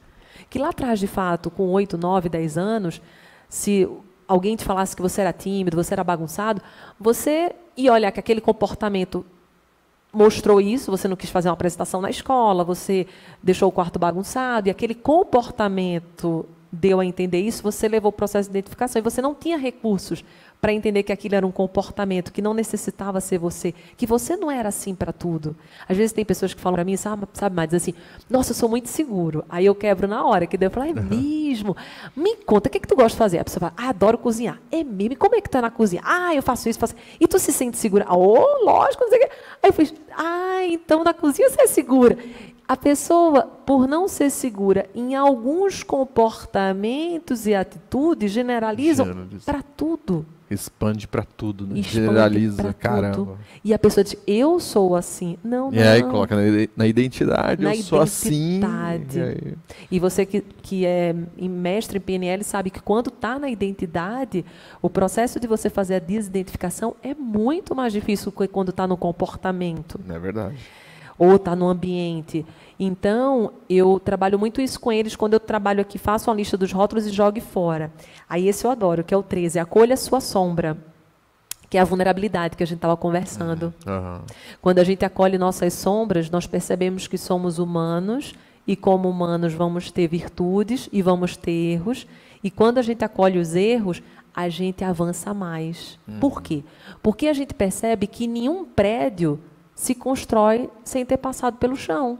Que lá atrás, de fato, com 8, 9, 10 anos, se alguém te falasse que você era tímido, você era bagunçado, você ia olhar que aquele comportamento mostrou isso, você não quis fazer uma apresentação na escola, você deixou o quarto bagunçado, e aquele comportamento deu a entender isso, você levou o processo de identificação e você não tinha recursos para entender que aquilo era um comportamento que não necessitava ser você, que você não era assim para tudo. Às vezes tem pessoas que falam para mim, sabe, sabe mais assim, nossa, eu sou muito seguro. Aí eu quebro na hora, que daí eu falo, é mesmo? Me conta, o que, é que tu gosta de fazer? A pessoa fala, ah, adoro cozinhar. É mesmo? E como é que tu é na cozinha? Ah, eu faço isso, faço E tu se sente segura? Oh, lógico, não sei o quê. Aí eu falei, ah, então na cozinha você é segura. A pessoa, por não ser segura em alguns comportamentos e atitudes, generalizam Generaliza. para tudo. Expande para tudo, né? Generaliza, caramba. Tudo. E a pessoa diz, eu sou assim. Não, e não. E aí coloca na, identidade, na eu identidade. sou assim. E, e você que, que é mestre em PNL sabe que quando está na identidade, o processo de você fazer a desidentificação é muito mais difícil que quando está no comportamento. É verdade ou está no ambiente. Então, eu trabalho muito isso com eles quando eu trabalho aqui, faço uma lista dos rótulos e jogue fora. Aí esse eu adoro, que é o 13, acolha a sua sombra, que é a vulnerabilidade que a gente estava conversando. Uhum. Quando a gente acolhe nossas sombras, nós percebemos que somos humanos e como humanos vamos ter virtudes e vamos ter erros. E quando a gente acolhe os erros, a gente avança mais. Uhum. Por quê? Porque a gente percebe que nenhum prédio se constrói sem ter passado pelo chão.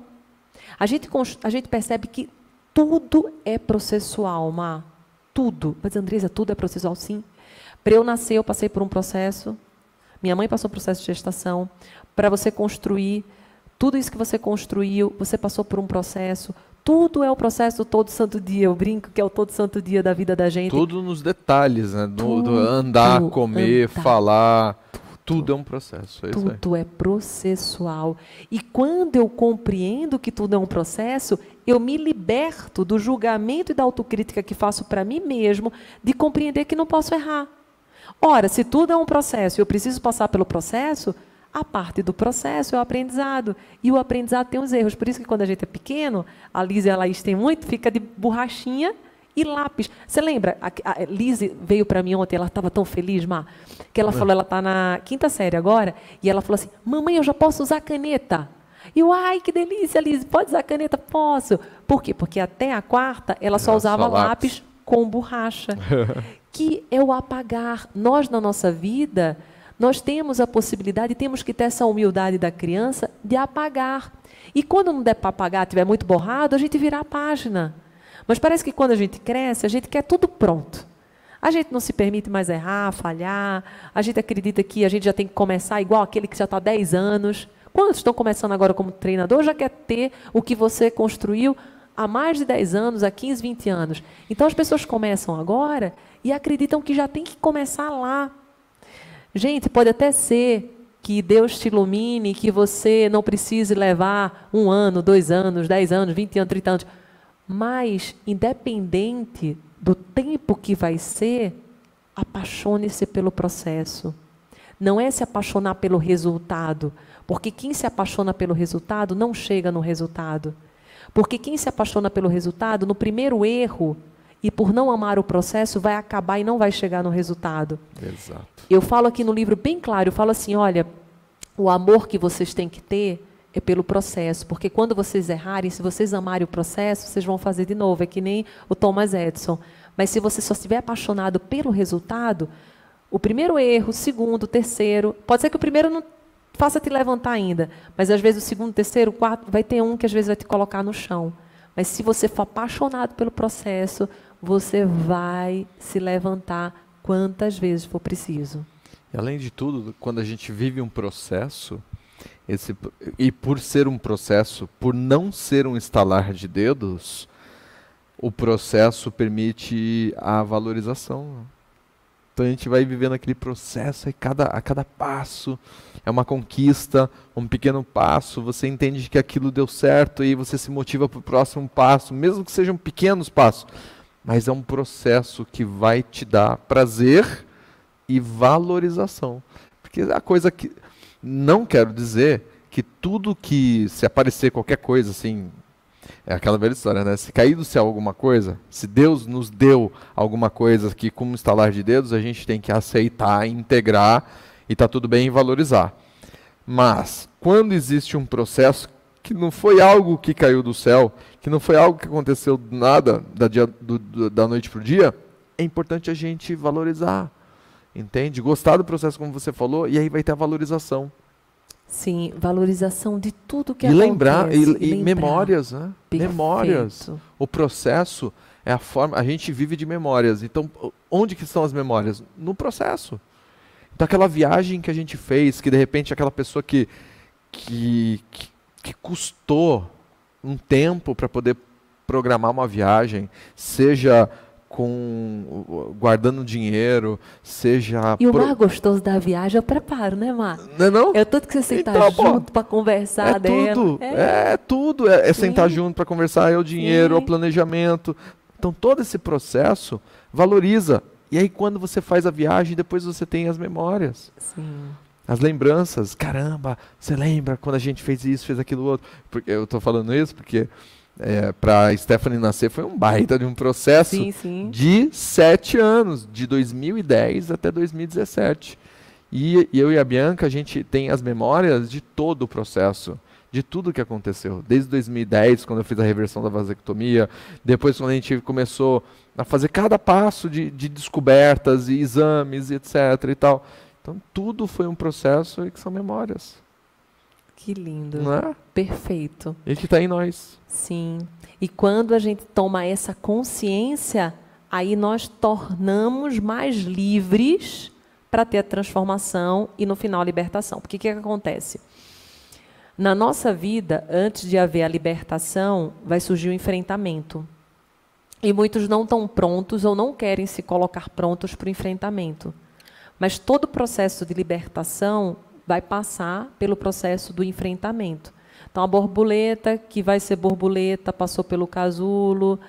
A gente, a gente percebe que tudo é processual, Má. Tudo. Mas, Andresa, tudo é processual, sim. Para eu nascer, eu passei por um processo. Minha mãe passou por um processo de gestação. Para você construir, tudo isso que você construiu, você passou por um processo. Tudo é o processo todo santo dia. Eu brinco que é o todo santo dia da vida da gente. Tudo nos detalhes, né? Do, do andar, comer, andar. falar. Tudo é um processo. É tudo é processual. E quando eu compreendo que tudo é um processo, eu me liberto do julgamento e da autocrítica que faço para mim mesmo, de compreender que não posso errar. Ora, se tudo é um processo e eu preciso passar pelo processo, a parte do processo é o aprendizado. E o aprendizado tem os erros. Por isso que quando a gente é pequeno, a Liz e a Laís têm muito, fica de borrachinha e lápis. Você lembra? A, a veio para mim ontem, ela estava tão feliz, Mar, que ela é. falou, ela está na quinta série agora, e ela falou assim: Mamãe, eu já posso usar caneta. E eu, ai, que delícia, Liz, pode usar caneta? Posso. Por quê? Porque até a quarta ela só usava só lápis. lápis com borracha, que é o apagar. Nós, na nossa vida, nós temos a possibilidade, temos que ter essa humildade da criança de apagar. E quando não der para apagar, tiver muito borrado, a gente virar a página. Mas parece que quando a gente cresce, a gente quer tudo pronto. A gente não se permite mais errar, falhar. A gente acredita que a gente já tem que começar igual aquele que já está há 10 anos. Quantos estão começando agora como treinador já quer ter o que você construiu há mais de 10 anos, há 15, 20 anos. Então as pessoas começam agora e acreditam que já tem que começar lá. Gente, pode até ser que Deus te ilumine, que você não precise levar um ano, dois anos, dez anos, vinte anos, trinta anos. Mas, independente do tempo que vai ser, apaixone-se pelo processo. Não é se apaixonar pelo resultado, porque quem se apaixona pelo resultado não chega no resultado. Porque quem se apaixona pelo resultado, no primeiro erro, e por não amar o processo, vai acabar e não vai chegar no resultado. Exato. Eu falo aqui no livro bem claro, eu falo assim, olha, o amor que vocês têm que ter é pelo processo, porque quando vocês errarem, se vocês amarem o processo, vocês vão fazer de novo, é que nem o Thomas Edison. Mas se você só estiver apaixonado pelo resultado, o primeiro erro, o segundo, o terceiro, pode ser que o primeiro não faça te levantar ainda, mas às vezes o segundo, o terceiro, o quarto, vai ter um que às vezes vai te colocar no chão. Mas se você for apaixonado pelo processo, você vai se levantar quantas vezes for preciso. E além de tudo, quando a gente vive um processo, esse, e por ser um processo, por não ser um estalar de dedos, o processo permite a valorização. Então a gente vai vivendo aquele processo e cada, a cada passo é uma conquista, um pequeno passo, você entende que aquilo deu certo e você se motiva para o próximo passo, mesmo que sejam pequenos passos. Mas é um processo que vai te dar prazer e valorização. Porque a coisa que não quero dizer que tudo que, se aparecer qualquer coisa assim, é aquela velha história, né? Se cair do céu alguma coisa, se Deus nos deu alguma coisa que, como estalar de dedos, a gente tem que aceitar, integrar e tá tudo bem valorizar. Mas, quando existe um processo que não foi algo que caiu do céu, que não foi algo que aconteceu do nada, da, dia, do, do, da noite para o dia, é importante a gente valorizar Entende? Gostar do processo, como você falou, e aí vai ter a valorização. Sim, valorização de tudo que e acontece. Lembrar, e, e, lembrar. memórias, né? Perfeito. Memórias. O processo é a forma. A gente vive de memórias. Então, onde que estão as memórias? No processo. Então, aquela viagem que a gente fez, que de repente aquela pessoa que, que, que, que custou um tempo para poder programar uma viagem, seja com guardando dinheiro, seja. E o pro... mais gostoso da viagem é o preparo, né, Mar? Não é não? É tudo que você sentar então, junto para conversar é. Tudo, é. é tudo, é, é sentar junto para conversar, é o dinheiro, é o planejamento. Então todo esse processo valoriza. E aí quando você faz a viagem, depois você tem as memórias. Sim. As lembranças, caramba, você lembra quando a gente fez isso, fez aquilo outro? Porque eu estou falando isso porque é, para Stephanie nascer foi um baita de um processo sim, sim. de sete anos, de 2010 até 2017. E, e eu e a Bianca, a gente tem as memórias de todo o processo, de tudo que aconteceu. Desde 2010, quando eu fiz a reversão da vasectomia, depois quando a gente começou a fazer cada passo de, de descobertas e exames e etc. e tal. Então tudo foi um processo e que são memórias. Que lindo. Não é? Perfeito. E que está em nós. Sim. E quando a gente toma essa consciência, aí nós tornamos mais livres para ter a transformação e no final a libertação. Porque o que, que acontece? Na nossa vida, antes de haver a libertação, vai surgir o enfrentamento. E muitos não estão prontos ou não querem se colocar prontos para o enfrentamento. Mas todo o processo de libertação vai passar pelo processo do enfrentamento. Então, a borboleta, que vai ser borboleta, passou pelo casulo.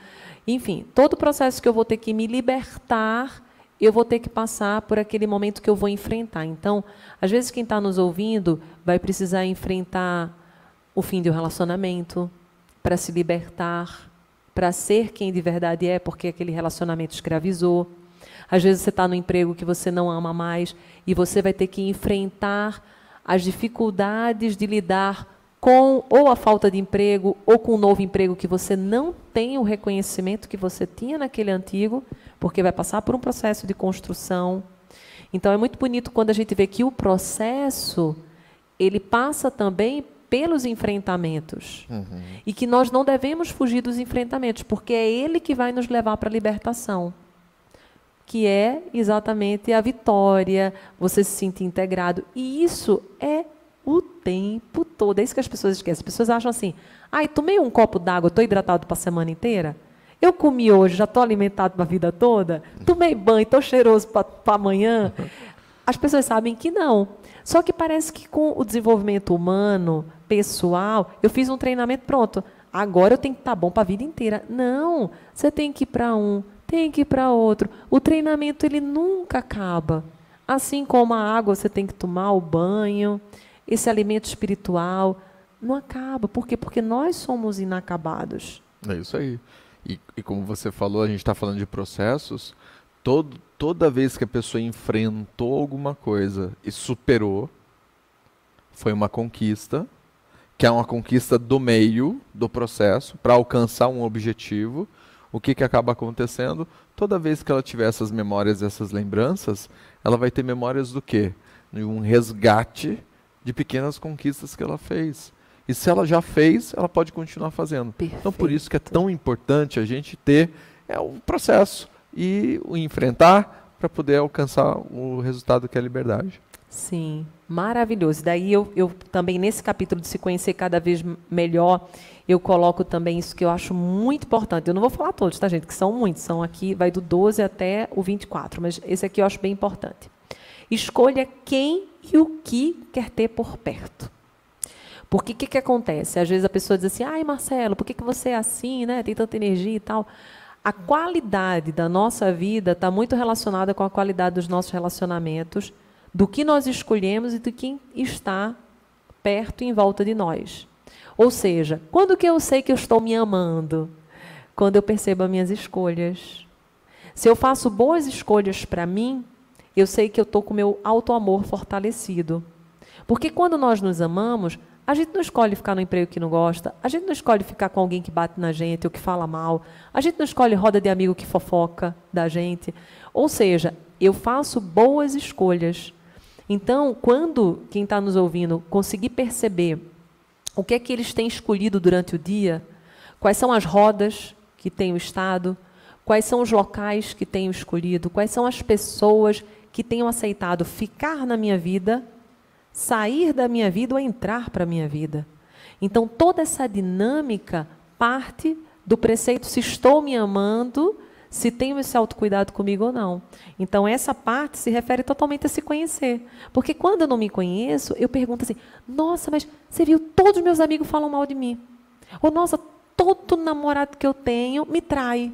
Enfim, todo o processo que eu vou ter que me libertar, eu vou ter que passar por aquele momento que eu vou enfrentar. Então, às vezes, quem está nos ouvindo vai precisar enfrentar o fim de um relacionamento para se libertar para ser quem de verdade é, porque aquele relacionamento escravizou. Às vezes você está no emprego que você não ama mais e você vai ter que enfrentar as dificuldades de lidar com ou a falta de emprego ou com um novo emprego que você não tem o reconhecimento que você tinha naquele antigo, porque vai passar por um processo de construção. Então é muito bonito quando a gente vê que o processo ele passa também pelos enfrentamentos. Uhum. E que nós não devemos fugir dos enfrentamentos, porque é ele que vai nos levar para a libertação. Que é exatamente a vitória, você se sentir integrado. E isso é o tempo todo. É isso que as pessoas esquecem. As pessoas acham assim: ai, tomei um copo d'água, estou hidratado para a semana inteira. Eu comi hoje, já estou alimentado para a vida toda. Tomei banho, estou cheiroso para amanhã. As pessoas sabem que não. Só que parece que com o desenvolvimento humano, pessoal, eu fiz um treinamento, pronto. Agora eu tenho que estar tá bom para a vida inteira. Não, você tem que ir para um, tem que ir para outro. O treinamento ele nunca acaba. Assim como a água você tem que tomar o banho, esse alimento espiritual não acaba. Por quê? Porque nós somos inacabados. É isso aí. E, e como você falou, a gente está falando de processos. Todo, toda vez que a pessoa enfrentou alguma coisa e superou, foi uma conquista, que é uma conquista do meio do processo para alcançar um objetivo. O que, que acaba acontecendo? Toda vez que ela tiver essas memórias, essas lembranças, ela vai ter memórias do quê? De um resgate de pequenas conquistas que ela fez. E se ela já fez, ela pode continuar fazendo. Perfeito. Então, por isso que é tão importante a gente ter é, um processo e o enfrentar para poder alcançar o resultado que é a liberdade. Sim, maravilhoso. Daí eu, eu também, nesse capítulo de se conhecer cada vez melhor, eu coloco também isso que eu acho muito importante. Eu não vou falar todos, tá, gente? Que são muitos. São aqui, vai do 12 até o 24, mas esse aqui eu acho bem importante. Escolha quem e o que quer ter por perto. Porque o que, que acontece? Às vezes a pessoa diz assim, ai Marcelo, por que, que você é assim, né? Tem tanta energia e tal a qualidade da nossa vida está muito relacionada com a qualidade dos nossos relacionamentos, do que nós escolhemos e de quem está perto em volta de nós. Ou seja, quando que eu sei que eu estou me amando? Quando eu percebo as minhas escolhas. Se eu faço boas escolhas para mim, eu sei que eu estou com o meu auto-amor fortalecido. Porque quando nós nos amamos, a gente não escolhe ficar no emprego que não gosta, a gente não escolhe ficar com alguém que bate na gente ou que fala mal, a gente não escolhe roda de amigo que fofoca da gente. Ou seja, eu faço boas escolhas. Então, quando quem está nos ouvindo conseguir perceber o que é que eles têm escolhido durante o dia, quais são as rodas que tenho estado, quais são os locais que tenho escolhido, quais são as pessoas que tenham aceitado ficar na minha vida sair da minha vida ou entrar para a minha vida. Então, toda essa dinâmica parte do preceito se estou me amando, se tenho esse autocuidado comigo ou não. Então, essa parte se refere totalmente a se conhecer. Porque quando eu não me conheço, eu pergunto assim: nossa, mas você viu, todos os meus amigos falam mal de mim. Ou, nossa, todo namorado que eu tenho me trai.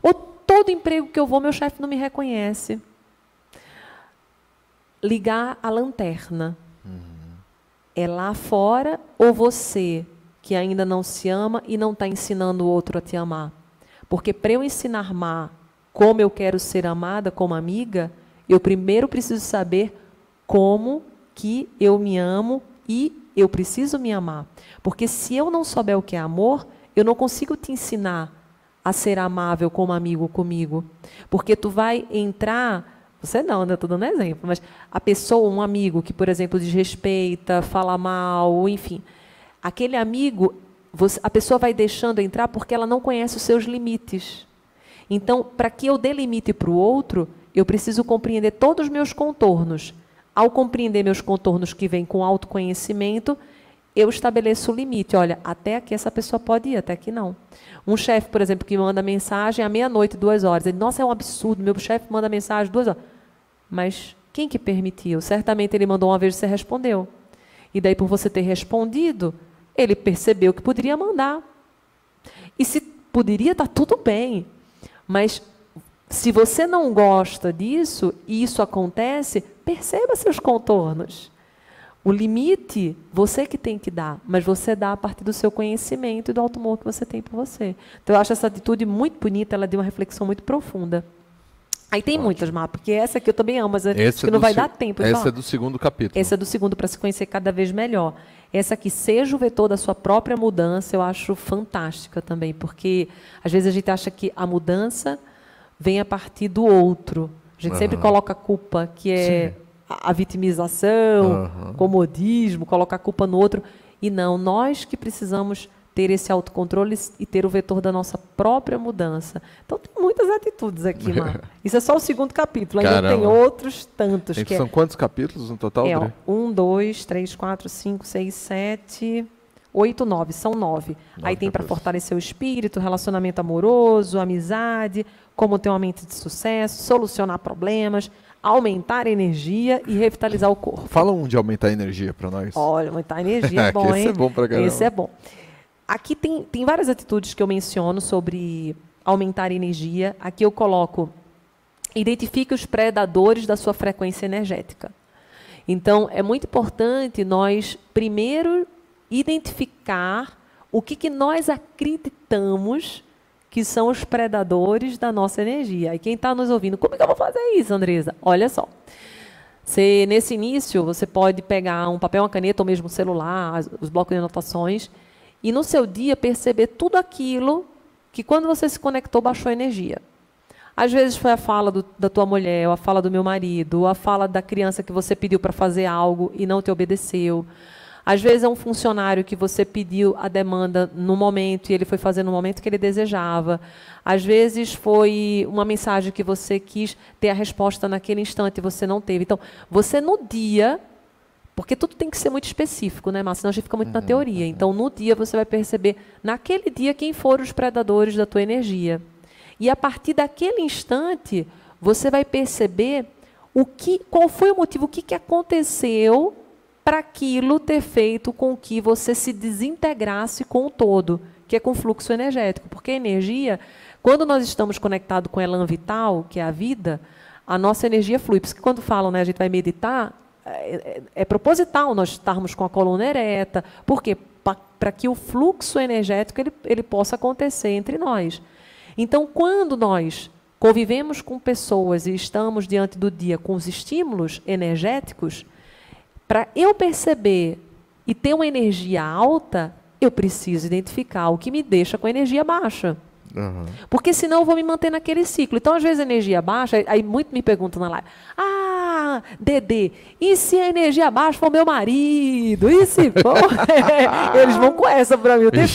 Ou todo emprego que eu vou, meu chefe não me reconhece. Ligar a lanterna é lá fora ou você que ainda não se ama e não está ensinando o outro a te amar? Porque para eu ensinar amar como eu quero ser amada como amiga, eu primeiro preciso saber como que eu me amo e eu preciso me amar. Porque se eu não souber o que é amor, eu não consigo te ensinar a ser amável como amigo comigo. Porque tu vai entrar, você não, né? Estou dando exemplo, mas a pessoa, um amigo que, por exemplo, desrespeita, fala mal, enfim, aquele amigo, a pessoa vai deixando entrar porque ela não conhece os seus limites. Então, para que eu dê limite para o outro, eu preciso compreender todos os meus contornos. Ao compreender meus contornos que vêm com autoconhecimento, eu estabeleço o limite. Olha, até aqui essa pessoa pode ir, até aqui não. Um chefe, por exemplo, que manda mensagem à meia-noite, duas horas. Ele, nossa, é um absurdo, meu chefe manda mensagem duas horas. Mas quem que permitiu? Certamente ele mandou uma vez e você respondeu. E daí, por você ter respondido, ele percebeu que poderia mandar. E se poderia, está tudo bem. Mas se você não gosta disso e isso acontece, perceba seus contornos. O limite, você que tem que dar, mas você dá a partir do seu conhecimento e do alto amor que você tem por você. Então, eu acho essa atitude muito bonita, ela deu uma reflexão muito profunda. Aí tem Ótimo. muitas, Má, porque essa aqui eu também amo, mas acho que é não vai dar tempo. Essa falar. é do segundo capítulo. Essa é do segundo, para se conhecer cada vez melhor. Essa aqui, seja o vetor da sua própria mudança, eu acho fantástica também, porque às vezes a gente acha que a mudança vem a partir do outro. A gente uhum. sempre coloca a culpa, que é Sim. a vitimização, uhum. comodismo, colocar a culpa no outro. E não, nós que precisamos ter esse autocontrole e ter o vetor da nossa própria mudança. Então tem muitas atitudes aqui, Mar. Isso é só o segundo capítulo, ainda Caramba. tem outros tantos. que são é, quantos capítulos no total? É, ó, um, dois, três, quatro, cinco, seis, sete, oito, nove. São nove. nove Aí tem para fortalecer o espírito, relacionamento amoroso, amizade, como ter uma mente de sucesso, solucionar problemas, aumentar a energia e revitalizar o corpo. Fala um de aumentar a energia para nós. Olha, aumentar a energia é bom, esse hein? é bom para caramba. Esse é bom. Aqui tem, tem várias atitudes que eu menciono sobre aumentar a energia. Aqui eu coloco, identifique os predadores da sua frequência energética. Então, é muito importante nós, primeiro, identificar o que, que nós acreditamos que são os predadores da nossa energia. E quem está nos ouvindo, como é que eu vou fazer isso, Andresa? Olha só. Você, nesse início, você pode pegar um papel, uma caneta ou mesmo um celular, os blocos de anotações, e no seu dia perceber tudo aquilo que quando você se conectou baixou energia. Às vezes foi a fala do, da tua mulher, ou a fala do meu marido, ou a fala da criança que você pediu para fazer algo e não te obedeceu. Às vezes é um funcionário que você pediu a demanda no momento e ele foi fazer no momento que ele desejava. Às vezes foi uma mensagem que você quis ter a resposta naquele instante e você não teve. Então, você no dia porque tudo tem que ser muito específico, né, Márcio? Senão a gente fica muito uhum, na teoria. Uhum. Então, no dia, você vai perceber, naquele dia, quem foram os predadores da tua energia. E a partir daquele instante, você vai perceber o que, qual foi o motivo, o que, que aconteceu para aquilo ter feito com que você se desintegrasse com o todo, que é com o fluxo energético. Porque a energia, quando nós estamos conectados com a elan vital, que é a vida, a nossa energia flui. Por isso que quando falam, né, a gente vai meditar, é, é, é, proposital nós estarmos com a coluna ereta. Por quê? Para que o fluxo energético ele, ele possa acontecer entre nós. Então, quando nós convivemos com pessoas e estamos diante do dia com os estímulos energéticos, para eu perceber e ter uma energia alta, eu preciso identificar o que me deixa com energia baixa. Uhum. Porque senão eu vou me manter naquele ciclo. Então, às vezes, a energia baixa, aí muito me perguntam na live: Ah, Dedê, e se a energia baixa for meu marido? E se for. Eles vão com essa para mim o tempo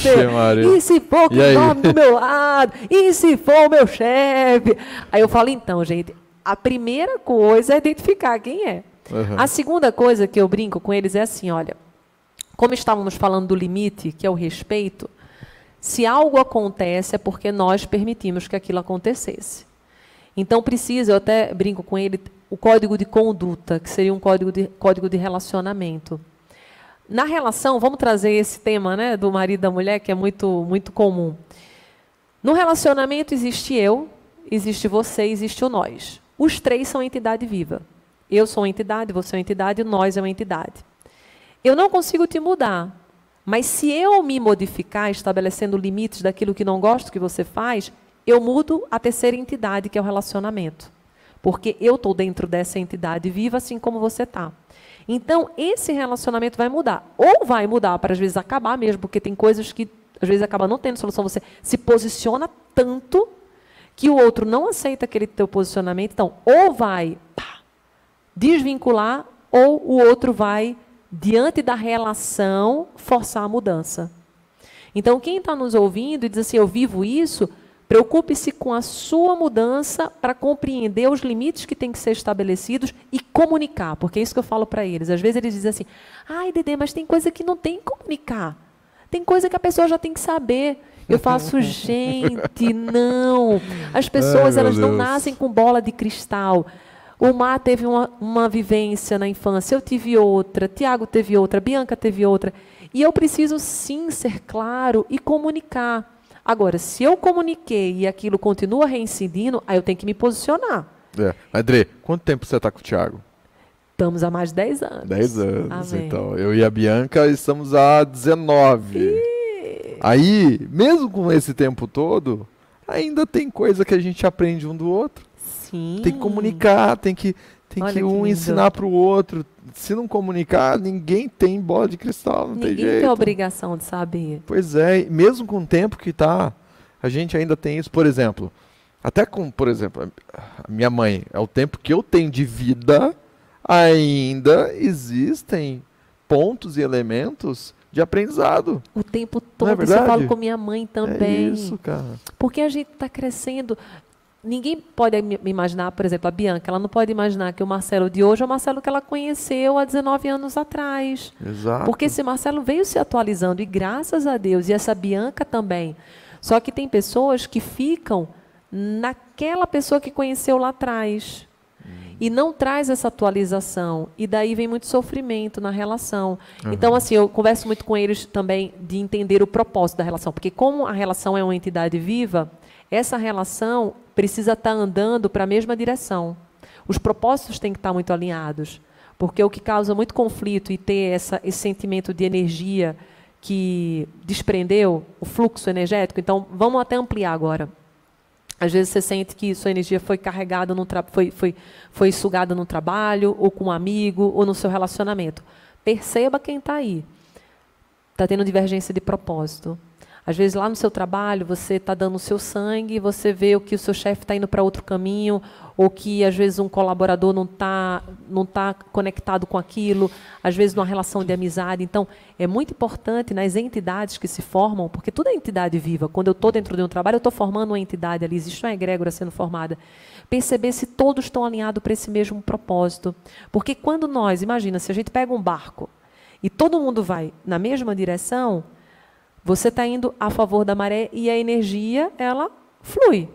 E se for que dorme do meu lado? E se for o meu chefe? Aí eu falo: Então, gente, a primeira coisa é identificar quem é. Uhum. A segunda coisa que eu brinco com eles é assim: olha, como estávamos falando do limite, que é o respeito. Se algo acontece, é porque nós permitimos que aquilo acontecesse. Então precisa, eu até brinco com ele, o código de conduta, que seria um código de, código de relacionamento. Na relação, vamos trazer esse tema né, do marido e da mulher, que é muito, muito comum. No relacionamento existe eu, existe você, existe o nós. Os três são entidade viva. Eu sou uma entidade, você é uma entidade, nós é uma entidade. Eu não consigo te mudar, mas se eu me modificar, estabelecendo limites daquilo que não gosto que você faz, eu mudo a terceira entidade, que é o relacionamento. Porque eu estou dentro dessa entidade viva, assim como você está. Então, esse relacionamento vai mudar. Ou vai mudar para, às vezes, acabar mesmo, porque tem coisas que, às vezes, acaba não tendo solução. Você se posiciona tanto que o outro não aceita aquele teu posicionamento. Então, ou vai pá, desvincular, ou o outro vai, diante da relação, forçar a mudança. Então, quem está nos ouvindo e diz assim, eu vivo isso, preocupe-se com a sua mudança para compreender os limites que têm que ser estabelecidos e comunicar, porque é isso que eu falo para eles. Às vezes eles dizem assim, ai, Dede, mas tem coisa que não tem que comunicar. Tem coisa que a pessoa já tem que saber. Eu faço, gente, não. As pessoas, Ai, elas não nascem com bola de cristal. O Mar teve uma, uma vivência na infância, eu tive outra, Tiago teve outra, Bianca teve outra. E eu preciso sim ser claro e comunicar. Agora, se eu comuniquei e aquilo continua reincidindo, aí eu tenho que me posicionar. É. André, quanto tempo você está com o Tiago? Estamos há mais de 10 anos. 10 anos, Amém. então. Eu e a Bianca estamos há 19. E... Aí, mesmo com esse tempo todo, ainda tem coisa que a gente aprende um do outro. Sim. Tem que comunicar, tem que, tem que um que ensinar para o outro. Se não comunicar, ninguém tem bola de cristal, não ninguém tem jeito. tem obrigação de saber. Pois é, mesmo com o tempo que tá, a gente ainda tem isso. Por exemplo, até com, por exemplo, a minha mãe, é o tempo que eu tenho de vida ainda existem pontos e elementos de aprendizado. O tempo todo. É eu falo com minha mãe também. É isso, cara. Porque a gente está crescendo. Ninguém pode imaginar, por exemplo, a Bianca, ela não pode imaginar que o Marcelo de hoje é o Marcelo que ela conheceu há 19 anos atrás. Exato. Porque esse Marcelo veio se atualizando, e graças a Deus, e essa Bianca também. Só que tem pessoas que ficam naquela pessoa que conheceu lá atrás e não traz essa atualização. E daí vem muito sofrimento na relação. Uhum. Então, assim, eu converso muito com eles também de entender o propósito da relação. Porque, como a relação é uma entidade viva, essa relação precisa estar andando para a mesma direção. Os propósitos têm que estar muito alinhados. Porque o que causa muito conflito e ter essa, esse sentimento de energia que desprendeu o fluxo energético. Então, vamos até ampliar agora. Às vezes você sente que sua energia foi carregada, no foi, foi, foi sugada no trabalho, ou com um amigo, ou no seu relacionamento. Perceba quem está aí. Está tendo divergência de propósito. Às vezes lá no seu trabalho você está dando o seu sangue, você vê o que o seu chefe está indo para outro caminho, ou que às vezes um colaborador não está não tá conectado com aquilo, às vezes numa relação de amizade. Então é muito importante nas entidades que se formam, porque tudo é entidade viva. Quando eu estou dentro de um trabalho, eu estou formando uma entidade ali, existe uma egrégora sendo formada. Perceber se todos estão alinhados para esse mesmo propósito. Porque quando nós, imagina, se a gente pega um barco e todo mundo vai na mesma direção, você está indo a favor da maré e a energia, ela flui.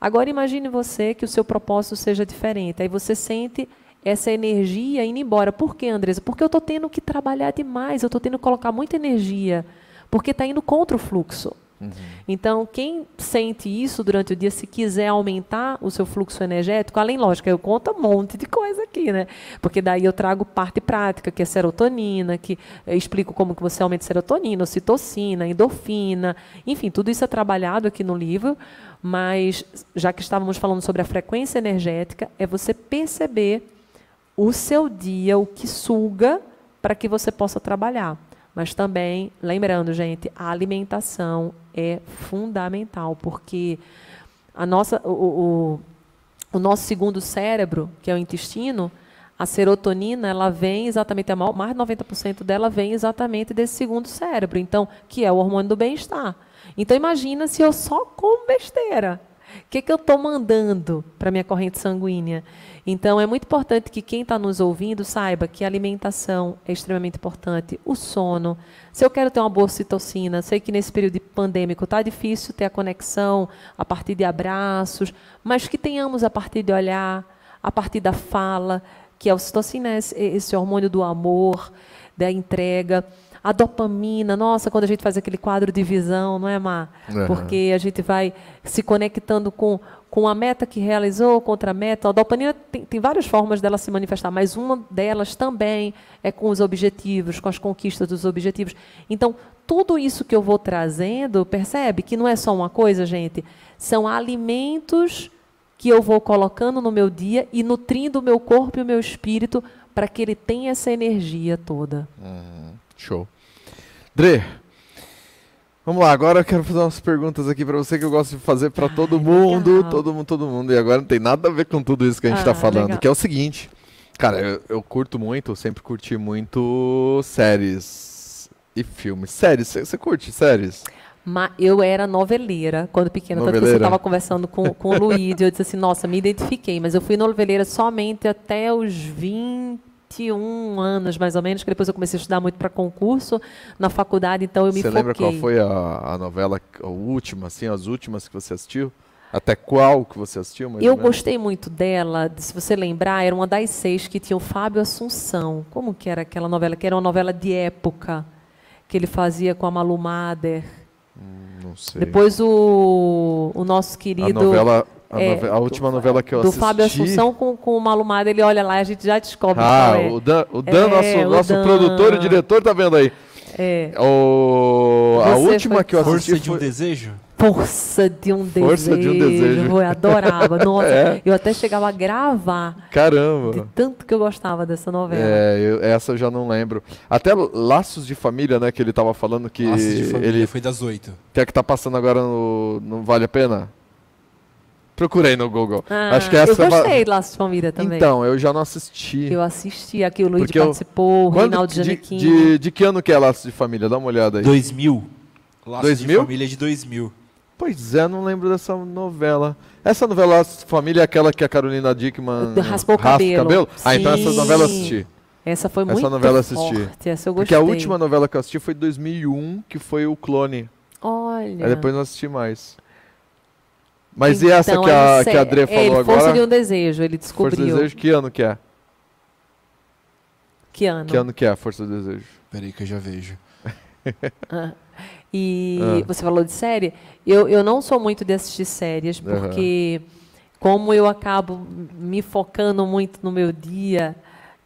Agora imagine você que o seu propósito seja diferente. Aí você sente essa energia indo embora. Por quê, Andresa? Porque eu estou tendo que trabalhar demais, eu estou tendo que colocar muita energia, porque está indo contra o fluxo. Uhum. Então, quem sente isso durante o dia, se quiser aumentar o seu fluxo energético, além, lógico, eu conto um monte de coisa aqui, né? Porque daí eu trago parte prática, que é serotonina, que explico como que você aumenta serotonina, ocitocina, endorfina, enfim, tudo isso é trabalhado aqui no livro, mas já que estávamos falando sobre a frequência energética, é você perceber o seu dia, o que suga, para que você possa trabalhar. Mas também, lembrando, gente, a alimentação é fundamental, porque a nossa, o, o, o nosso segundo cérebro, que é o intestino, a serotonina, ela vem exatamente, mais de 90% dela vem exatamente desse segundo cérebro, então, que é o hormônio do bem-estar. Então, imagina se eu só como besteira. O que, que eu estou mandando para a minha corrente sanguínea? Então, é muito importante que quem está nos ouvindo saiba que a alimentação é extremamente importante, o sono. Se eu quero ter uma boa citocina, sei que nesse período pandêmico está difícil ter a conexão a partir de abraços, mas que tenhamos a partir de olhar, a partir da fala, que é o citocina, esse hormônio do amor, da entrega. A dopamina, nossa, quando a gente faz aquele quadro de visão, não é, Mar? Uhum. Porque a gente vai se conectando com, com a meta que realizou, contra a meta. A dopamina tem, tem várias formas dela se manifestar, mas uma delas também é com os objetivos, com as conquistas dos objetivos. Então, tudo isso que eu vou trazendo, percebe que não é só uma coisa, gente? São alimentos que eu vou colocando no meu dia e nutrindo o meu corpo e o meu espírito para que ele tenha essa energia toda. Uhum. Show. Dre, Vamos lá, agora eu quero fazer umas perguntas aqui pra você que eu gosto de fazer pra Ai, todo mundo, legal. todo mundo, todo mundo. E agora não tem nada a ver com tudo isso que a gente tá Ah, falando, legal. que é o seguinte. Cara, eu, eu curto muito, sempre curti muito séries e filmes. Séries, você curte séries? Ma- eu era noveleira quando pequena. Tanto que você Noveleira. estava conversando com, com o Luiz e eu disse assim, nossa, me identifiquei. Mas eu fui noveleira somente até os 21 anos, mais ou menos, que depois eu comecei a estudar muito para concurso na faculdade, então eu me Você foquei. lembra qual foi a, a novela, a última, assim, as últimas que você assistiu? Até qual que você assistiu? Eu gostei muito dela, se você lembrar, era uma das seis que tinha o Fábio Assunção. Como que era aquela novela? Que era uma novela de época, que ele fazia com a Malu Mader. Não sei. Depois o, o nosso a querido... novela, a, é, nove- a última novela que eu do assisti. Fábio Assunção com, com o Malu Mader, ele olha lá e a gente já descobre Ah, qual é. o Dan, o Dan É, nosso, o nosso Dan. produtor e diretor, tá vendo aí? É. O, a Você última foi que eu assisti Força de um foi... desejo? Força de um Força de desejo. um desejo. Eu adorava. Nossa, É. eu até chegava a gravar de Caramba. tanto que eu gostava dessa novela. É, eu- essa eu já não lembro. Até Laços de Família, né, que ele tava falando que Laços de família, ele foi das oito. que é que tá passando agora no não vale a pena. Procurei no Google. Ah, Acho que essa eu va- gostei de Laços de Família também. Então, eu já não assisti. Eu assisti aqui, o Luiz Porque eu- participou, o Reinaldo de, Janequim. de, de que ano que é Laços de Família? Dá uma olhada aí. 2000. Laços 2000? de família de 2000. Pois é, não lembro dessa novela. Essa novela Laços de Família é aquela que a Carolina Dickman Raspou o raspa cabelo. Ah, então essa Sim. novela eu assisti. Essa foi Essa muito novela assisti. forte. Essa eu Porque gostei. a última novela que eu assisti foi 2001, que foi o Clone. Olha. Aí depois não assisti mais. Mas e essa Então, que a, é que a Dre é, falou ele, agora? Força de um Desejo, ele Força descobriu. do Desejo, que ano que é? Que ano? Que ano que é a Força do Desejo? Peraí que eu já vejo. Ah. E Ah. você falou de série. Eu, eu não sou muito de assistir séries, porque como eu acabo me focando muito no meu dia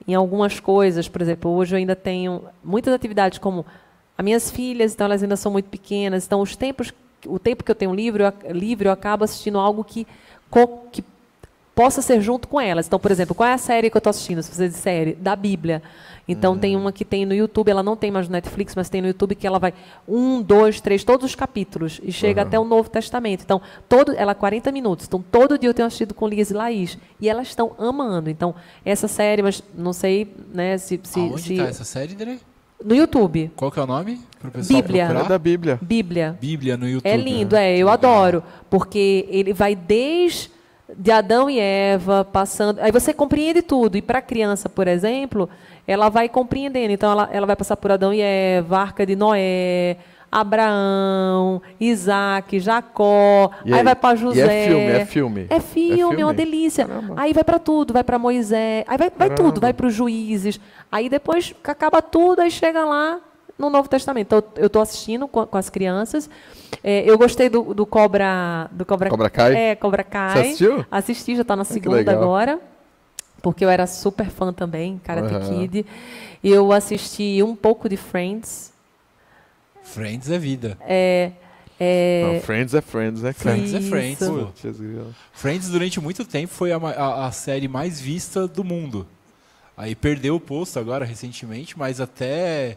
em algumas coisas, por exemplo, hoje eu ainda tenho muitas atividades como as minhas filhas, então elas ainda são muito pequenas, então os tempos, o tempo que eu tenho livre, eu, livre, eu acabo assistindo algo que, que possa ser junto com elas. Então, por exemplo, qual é a série que eu estou assistindo? Se você diz série, da Bíblia. Então, tem uma que tem no YouTube, ela não tem mais no Netflix, mas tem no YouTube que ela vai um, dois, três, todos os capítulos e chega até o Novo Testamento. Então, todo, ela é 40 minutos. Então, todo dia eu tenho assistido com Lias e Laís. E elas estão amando. Então, essa série, mas não sei né, se. se, Aonde se- tá essa série, Dre? No YouTube. Qual que é o nome? Bíblia. É da Bíblia. Bíblia. Bíblia no YouTube. É lindo, né? é, eu adoro, porque ele vai desde de Adão e Eva, passando. Aí você compreende tudo. E para a criança, por exemplo, ela vai compreendendo. Então, ela, ela vai passar por Adão e Eva, Arca de Noé, Abraão, Isaac, Jacó. Aí, aí- vai para e José. é filme, é filme. É filme, é, filme? uma delícia. Caramba. Aí vai para tudo, vai para Moisés, aí vai, vai Caramba. tudo, vai para os juízes. Aí depois que acaba tudo, aí chega lá no Novo Testamento. Então, eu estou assistindo com, com as crianças. É, eu gostei do, do Cobra. Do Cobra, Cobra Kai? É, Cobra Kai. Você assistiu? Assisti, já está na que segunda agora. Porque eu era super fã também, Karate Aham. Kid. Eu assisti um pouco de Friends. Friends é vida. É, é, Não, Friends é Friends, né, cara? Friends é Friends. Putz. Friends durante muito tempo foi a, a- a série mais vista do mundo. Aí perdeu o posto agora recentemente, mas até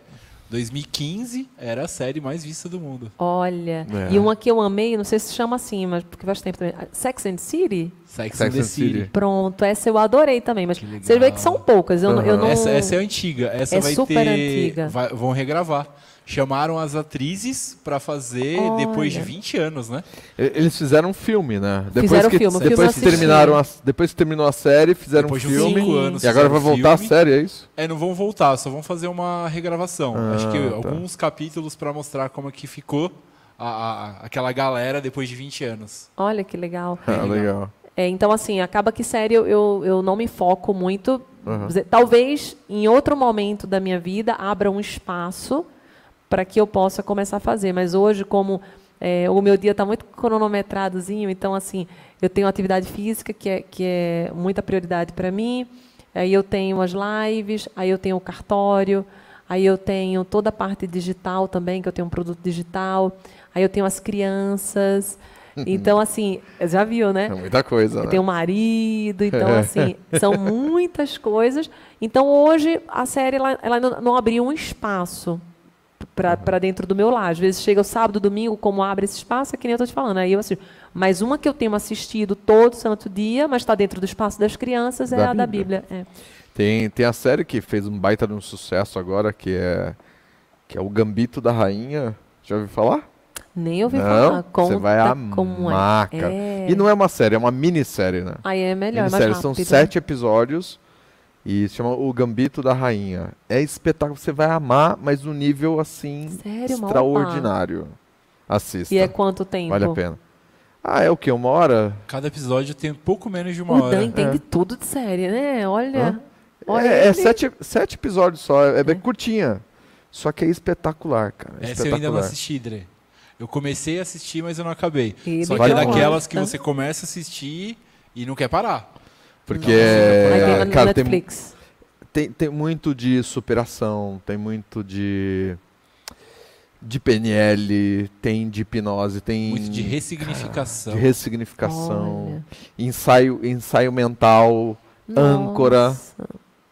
2015 era a série mais vista do mundo. olha. É. E uma que eu amei, não sei se chama assim, mas porque faz tempo também. Sex and the City? Sex, Sex and the and City. City. Pronto, essa eu adorei também, mas você vê que são poucas. Eu, não- eu não. Essa, essa é antiga. Essa É vai super ter. antiga. vai- vão regravar. Chamaram as atrizes pra fazer Olha. depois de 20 anos, né? Eles fizeram um filme, né? Depois Fizeram que, filme, depois que terminaram a, depois que terminou a série, fizeram Depois um de filme. cinco anos. E agora vai voltar a filme. série, é isso? É, não vão voltar, só vão fazer uma regravação. Ah, Acho que tá. alguns capítulos pra mostrar como é que ficou a, a- aquela galera depois de 20 anos. Olha que legal. Ah, legal. É, então, assim, acaba que série eu, eu, eu não me foco muito. Dizer, Talvez em outro momento da minha vida abra um espaço para que eu possa começar a fazer. Mas hoje, como é, o meu dia está muito cronometradozinho, então, assim, eu tenho atividade física, que é, que é muita prioridade para mim. Aí eu tenho as lives, aí eu tenho o cartório, aí eu tenho toda a parte digital também, que eu tenho um produto digital, aí eu tenho as crianças. Então, assim, já viu, né? É muita coisa, Eu né? tenho um marido, então assim, são muitas coisas. Então hoje a série ela, ela não, não abriu um espaço para dentro do meu lar. Às vezes chega o sábado, domingo, como abre esse espaço, é que nem eu estou te falando. Aí eu assisto. Mas uma que eu tenho assistido todo santo dia, mas está dentro do espaço das crianças, é Da a da Bíblia. Bíblia. É. Tem, tem a série que fez um baita de um sucesso agora, que é, que é o Gambito da Rainha. Já ouviu falar? Nem ouvi Não, falar. você Conta vai como amar, é. É. E não é uma série, é uma minissérie, né? Aí é melhor, é mais minissérie. rápido. São né? sete episódios e se chama O Gambito da Rainha. É espetáculo, você vai amar, mas no nível assim Sério, extraordinário. Assista. E é quanto tempo? Vale a pena. Ah, é o quê? Uma hora? Cada episódio tem pouco menos de uma O hora. Dan entende tudo de série, né? Olha. Olha é é sete, sete episódios só, é bem curtinha. Só que é espetacular, cara. é Essa eu ainda não espetacular. assisti, Dre. Eu comecei a assistir, mas eu não acabei. Só que é daquelas que você começa a assistir e não quer parar. Porque, é, na cara, tem, Netflix. tem, tem muito de superação, tem muito de de PNL, tem de hipnose, tem Muito de ressignificação. de ressignificação, Olha. ensaio, ensaio mental, âncora. Nossa.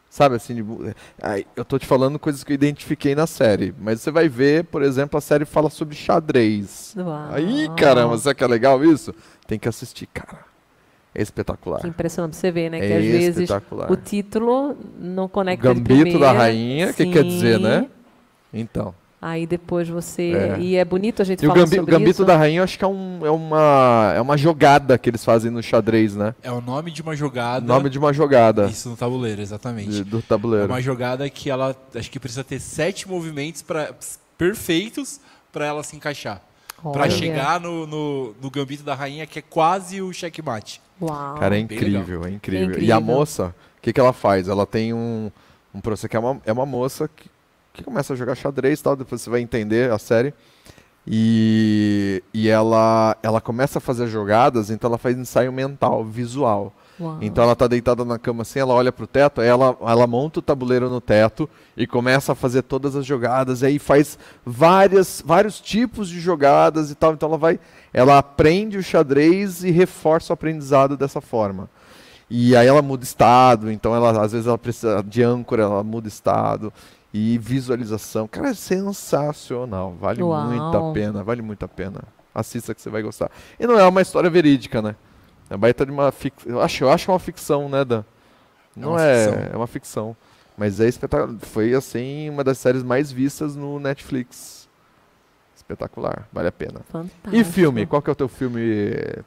sabe assim, de- ai, eu tô te falando coisas que eu identifiquei na série, mas você vai ver, por exemplo, a série fala sobre xadrez. Uau. Aí, caramba, será que é legal isso? Tem que assistir, cara. É espetacular. Que impressionante você ver, né? É que às vezes o título não conecta Gambito da. Rainha, o que quer dizer, né? Então. Aí depois você. É. E é bonito a gente E o, falar o sobre Gambito isso. da Rainha, eu acho que é, um- é uma, é uma jogada que eles fazem no xadrez, né? É o nome de uma jogada. Nome de uma jogada Isso no tabuleiro, exatamente. de- do É tabuleiro. uma jogada que ela acho que precisa ter sete movimentos pra, perfeitos para ela se encaixar. Pra Olha. chegar no, no, no gambito da rainha, que é quase o checkmate. Uau. Cara, é incrível, é incrível. incrível. E a moça, o que, que ela faz? Ela tem um, um processo que é uma, é uma moça que, que começa a jogar xadrez e tal, depois você vai entender a série. E, e ela, ela começa a fazer jogadas, então ela faz ensaio mental, visual. Uau. Então ela tá deitada na cama assim, ela olha pro teto, aí ela, ela monta o tabuleiro no teto e começa a fazer todas as jogadas, e aí faz várias, vários tipos de jogadas e tal. Então ela vai, ela aprende o xadrez e reforça o aprendizado dessa forma. E aí ela muda estado, então ela às vezes ela precisa de âncora, ela muda estado e visualização. Cara, é sensacional, vale Uau. muito a pena, vale muito a pena. Assista que você vai gostar. E não é uma história verídica, né? É baita de uma ficção. Eu acho, eu acho uma ficção, né, Dan? Não uma é, ficção. é uma ficção. Mas é espetacular. Foi, assim, uma das séries mais vistas no Netflix. Espetacular, vale a pena. Fantástico. E filme? Qual que é o teu filme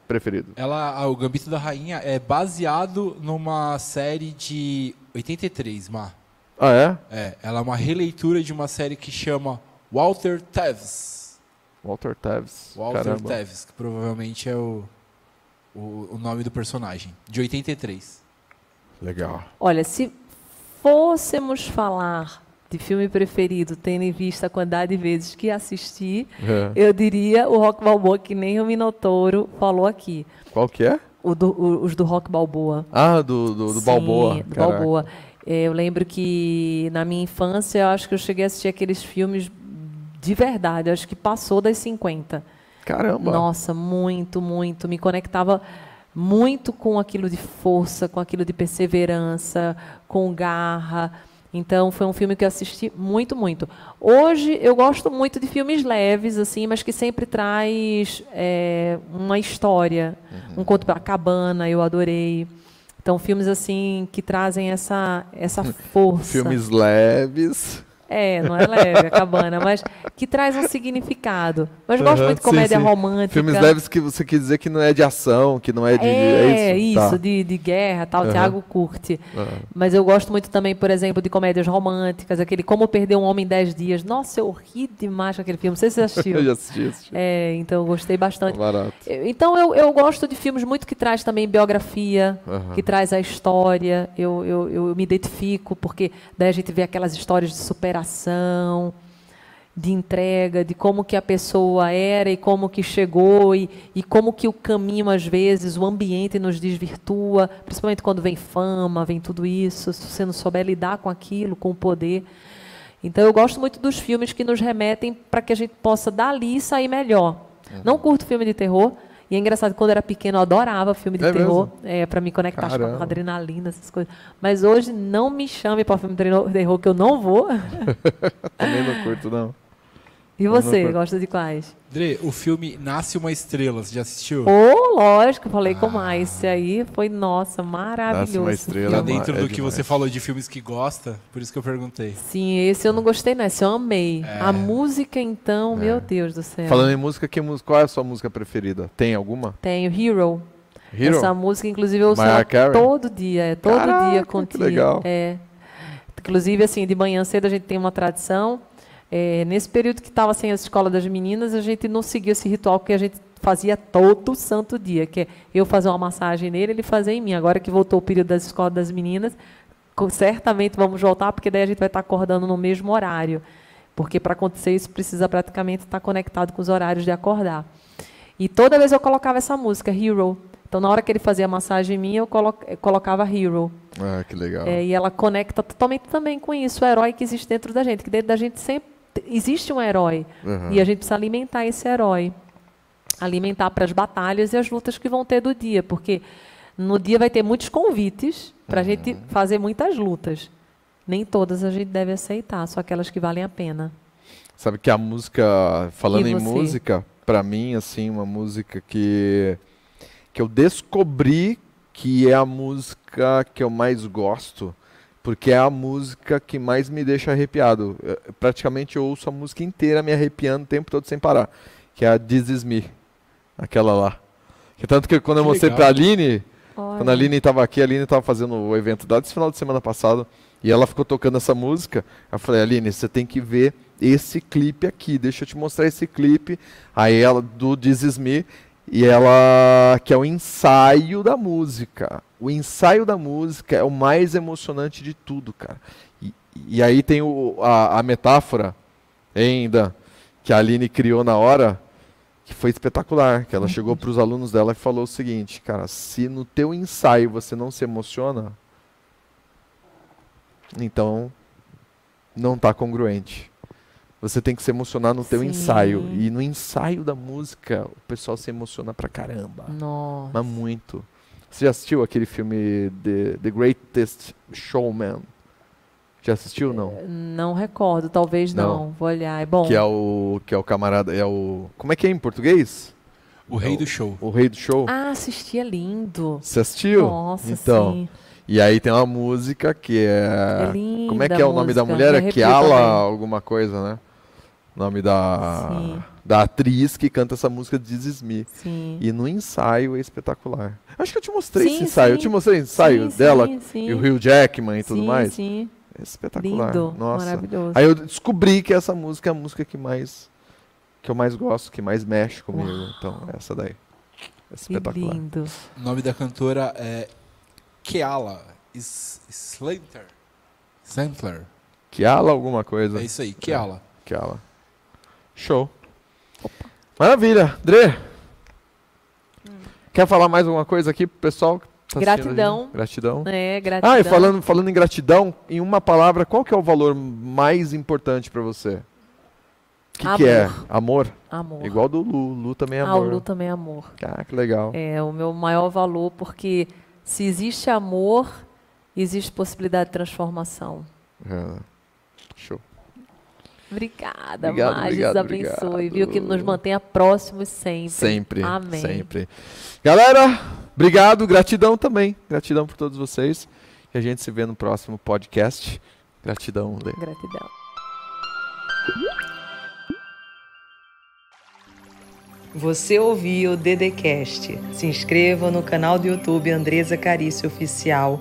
preferido? Ela, o Gambito da Rainha é baseado numa série de 83, Mar. Ah, é? É, ela é uma releitura de uma série que chama Walter Tevis. Walter Tevis. Walter Caramba. Tevis, que provavelmente é o, o, o nome do personagem. De 83. Legal. Olha, se fôssemos falar de filme preferido, tendo em vista a quantidade de vezes que assisti, É. eu diria o Rock Balboa, que nem o Minotouro falou aqui. Qual que é? O do- o- os do Rock Balboa. Ah, do, do, do Sim, Balboa. do Caraca. Balboa. É, Eu lembro que na minha infância, eu acho que eu cheguei a assistir aqueles filmes de verdade, acho que passou das 50. Caramba. Nossa, muito, muito. Me conectava muito com aquilo de força, com aquilo de perseverança, com garra. Então, foi um filme que eu assisti muito, muito. Hoje, eu gosto muito de filmes leves, assim, mas que sempre traz é, uma história. Um conto para cabana, eu adorei. Então, filmes assim que trazem essa, essa força. Filmes leves. É, não é leve, a cabana, mas que traz um significado. Mas gosto muito de sim, comédia sim. romântica. Filmes leves que você quer dizer que não é de ação, que não é de. É, isso? isso, Tá. de, de guerra tal, Aham. Thiago curte. Aham. Mas eu gosto muito também, por exemplo, de comédias românticas, aquele Como Perder um Homem em 10 Dias. Nossa, eu ri demais com aquele filme. Não sei se você assistiu. Eu já assisti, assisti. É, então eu gostei bastante. Barato. Então eu, eu gosto de filmes muito que traz também biografia, Aham. que traz a história. Eu, eu, eu me identifico, porque daí a gente vê aquelas histórias de superação, de entrega, de como que a pessoa era e como que chegou, e, e como que o caminho, às vezes, o ambiente nos desvirtua, principalmente quando vem fama, vem tudo isso, se você não souber lidar com aquilo, com o poder. Então eu gosto muito dos filmes que nos remetem para que a gente possa dali sair melhor. Não curto filme de terror. E é engraçado, quando eu era pequeno, eu adorava filme de É terror, é, para me conectar com adrenalina, essas coisas. Mas hoje, não me chame para filme de terror, que eu não vou. Também não curto, não. E você, gosta de quais? Dre, o filme Nasce uma Estrela, você já assistiu? Oh, lógico, falei com mais. Esse aí foi, nossa, maravilhoso. Nasce uma estrela. Tá é dentro é do que demais. você falou de filmes que gosta, por isso que eu perguntei. Sim, esse eu não gostei, não. Esse eu amei. A música, então, meu Deus do céu. Falando em música, que qual é a sua música preferida? Tem alguma? Tenho Hero. Hero? Essa música, inclusive, eu ouço Mariah ela Carey? todo dia. É todo Caraca, dia que contigo. legal. É. Inclusive, assim, de manhã cedo a gente tem uma tradição. É, nesse período que estava sem a escola das meninas, a gente não seguia esse ritual que a gente fazia todo santo dia, que é eu fazer uma massagem nele, ele fazer em mim. Agora que voltou o período das escolas das meninas, certamente vamos voltar, porque daí a gente vai estar acordando no mesmo horário. Porque para acontecer isso precisa praticamente estar conectado com os horários de acordar. E toda vez eu colocava essa música, Hero. Então, na hora que ele fazia a massagem em mim, eu colocava Hero. Ah, que legal. É, e ela conecta totalmente também com isso, o herói que existe dentro da gente. Que dentro da gente sempre existe um herói. Uhum. E a gente precisa alimentar esse herói. Alimentar para as batalhas e as lutas que vão ter do dia. Porque no dia vai ter muitos convites para a gente fazer muitas lutas. Nem todas a gente deve aceitar, só aquelas que valem a pena. Sabe que a música, falando em música, pra mim, assim, uma música que, que eu descobri que é a música que eu mais gosto, porque é a música que mais me deixa arrepiado. Eu, praticamente eu ouço a música inteira me arrepiando o tempo todo sem parar, que é a This Is Me, aquela lá. Que tanto que quando eu Que mostrei legal. pra Aline, Olha, quando a Aline estava aqui, a Aline estava fazendo o evento dela desse final de semana passado. E ela ficou tocando essa música. Eu falei, Aline, você tem que ver esse clipe aqui. Deixa eu te mostrar esse clipe. Aí ela, do This Is Me. E ela, que é o ensaio da música. O ensaio da música é o mais emocionante de tudo, cara. E, e aí tem o, a, a metáfora ainda que a Aline criou na hora, que foi espetacular. Que ela chegou para os alunos dela e falou o seguinte, cara, se no teu ensaio você não se emociona, então não está congruente. Você tem que se emocionar no teu Sim. ensaio. E no ensaio da música, o pessoal se emociona pra caramba. Nossa. Mas muito. Você já assistiu aquele filme The, The Greatest Showman? Já assistiu não? Não recordo, talvez não. Não. Vou olhar. É bom. Que é o que é o camarada, é o Como é que é em português? O Rei do Show. O Rei do Show. Ah, assisti, é lindo. Você assistiu? Nossa, então, sim. e aí tem uma música que é É linda Como é que é o nome da mulher? É Kiala alguma coisa, né? O nome da Sim. da atriz que canta essa música Is Me. Sim. E no ensaio é espetacular. Acho que eu te mostrei Sim, esse ensaio. Eu sim. te mostrei o ensaio Sim, dela sim, sim. e o Hugh Jackman e tudo sim, mais. Sim, É espetacular. lindo, Nossa. maravilhoso. Aí eu descobri que essa música é a música que mais que eu mais gosto, que mais mexe comigo. Então, essa daí. É que espetacular. lindo. O nome da cantora é Keala S- Slantler. Slantler. Kiala alguma coisa. É isso aí, Keala. Kiala. Show. Maravilha. Dre. Quer falar mais alguma coisa aqui pro pessoal? tá? Gratidão. Gratidão. É, gratidão. Ah, e falando, falando em gratidão, em uma palavra, qual que é o valor mais importante pra você? O que, que é? Amor. Amor? Amor. Igual do Lu. Lu também é Ah, o amor. Lu também é amor. Ah, que legal. É o meu maior valor, porque se existe amor, existe possibilidade de transformação. É. Show. Obrigada, Obrigado, mais obrigado, Deus abençoe, obrigado. viu? Que nos mantenha próximos sempre. Sempre. Amém. Sempre. Galera, obrigado. Gratidão também. Gratidão por todos vocês. E a gente se vê no próximo podcast. Gratidão, Lê. Gratidão. Você ouviu o Dedecast. Se inscreva no canal do YouTube Andresa Carício Oficial.